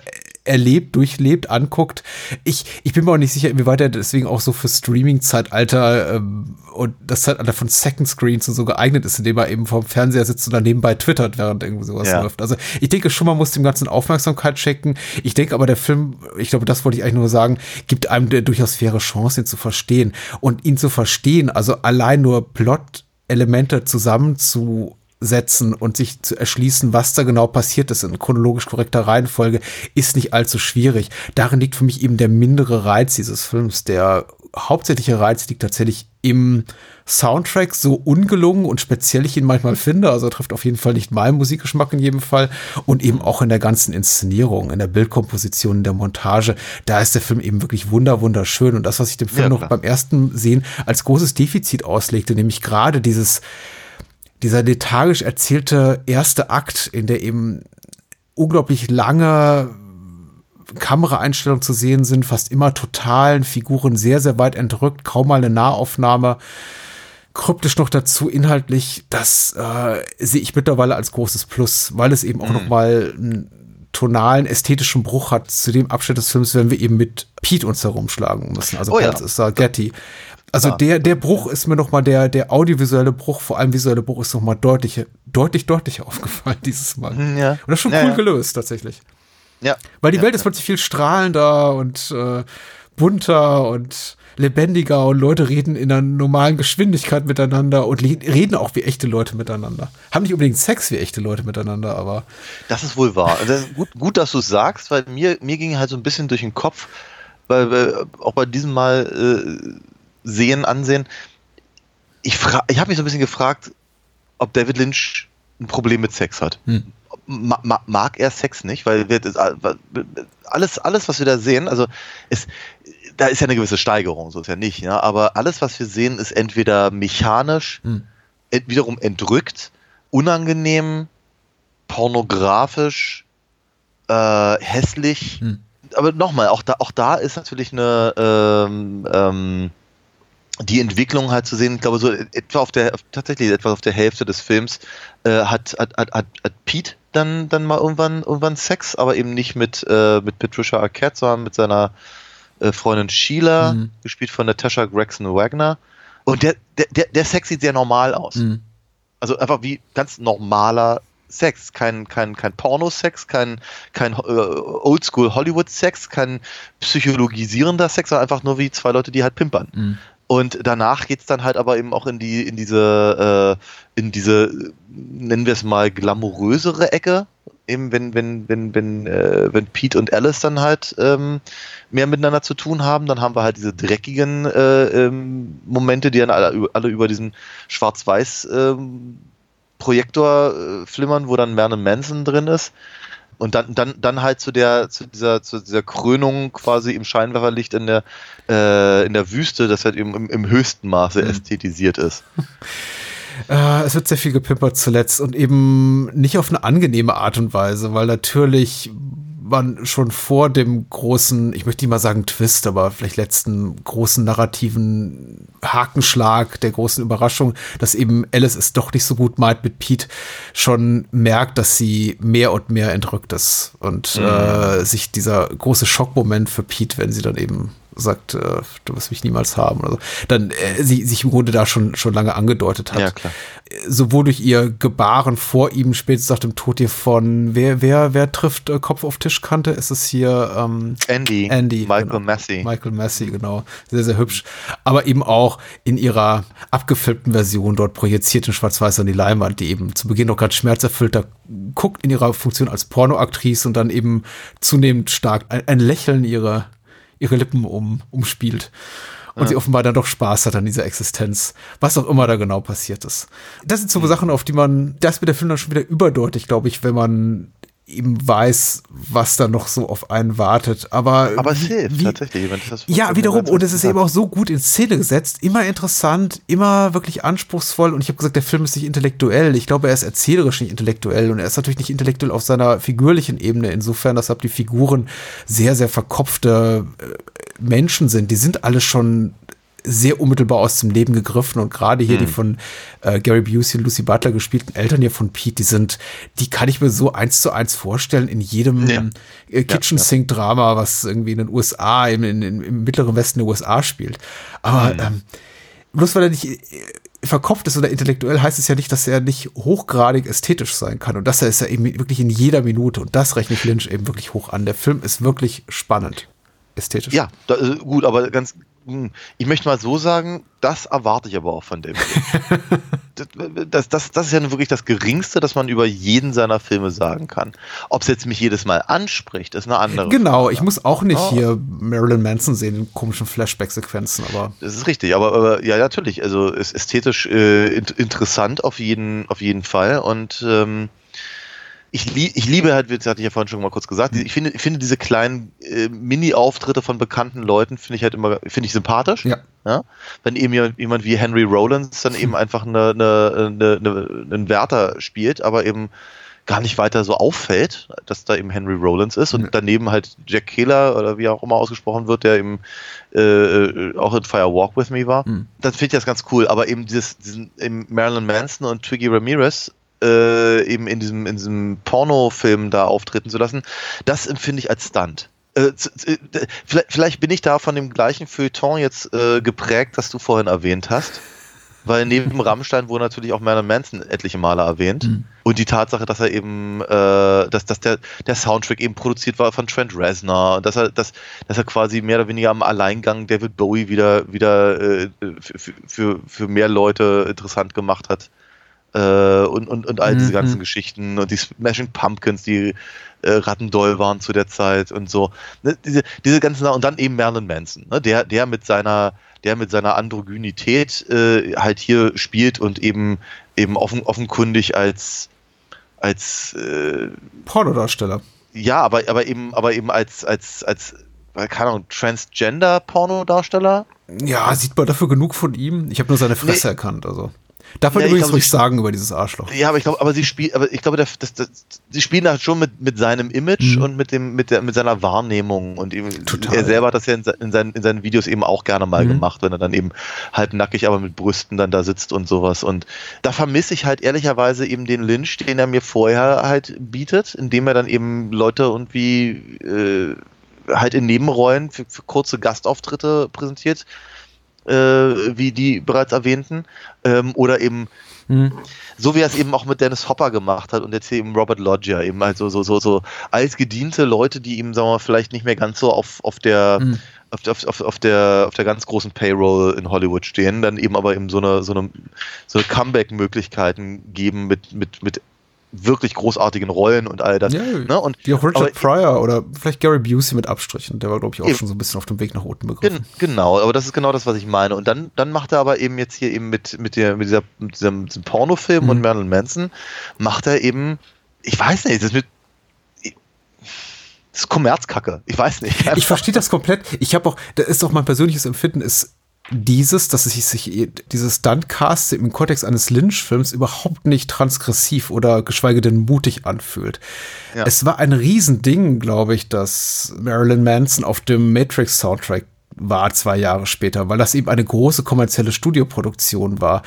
erlebt, durchlebt, anguckt. Ich, ich bin mir auch nicht sicher, inwieweit er deswegen auch so für Streaming-Zeitalter ähm, und das Zeitalter von Second Screens und so geeignet ist, indem er eben vorm Fernseher sitzt und dann nebenbei twittert, während irgendwie sowas ja. läuft. Also ich denke schon, man muss dem ganzen Aufmerksamkeit schenken. Ich denke aber, der Film, ich glaube, das wollte ich eigentlich nur sagen, gibt einem der durchaus faire Chance, ihn zu verstehen. Und ihn zu verstehen, also allein nur Plot Elemente zusammen zu setzen und sich zu erschließen, was da genau passiert ist in chronologisch korrekter Reihenfolge, ist nicht allzu schwierig. Darin liegt für mich eben der mindere Reiz dieses Films. Der hauptsächliche Reiz liegt tatsächlich im Soundtrack, so ungelungen und speziell ich ihn manchmal finde. Also er trifft auf jeden Fall nicht meinen Musikgeschmack in jedem Fall. Und eben auch in der ganzen Inszenierung, in der Bildkomposition, in der Montage. Da ist der Film eben wirklich wunder, wunderschön. Und das, was ich dem Film ja, noch beim ersten Sehen als großes Defizit auslegte, nämlich gerade dieses, dieser lethargisch erzählte erste Akt, in der eben unglaublich lange Kameraeinstellungen zu sehen sind, fast immer totalen Figuren sehr, sehr weit entrückt, kaum mal eine Nahaufnahme. Kryptisch noch dazu inhaltlich, das äh, sehe ich mittlerweile als großes Plus, weil es eben auch mhm. noch mal einen tonalen, ästhetischen Bruch hat zu dem Abschnitt des Films, wenn wir eben mit Pete uns herumschlagen müssen. Also oh, ja. ist da Getty. Also ja. der, der Bruch ist mir noch mal der, der audiovisuelle Bruch, vor allem visuelle Bruch ist noch mal deutlich, deutlich, deutlich aufgefallen dieses Mal. Mhm, ja. Und das ist schon cool gelöst, tatsächlich. Ja. Weil die ja, Welt ist plötzlich viel strahlender und äh, bunter und lebendiger und Leute reden in einer normalen Geschwindigkeit miteinander und reden auch wie echte Leute miteinander. Haben nicht unbedingt Sex wie echte Leute miteinander, aber. Das ist wohl wahr. Also gut, gut, dass du es sagst, weil mir, mir ging halt so ein bisschen durch den Kopf, weil, weil auch bei diesem Mal äh, sehen, ansehen. Ich, ich habe mich so ein bisschen gefragt, ob David Lynch ein Problem mit Sex hat. Hm ma mag er Sex nicht, weil alles, alles, was wir da sehen, also ist, da ist ja eine gewisse Steigerung, so ist ja nicht, ja, aber alles, was wir sehen, ist entweder mechanisch, hm. wiederum entrückt, unangenehm, pornografisch, äh, hässlich. Hm. Aber nochmal, auch da, auch da ist natürlich eine ähm, ähm, die Entwicklung halt zu sehen, ich glaube, so etwa auf der, tatsächlich etwa auf der Hälfte des Films äh, hat, hat, hat, hat Pete dann, dann mal irgendwann, irgendwann Sex, aber eben nicht mit, äh, mit Patricia Arquette, sondern mit seiner äh, Freundin Sheila, mhm. gespielt von Natasha Gregson Wagner. Und der, der, der Sex sieht sehr normal aus. Mhm. Also einfach wie ganz normaler Sex, kein, kein, kein Pornosex, kein, kein äh, Oldschool Hollywood-Sex, kein psychologisierender Sex, sondern einfach nur wie zwei Leute, die halt pimpern. Mhm. Und danach geht's dann halt aber eben auch in die, in diese, äh, in diese, nennen wir es mal, glamourösere Ecke. Eben wenn, wenn, wenn, wenn, äh, wenn Pete und Alice dann halt ähm, mehr miteinander zu tun haben, dann haben wir halt diese dreckigen äh, ähm, Momente, die dann alle, alle über diesen Schwarz-Weiß ähm, Projektor äh, flimmern, wo dann Merlin Manson drin ist. Und dann, dann, dann halt zu der, zu dieser, zu dieser Krönung quasi im Scheinwerferlicht in der, äh, in der Wüste, das halt eben im, im höchsten Maße mhm. ästhetisiert ist. Äh, es wird sehr viel gepimpert zuletzt und eben nicht auf eine angenehme Art und Weise, weil natürlich man schon vor dem großen, ich möchte nicht mal sagen Twist, aber vielleicht letzten großen narrativen Hakenschlag der großen Überraschung, dass eben Alice es doch nicht so gut meint mit Pete, schon merkt, dass sie mehr und mehr entrückt ist und mhm. äh, sich dieser große Schockmoment für Pete, wenn sie dann eben sagt, äh, du wirst mich niemals haben oder so, dann äh, sie sich im Grunde da schon, schon lange angedeutet hat. Ja, klar. Sowohl durch ihr Gebaren vor ihm, spätestens nach dem Tod hier von, wer, wer, wer trifft äh, Kopf auf Tischkante? Ist es hier ähm, Andy. Andy. Michael genau. Massey. Michael Massey, genau. Sehr, sehr hübsch. Aber eben auch in ihrer abgefilmten Version dort projiziert in Schwarz-Weiß an die Leinwand, die eben zu Beginn noch ganz schmerzerfüllter guckt in ihrer Funktion als Pornoaktrice und dann eben zunehmend stark ein, ein Lächeln ihrer ihre Lippen um, umspielt. Und ja. sie offenbar dann doch Spaß hat an dieser Existenz. Was auch immer da genau passiert ist. Das sind so mhm. Sachen, auf die man, das mit der Film dann schon wieder überdeutlich, glaube ich, wenn man eben weiß, was da noch so auf einen wartet. Aber, aber es hilft wie, tatsächlich. Wenn das ja, wiederum, und es ist eben auch so gut in Szene gesetzt, immer interessant, immer wirklich anspruchsvoll. Und ich habe gesagt, der Film ist nicht intellektuell. Ich glaube, er ist erzählerisch nicht intellektuell. Und er ist natürlich nicht intellektuell auf seiner figürlichen Ebene. Insofern, dass die Figuren sehr, sehr verkopfte äh, Menschen sind. Die sind alle schon sehr unmittelbar aus dem Leben gegriffen und gerade hier mhm. die von äh, Gary Busey und Lucy Butler gespielten Eltern hier von Pete, die sind, die kann ich mir so eins zu eins vorstellen in jedem ja. äh, Kitchen Sink Drama, was irgendwie in den USA, im, in, im mittleren Westen der USA spielt. Aber mhm. ähm, bloß weil er nicht äh, verkopft ist oder intellektuell, heißt es ja nicht, dass er nicht hochgradig ästhetisch sein kann. Und das ist ja eben wirklich in jeder Minute. Und das rechnet Lynch eben wirklich hoch an. Der Film ist wirklich spannend ästhetisch. Ja, da, gut, aber ganz hm, ich möchte mal so sagen, das erwarte ich aber auch von dem. das, das, das, ist ja wirklich das Geringste, das man über jeden seiner Filme sagen kann. Ob es jetzt mich jedes Mal anspricht, ist eine andere Genau, Frage. ich muss auch nicht Oh. hier Marilyn Manson sehen in komischen Flashback-Sequenzen, aber Das ist richtig, aber, aber ja, natürlich. Also ist ästhetisch äh, in, interessant auf jeden, auf jeden Fall. Und ähm, ich, lie ich liebe halt, das hatte ich ja vorhin schon mal kurz gesagt, ich finde, ich finde diese kleinen äh, Mini-Auftritte von bekannten Leuten finde ich halt immer, finde ich sympathisch. ja. Ja? Wenn eben jemand, wie Henry Rollins dann eben einfach eine, eine, eine, eine, einen Wärter spielt, aber eben gar nicht weiter so auffällt, dass da eben Henry Rollins ist und Ja. daneben halt Jack Keeler oder wie auch immer ausgesprochen wird, der eben äh, äh, auch in Fire Walk With Me war. Mhm. Das finde ich das ganz cool, aber eben dieses, diesen eben Marilyn Manson und Twiggy Ramirez äh, eben in diesem, in diesem Pornofilm da auftreten zu lassen, das empfinde ich als Stunt. Äh, d- vielleicht, vielleicht bin ich da von dem gleichen Feuilleton jetzt äh, geprägt, das du vorhin erwähnt hast. Weil neben Rammstein wurde natürlich auch Marilyn Manson etliche Male erwähnt. Mhm. Und die Tatsache, dass er eben, äh, dass, dass der, der Soundtrack eben produziert war von Trent Reznor und dass er, dass, dass er quasi mehr oder weniger am Alleingang David Bowie wieder, wieder äh, für, für, für mehr Leute interessant gemacht hat. Äh, und, und, und all diese Mhm. ganzen Geschichten und die Smashing Pumpkins, die äh, Rattendoll waren zu der Zeit und so. Ne, diese, diese ganzen und dann eben Marilyn Manson, ne, der, der mit seiner, der mit seiner Androgynität äh, halt hier spielt und eben eben offen, offenkundig als als äh, Pornodarsteller. ja, aber, aber eben, aber eben als, als, als, keine Ahnung, Transgender-Pornodarsteller. Ja, sieht man dafür genug von ihm? Ich habe nur seine Fresse Nee. erkannt, also. Darf man übrigens ruhig sagen über dieses Arschloch. Ja, aber ich glaube, aber sie spielt, aber ich glaube, das, das, das, sie spielen halt schon mit, mit seinem Image Mhm. und mit dem, mit der, mit seiner Wahrnehmung und eben, Total, er selber hat das ja in, in, seinen, in seinen Videos eben auch gerne mal Mhm. gemacht, wenn er dann eben halbnackig, aber mit Brüsten dann da sitzt und sowas. Und da vermisse ich halt ehrlicherweise eben den Lynch, den er mir vorher halt bietet, indem er dann eben Leute irgendwie äh, halt in Nebenrollen für, für kurze Gastauftritte präsentiert, äh, wie die bereits erwähnten, ähm, oder eben Hm. so wie er es eben auch mit Dennis Hopper gemacht hat und jetzt hier eben Robert Loggia, eben also so, so, so altgediente Leute, die ihm, sagen wir mal, vielleicht nicht mehr ganz so auf, auf der, Hm. auf, auf, auf, auf der, auf der ganz großen Payroll in Hollywood stehen, dann eben aber eben so eine, so eine, so eine Comeback-Möglichkeiten geben mit, mit, mit wirklich großartigen Rollen und all das. Ja, ne? und, Die auch Richard Pryor oder vielleicht Gary Busey mit Abstrichen. Der war, glaube ich, auch Eben. schon so ein bisschen auf dem Weg nach unten begriffen. Gen genau, aber das ist genau das, was ich meine. Und dann, dann macht er aber eben jetzt hier eben mit, mit, der, mit, dieser, mit diesem, diesem Pornofilm Mhm. und Marilyn Manson, macht er eben, ich weiß nicht, das ist mit. Das ist Kommerzkacke. Ich weiß nicht. Ich verstehe das komplett. Ich habe auch, da ist auch mein persönliches Empfinden, ist dieses, dass es sich, dieses Stuntcast im Kontext eines Lynch-Films überhaupt nicht transgressiv oder geschweige denn mutig anfühlt. Ja. Es war ein Riesending, glaube ich, dass Marilyn Manson auf dem Matrix-Soundtrack war zwei Jahre später, weil das eben eine große kommerzielle Studioproduktion war.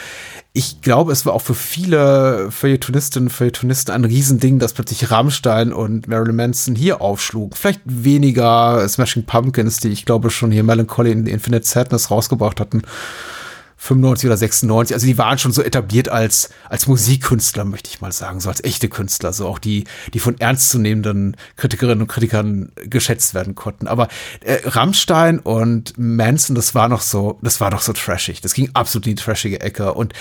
Ich glaube, es war auch für viele Feuilletonistinnen und Feuilletonisten ein Riesending, dass plötzlich Rammstein und Marilyn Manson hier aufschlugen. Vielleicht weniger Smashing Pumpkins, die ich glaube schon hier Melancholy in Infinite Sadness rausgebracht hatten. 95 oder 96, also die waren schon so etabliert als, als Musikkünstler, möchte ich mal sagen, so als echte Künstler, so auch die, die von ernstzunehmenden Kritikerinnen und Kritikern geschätzt werden konnten. Aber äh, Rammstein und Manson, das war noch so, das war doch so trashig. Das ging absolut in die trashige Ecke. Und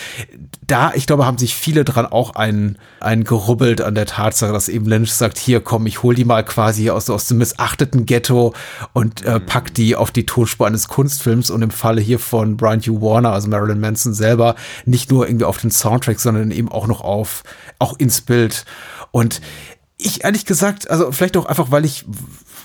da, ich glaube, haben sich viele dran auch einen, einen gerubbelt an der Tatsache, dass eben Lynch sagt, hier komm, ich hol die mal quasi aus, aus dem missachteten Ghetto und äh, pack die auf die Tonspur eines Kunstfilms und im Falle hier von Brian Hugh Warner, also Marilyn Manson selber, nicht nur irgendwie auf den Soundtrack, sondern eben auch noch auf, auch ins Bild. Und ich ehrlich gesagt, also vielleicht auch einfach, weil ich,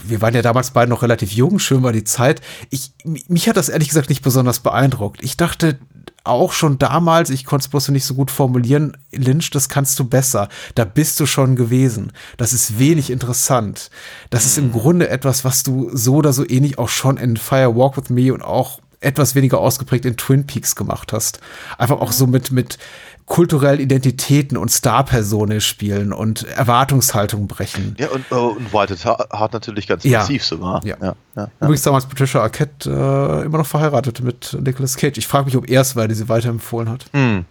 wir waren ja damals beide noch relativ jung, schön war die Zeit. Ich, mich hat das ehrlich gesagt nicht besonders beeindruckt. Ich dachte, auch schon damals, ich konnte es bloß nicht so gut formulieren, Lynch, das kannst du besser. Da bist du schon gewesen. Das ist wenig interessant. Das ist im Grunde etwas, was du so oder so ähnlich auch schon in Fire Walk with Me und auch etwas weniger ausgeprägt in Twin Peaks gemacht hast. Einfach auch so mit, mit kulturellen Identitäten und Starpersonen spielen und Erwartungshaltung brechen. Ja, und, oh, und White Hart natürlich ganz Ja. massiv sogar. Ja. ja, ja. Übrigens damals Patricia Arquette äh, immer noch verheiratet mit Nicolas Cage. Ich frage mich, ob er es war, der sie weiterempfohlen hat. Hm.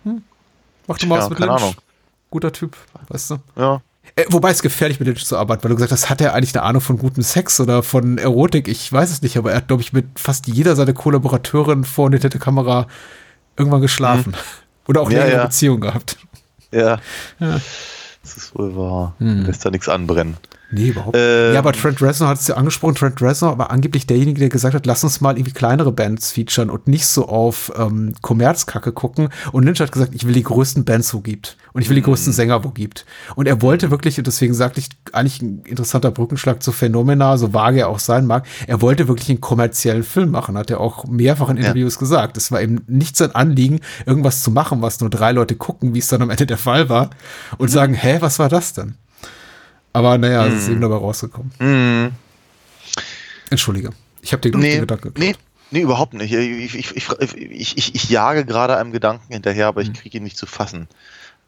Mach du mal was mit keine Lynch. Ahnung. Guter Typ, weißt du? Ja. Äh, wobei es gefährlich mit Lynch zu arbeiten, weil du gesagt hast, hat er eigentlich eine Ahnung von gutem Sex oder von Erotik? Ich weiß es nicht, aber er hat, glaube ich, mit fast jeder seiner Kollaborateurin vor der Kamera irgendwann geschlafen. Mhm. Oder auch Ja, längere ja. Beziehung gehabt. Ja. Ja. Das ist wohl wahr. Hm. Lässt da nichts anbrennen. Nee, überhaupt Ähm. Ja, aber Trent Reznor hat es ja angesprochen. Trent Reznor war angeblich derjenige, der gesagt hat, lass uns mal irgendwie kleinere Bands featuren und nicht so auf ähm, Kommerzkacke gucken. Und Lynch hat gesagt, ich will die größten Bands, wo gibt. Und ich will die Mhm. größten Sänger, wo gibt. Und er wollte wirklich, und deswegen sagte ich, eigentlich ein interessanter Brückenschlag zu Phänomena, so vage er auch sein mag, er wollte wirklich einen kommerziellen Film machen, hat er auch mehrfach in Ja. Interviews gesagt. Es war eben nicht sein Anliegen, irgendwas zu machen, was nur drei Leute gucken, wie es dann am Ende der Fall war, und sagen, hä, was war das denn? Aber naja, es ist eben dabei rausgekommen. Mhm. Entschuldige. Ich habe dir Nee, den Gedanken nee, nee, überhaupt nicht. Ich, ich, ich, ich, jage gerade einem Gedanken hinterher, aber ich kriege ihn nicht zu fassen.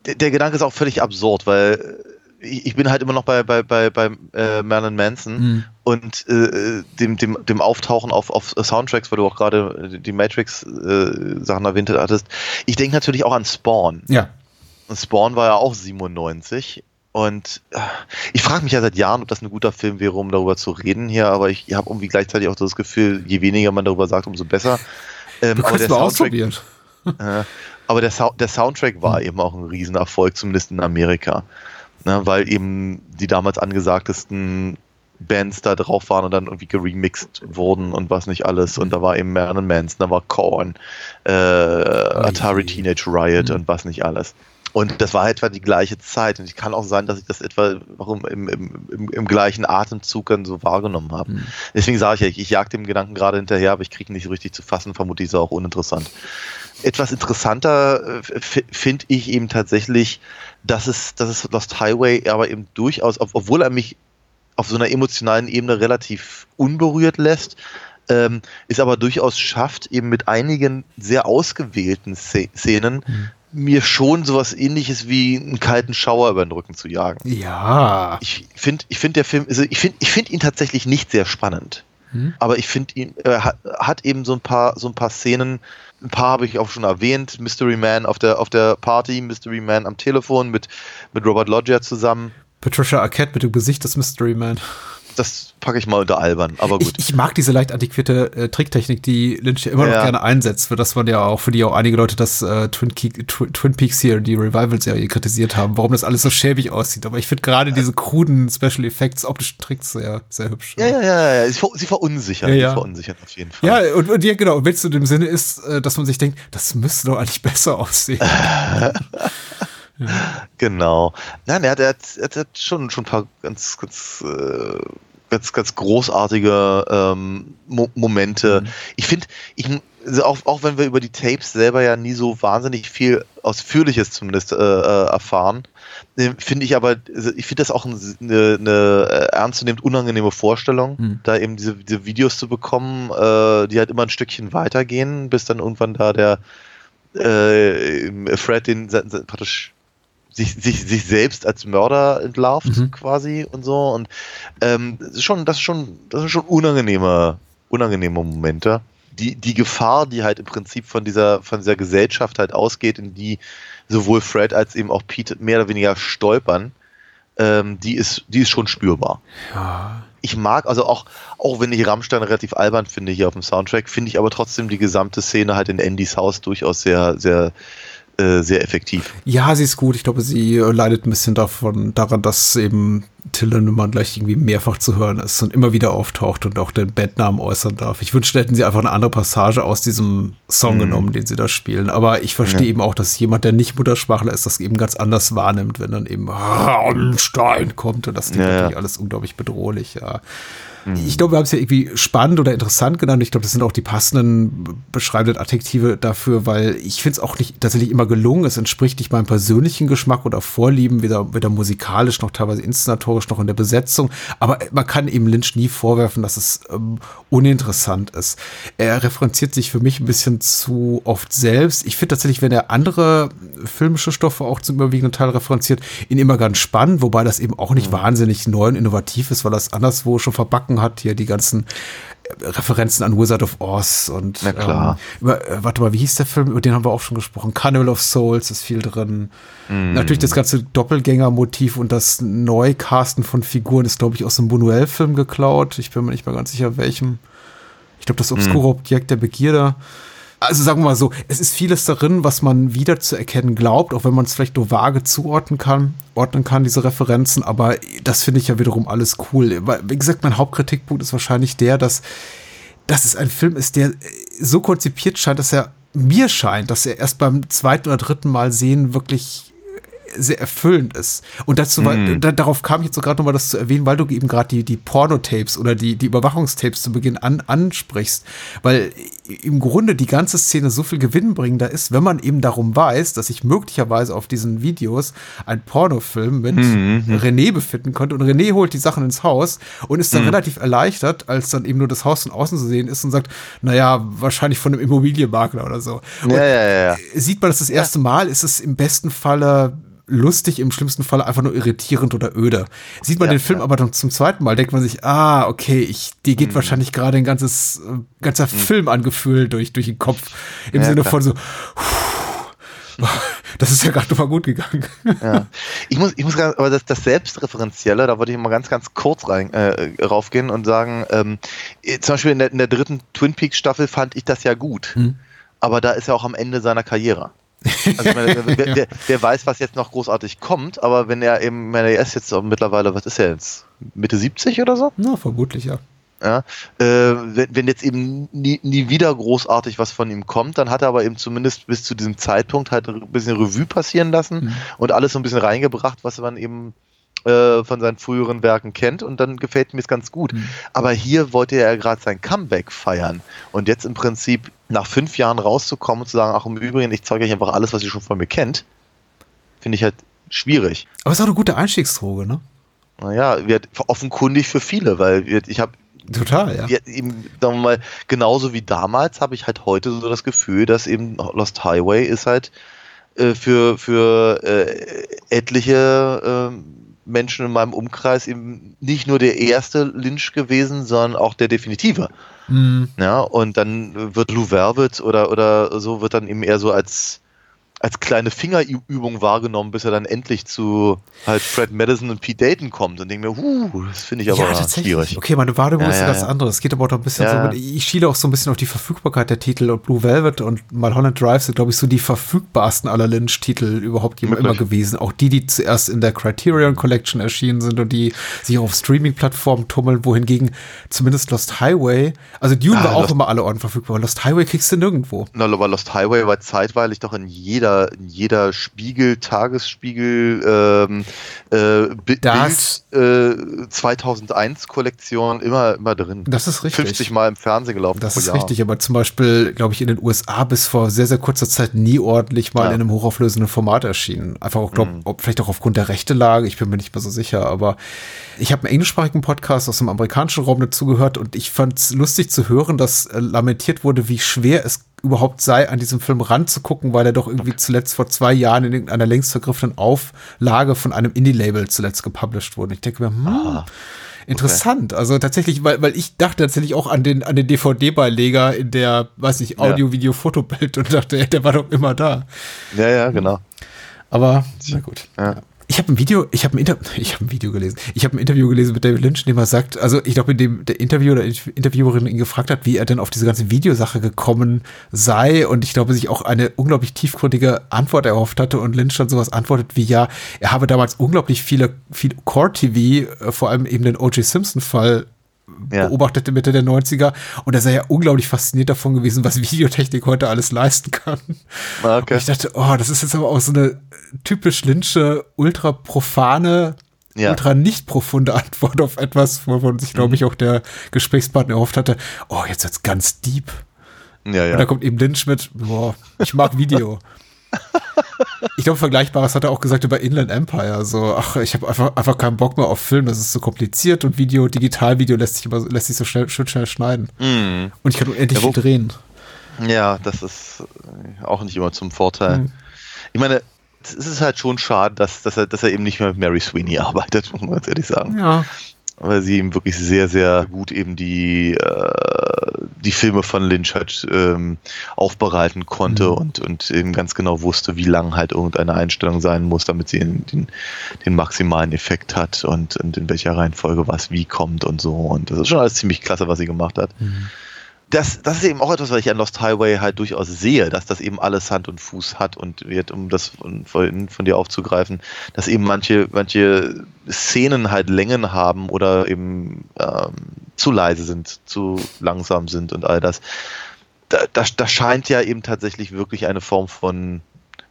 Der, der Gedanke ist auch völlig absurd, weil ich, ich bin halt immer noch bei, bei, bei, bei äh, Marilyn Manson Mhm. und äh, dem, dem, dem Auftauchen auf, auf Soundtracks, weil du auch gerade die Matrix-Sachen erwähnt hattest. Ich denke natürlich auch an Spawn. Ja. Und Spawn war ja auch 97. Und äh, ich frage mich ja seit Jahren, ob das ein guter Film wäre, um darüber zu reden hier, aber ich habe irgendwie gleichzeitig auch das Gefühl, je weniger man darüber sagt, umso besser. Ähm, Du aber kannst der mal Soundtrack, ausprobieren. äh, aber der, Sou der Soundtrack war eben auch ein Riesenerfolg, zumindest in Amerika. Ne, weil eben die damals angesagtesten Bands da drauf waren und dann irgendwie geremixed wurden und was nicht alles. Und da war eben Marilyn Manson, da war Korn, äh, Atari Teenage Riot und was nicht alles. Und das war etwa die gleiche Zeit. Und ich kann auch sein, dass ich das etwa warum im, im, im, im gleichen Atemzug dann so wahrgenommen habe. Deswegen sage ich ja, ich, jag dem Gedanken gerade hinterher, aber ich kriege ihn nicht so richtig zu fassen. Vermutlich ist er auch uninteressant. Etwas interessanter äh, finde ich eben tatsächlich, dass es, dass es Lost Highway aber eben durchaus, ob- obwohl er mich auf so einer emotionalen Ebene relativ unberührt lässt, ähm, es aber durchaus schafft, eben mit einigen sehr ausgewählten Sze- Szenen mir schon sowas ähnliches wie einen kalten Schauer über den Rücken zu jagen. Ja. Ich finde, ich finde der Film, also ich finde, ich finde ihn tatsächlich nicht sehr spannend. Hm? Aber ich finde ihn, er hat, hat eben so ein paar, so ein paar Szenen, ein paar habe ich auch schon erwähnt, Mystery Man auf der, auf der Party, Mystery Man am Telefon mit, mit Robert Loggia zusammen. Patricia Arquette mit dem Gesicht des Mystery Man. Das packe ich mal unter albern, aber Ich, gut. ich mag diese leicht antiquierte äh, Tricktechnik, die Lynch ja immer noch Ja. gerne einsetzt, für das man ja auch, für die auch einige Leute das äh, Twin, Ke- Tw- Twin Peaks hier, die Revival-Serie kritisiert haben, warum das alles so schäbig aussieht. Aber ich finde gerade diese kruden Special Effects, optischen Tricks sehr, sehr hübsch. ja, ja, ja, ja. Sie, ver- sie verunsichern, Ja, ja. sie verunsichern auf jeden Fall. Ja, und, und ja, genau. Wenn es in dem Sinne ist, äh, dass man sich denkt, das müsste doch eigentlich besser aussehen. Genau. Nein, er hat, er hat, er hat schon, schon ein paar ganz, ganz, äh, ganz, ganz großartige ähm, Mo Momente. Ich finde, ich, auch, auch wenn wir über die Tapes selber ja nie so wahnsinnig viel Ausführliches zumindest äh, äh, erfahren, äh, finde ich aber, also ich finde das auch ein- eine, eine äh, ernstzunehmend unangenehme Vorstellung, Hm. da eben diese, diese Videos zu bekommen, äh, die halt immer ein Stückchen weitergehen, bis dann irgendwann da der äh, Fred den praktisch sich, sich, sich selbst als Mörder entlarvt Mhm. quasi und so und ähm, das ist schon das ist schon das sind schon unangenehme unangenehme Momente die die Gefahr die halt im Prinzip von dieser von dieser Gesellschaft halt ausgeht in die sowohl Fred als eben auch Pete mehr oder weniger stolpern ähm, die ist die ist schon spürbar Ja. ich mag, also auch, auch wenn ich Rammstein relativ albern finde hier auf dem Soundtrack, finde ich aber trotzdem die gesamte Szene halt in Andys Haus durchaus sehr, sehr, äh, sehr effektiv. Ja, sie ist gut. Ich glaube, sie leidet ein bisschen davon, daran, dass eben Till Lindemann gleich irgendwie mehrfach zu hören ist und immer wieder auftaucht und auch den Bandnamen äußern darf. Ich wünschte, hätten sie einfach eine andere Passage aus diesem Song Mhm. genommen, den sie da spielen. Aber ich verstehe Ja. eben auch, dass jemand, der nicht Muttersprachler ist, das eben ganz anders wahrnimmt, wenn dann eben Rammstein kommt und das klingt ja. natürlich alles unglaublich bedrohlich, ja. Ich glaube, wir haben es ja irgendwie spannend oder interessant genannt. Ich glaube, das sind auch die passenden beschreibenden Adjektive dafür, weil ich finde es auch nicht tatsächlich immer gelungen. Es entspricht nicht meinem persönlichen Geschmack oder Vorlieben, weder, weder musikalisch noch teilweise inszenatorisch noch in der Besetzung. Aber man kann eben Lynch nie vorwerfen, dass es ähm, uninteressant ist. Er referenziert sich für mich ein bisschen zu oft selbst. Ich finde tatsächlich, wenn er andere filmische Stoffe auch zum überwiegenden Teil referenziert, ihn immer ganz spannend, wobei das eben auch nicht wahnsinnig neu und innovativ ist, weil es anderswo schon verbacken hat. Hier die ganzen Referenzen an Wizard of Oz und Na klar. Ähm, über, äh, warte mal, wie hieß der Film? Über den haben wir auch schon gesprochen. Carnival of Souls ist viel drin. Mm. Natürlich das ganze Doppelgänger-Motiv und das Neucasten von Figuren ist, glaube ich, aus dem Buñuel-Film geklaut. Ich bin mir nicht mehr ganz sicher, welchem. Ich glaube, das obskure Objekt der Begierde. Also sagen wir mal so, es ist vieles darin, was man wieder zu erkennen glaubt, auch wenn man es vielleicht nur vage zuordnen kann, ordnen kann, diese Referenzen, aber das finde ich ja wiederum alles cool. Wie gesagt, mein Hauptkritikpunkt ist wahrscheinlich der, dass, dass es ein Film ist, der so konzipiert scheint, dass er mir scheint, dass er erst beim zweiten oder dritten Mal sehen wirklich sehr erfüllend ist. Und dazu, Mhm. da, darauf kam ich jetzt so gerade nochmal das zu erwähnen, weil du eben gerade die, die Pornotapes oder die, die Überwachungstapes zu Beginn an, ansprichst. Weil im Grunde die ganze Szene so viel gewinnbringender ist, wenn man eben darum weiß, dass sich möglicherweise auf diesen Videos ein Pornofilm mit Mhm. René befinden könnte. Und René holt die Sachen ins Haus und ist dann Mhm. relativ erleichtert, als dann eben nur das Haus von außen zu sehen ist und sagt, naja, wahrscheinlich von einem Immobilienmakler oder so. Und ja, ja, ja. sieht man das das erste Mal, ist es im besten Falle lustig, im schlimmsten Falle einfach nur irritierend oder öde. Sieht man Ja, den Film ja. aber dann zum zweiten Mal, denkt man sich, ah, okay, ich, dir Mhm. geht wahrscheinlich gerade ein ganzes, äh, ganzer Film an Gefühl durch, durch den Kopf. Im Ja, Sinne klar. von so, das ist ja gerade mal gut gegangen. Ja. Ich muss, ich muss ganz, aber das, das Selbstreferenzielle, da wollte ich mal ganz, ganz kurz rein, äh, raufgehen und sagen, ähm, äh, zum Beispiel in der, in der dritten Twin Peaks Staffel fand ich das ja gut. Hm. Aber da ist er auch am Ende seiner Karriere. Also meine, wer, wer, wer weiß, was jetzt noch großartig kommt, aber wenn er eben, meine, er ist jetzt mittlerweile, was ist er jetzt? Mitte 70 oder so? Na, vermutlich, ja. Ja, äh, wenn, wenn jetzt eben nie, nie wieder großartig was von ihm kommt, dann hat er aber eben zumindest bis zu diesem Zeitpunkt halt ein bisschen Revue passieren lassen Mhm. und alles so ein bisschen reingebracht, was man eben äh, von seinen früheren Werken kennt und dann gefällt mir es ganz gut. Mhm. Aber hier wollte er ja gerade sein Comeback feiern und jetzt im Prinzip nach fünf Jahren rauszukommen und zu sagen, ach im Übrigen, ich zeige euch einfach alles, was ihr schon von mir kennt, finde ich halt schwierig. Aber es ist auch eine gute Einstiegsdroge, ne? Naja, wird offenkundig für viele, weil ich habe Total, ja. ja, eben, sagen wir mal, genauso wie damals habe ich halt heute so das Gefühl, dass eben Lost Highway ist halt äh, für, für äh, etliche äh, Menschen in meinem Umkreis eben nicht nur der erste Lynch gewesen, sondern auch der definitive. Mhm. Ja, und dann wird Blue Velvet oder, oder so wird dann eben eher so als, als kleine Fingerübung wahrgenommen, bis er dann endlich zu halt Fred Madison und Pete Dayton kommt und denke mir, huh, das finde ich aber schwierig. Okay, meine Wahrnehmung Ja, ist ja, ganz ja. anderes. Es geht aber auch ein bisschen Ja. so mit, ich schiele auch so ein bisschen auf die Verfügbarkeit der Titel und Blue Velvet und Mulholland Drive sind, glaube ich, so die verfügbarsten aller Lynch-Titel überhaupt immer, immer gewesen. Auch die, die zuerst in der Criterion Collection erschienen sind und die sich auf Streaming-Plattformen tummeln, wohingegen zumindest Lost Highway, also Dune Ah, war auch Lost- immer alle Orden verfügbar, Lost Highway kriegst du nirgendwo. Na, aber Lost Highway war zeitweilig doch in jeder, in jeder Spiegel, Tagesspiegel, ähm, äh, Bild, äh, 2001 Kollektion immer, immer drin. Das ist richtig. 50 Mal im Fernsehen gelaufen. Das ist Jahr. richtig, aber zum Beispiel, glaube ich, in den USA bis vor sehr, sehr kurzer Zeit nie ordentlich mal Ja. Mhm. in einem hochauflösenden Format erschienen. Einfach auch, glaub, ob, vielleicht auch aufgrund der Rechtelage, ich bin mir nicht mehr so sicher, aber ich habe einen englischsprachigen Podcast aus dem amerikanischen Raum dazugehört und ich fand es lustig zu hören, dass äh, lamentiert wurde, wie schwer es überhaupt sei, an diesem Film ranzugucken, weil er doch irgendwie zuletzt vor zwei Jahren in irgendeiner längst vergriffenen Auflage von einem Indie-Label zuletzt gepublished wurde. Ich denke mir, hm, interessant. Also tatsächlich, weil, weil ich dachte tatsächlich auch an den, an den DVD-Beileger in der, weiß nicht, Audio, Video, Fotobild und dachte, der war doch immer da. Ja, ja, genau. Aber, na gut. Ja. Ich habe ein Video, ich habe ein, Inter ich habe ein Video gelesen. Ich habe ein Interview gelesen mit David Lynch, in dem er sagt, also ich glaube, in dem der Interviewer oder Interviewerin ihn gefragt hat, wie er denn auf diese ganze Videosache gekommen sei und ich glaube, sich auch eine unglaublich tiefgründige Antwort erhofft hatte und Lynch dann sowas antwortet wie ja, er habe damals unglaublich viele viel Core TV, äh, vor allem eben den O.J. Simpson Fall Ja. beobachtete Mitte der 90er und er sei ja unglaublich fasziniert davon gewesen, was Videotechnik heute alles leisten kann. Ah, Okay. Und ich dachte, oh, das ist jetzt aber auch so eine typisch Lynch'e, ultra profane, Ja. ultra nicht profunde Antwort auf etwas, wovon sich, Mhm. glaube ich, auch der Gesprächspartner erhofft hatte. Oh, jetzt wird's ganz deep. Ja, Und da ja. kommt eben Lynch mit, boah, ich mag Video. ich glaube, Vergleichbares hat er auch gesagt über Inland Empire. So, ach, ich habe einfach, einfach keinen Bock mehr auf Film, das ist so kompliziert und Video, Digitalvideo lässt sich immer, lässt sich so schnell, schön schnell schneiden. Mhm. Und ich kann unendlich Ja, wo- viel drehen. Ja, das ist äh, auch nicht immer zum Vorteil. Mhm. Ich meine, es ist halt schon schade, dass, dass, er, dass er eben nicht mehr mit Mary Sweeney arbeitet, muss man ganz ehrlich sagen. Ja. Weil sie eben wirklich sehr, sehr gut eben die, äh, die Filme von Lynch halt ähm, aufbereiten konnte mhm. und, und eben ganz genau wusste, wie lang halt irgendeine Einstellung sein muss, damit sie den, den, den maximalen Effekt hat und, und in welcher Reihenfolge was wie kommt und so. Und das ist schon alles ziemlich klasse, was sie gemacht hat. Mhm das, das ist eben auch etwas, was ich an Lost Highway halt durchaus sehe, dass das eben alles Hand und Fuß hat und wird, um das von, von, dir aufzugreifen, dass eben manche, manche Szenen halt Längen haben oder eben ähm, zu leise sind, zu langsam sind und all das. Da, das, das scheint ja eben tatsächlich wirklich eine Form von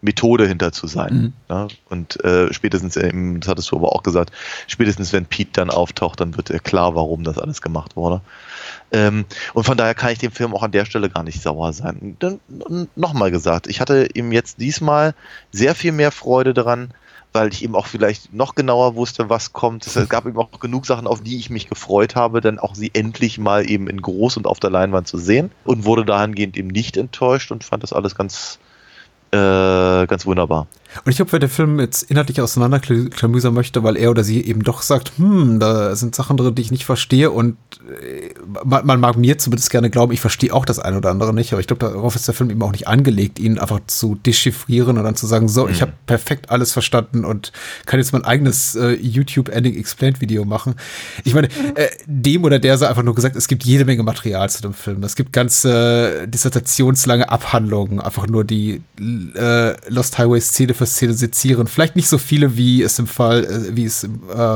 Methode hinter zu sein. Mhm. Ja? Und äh, spätestens, eben, das hattest du aber auch gesagt, spätestens wenn Pete dann auftaucht, dann wird er klar, warum das alles gemacht wurde. Ähm, und von daher kann ich dem Film auch an der Stelle gar nicht sauer sein. Nochmal gesagt, ich hatte ihm jetzt diesmal sehr viel mehr Freude daran, weil ich eben auch vielleicht noch genauer wusste, was kommt. Es gab eben auch genug Sachen, auf die ich mich gefreut habe, dann auch sie endlich mal eben in groß und auf der Leinwand zu sehen und wurde dahingehend eben nicht enttäuscht und fand das alles ganz, äh, ganz wunderbar. Und ich glaube, wenn der Film jetzt inhaltlich auseinanderklamüsern möchte, weil er oder sie eben doch sagt, hm, da sind Sachen drin, die ich nicht verstehe und äh, man, man, mag mir zumindest gerne glauben, ich verstehe auch das eine oder andere nicht, aber ich glaube, darauf ist der Film eben auch nicht angelegt, ihn einfach zu dechiffrieren und dann zu sagen, so, mhm. ich habe perfekt alles verstanden und kann jetzt mein eigenes äh, YouTube Ending Explained Video machen. Ich meine, äh, dem oder der sei einfach nur gesagt, es gibt jede Menge Material zu dem Film. Es gibt ganze äh, dissertationslange Abhandlungen, einfach nur die äh, Lost Highway Szene für Szene sezieren. Vielleicht nicht so viele, wie es im Fall, äh, wie es äh,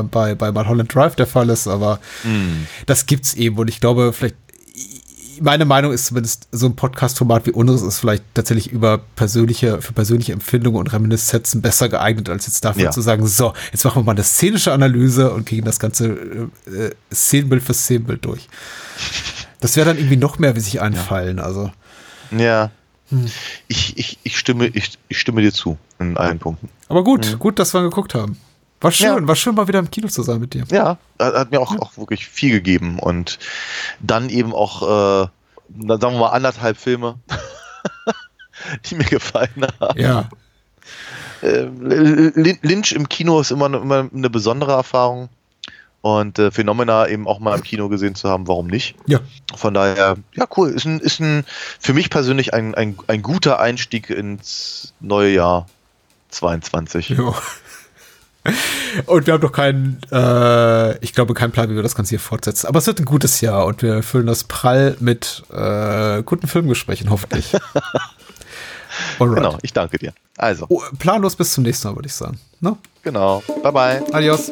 bei, bei Mulholland Drive der Fall ist, aber mm. das gibt's eben. Und ich glaube, vielleicht, meine Meinung ist zumindest, so ein Podcast-Format wie unseres ist vielleicht tatsächlich über persönliche, für persönliche Empfindungen und Reminiszenzen besser geeignet, als jetzt dafür ja. zu sagen, so, jetzt machen wir mal eine szenische Analyse und gehen das ganze äh, äh Szenenbild für Szenenbild durch. Das wäre dann irgendwie noch mehr, wie sich einfallen, also. Ja, hm. Ich, ich, ich, stimme, ich, ich stimme dir zu in allen Punkten. Aber gut, mhm. gut, dass wir geguckt haben. War schön, ja. war schön mal wieder im Kino zu sein mit dir. Ja, hat mir auch, auch wirklich viel gegeben und dann eben auch, äh, sagen wir mal anderthalb Filme, die mir gefallen haben. Ja. Äh, Lynch im Kino ist immer, immer eine besondere Erfahrung. Und äh, Phänomena eben auch mal im Kino gesehen zu haben, warum nicht? Ja. Von daher, ja, cool. Ist ein, ist ein für mich persönlich ein, ein, ein guter Einstieg ins neue Jahr 22. Ja. Und wir haben doch keinen, äh, ich glaube, keinen Plan, wie wir das Ganze hier fortsetzen. Aber es wird ein gutes Jahr und wir füllen das prall mit äh, guten Filmgesprächen, hoffentlich. Genau, ich danke dir. Also. Oh, planlos bis zum nächsten Mal, würde ich sagen. No? Genau. Bye bye. Adios.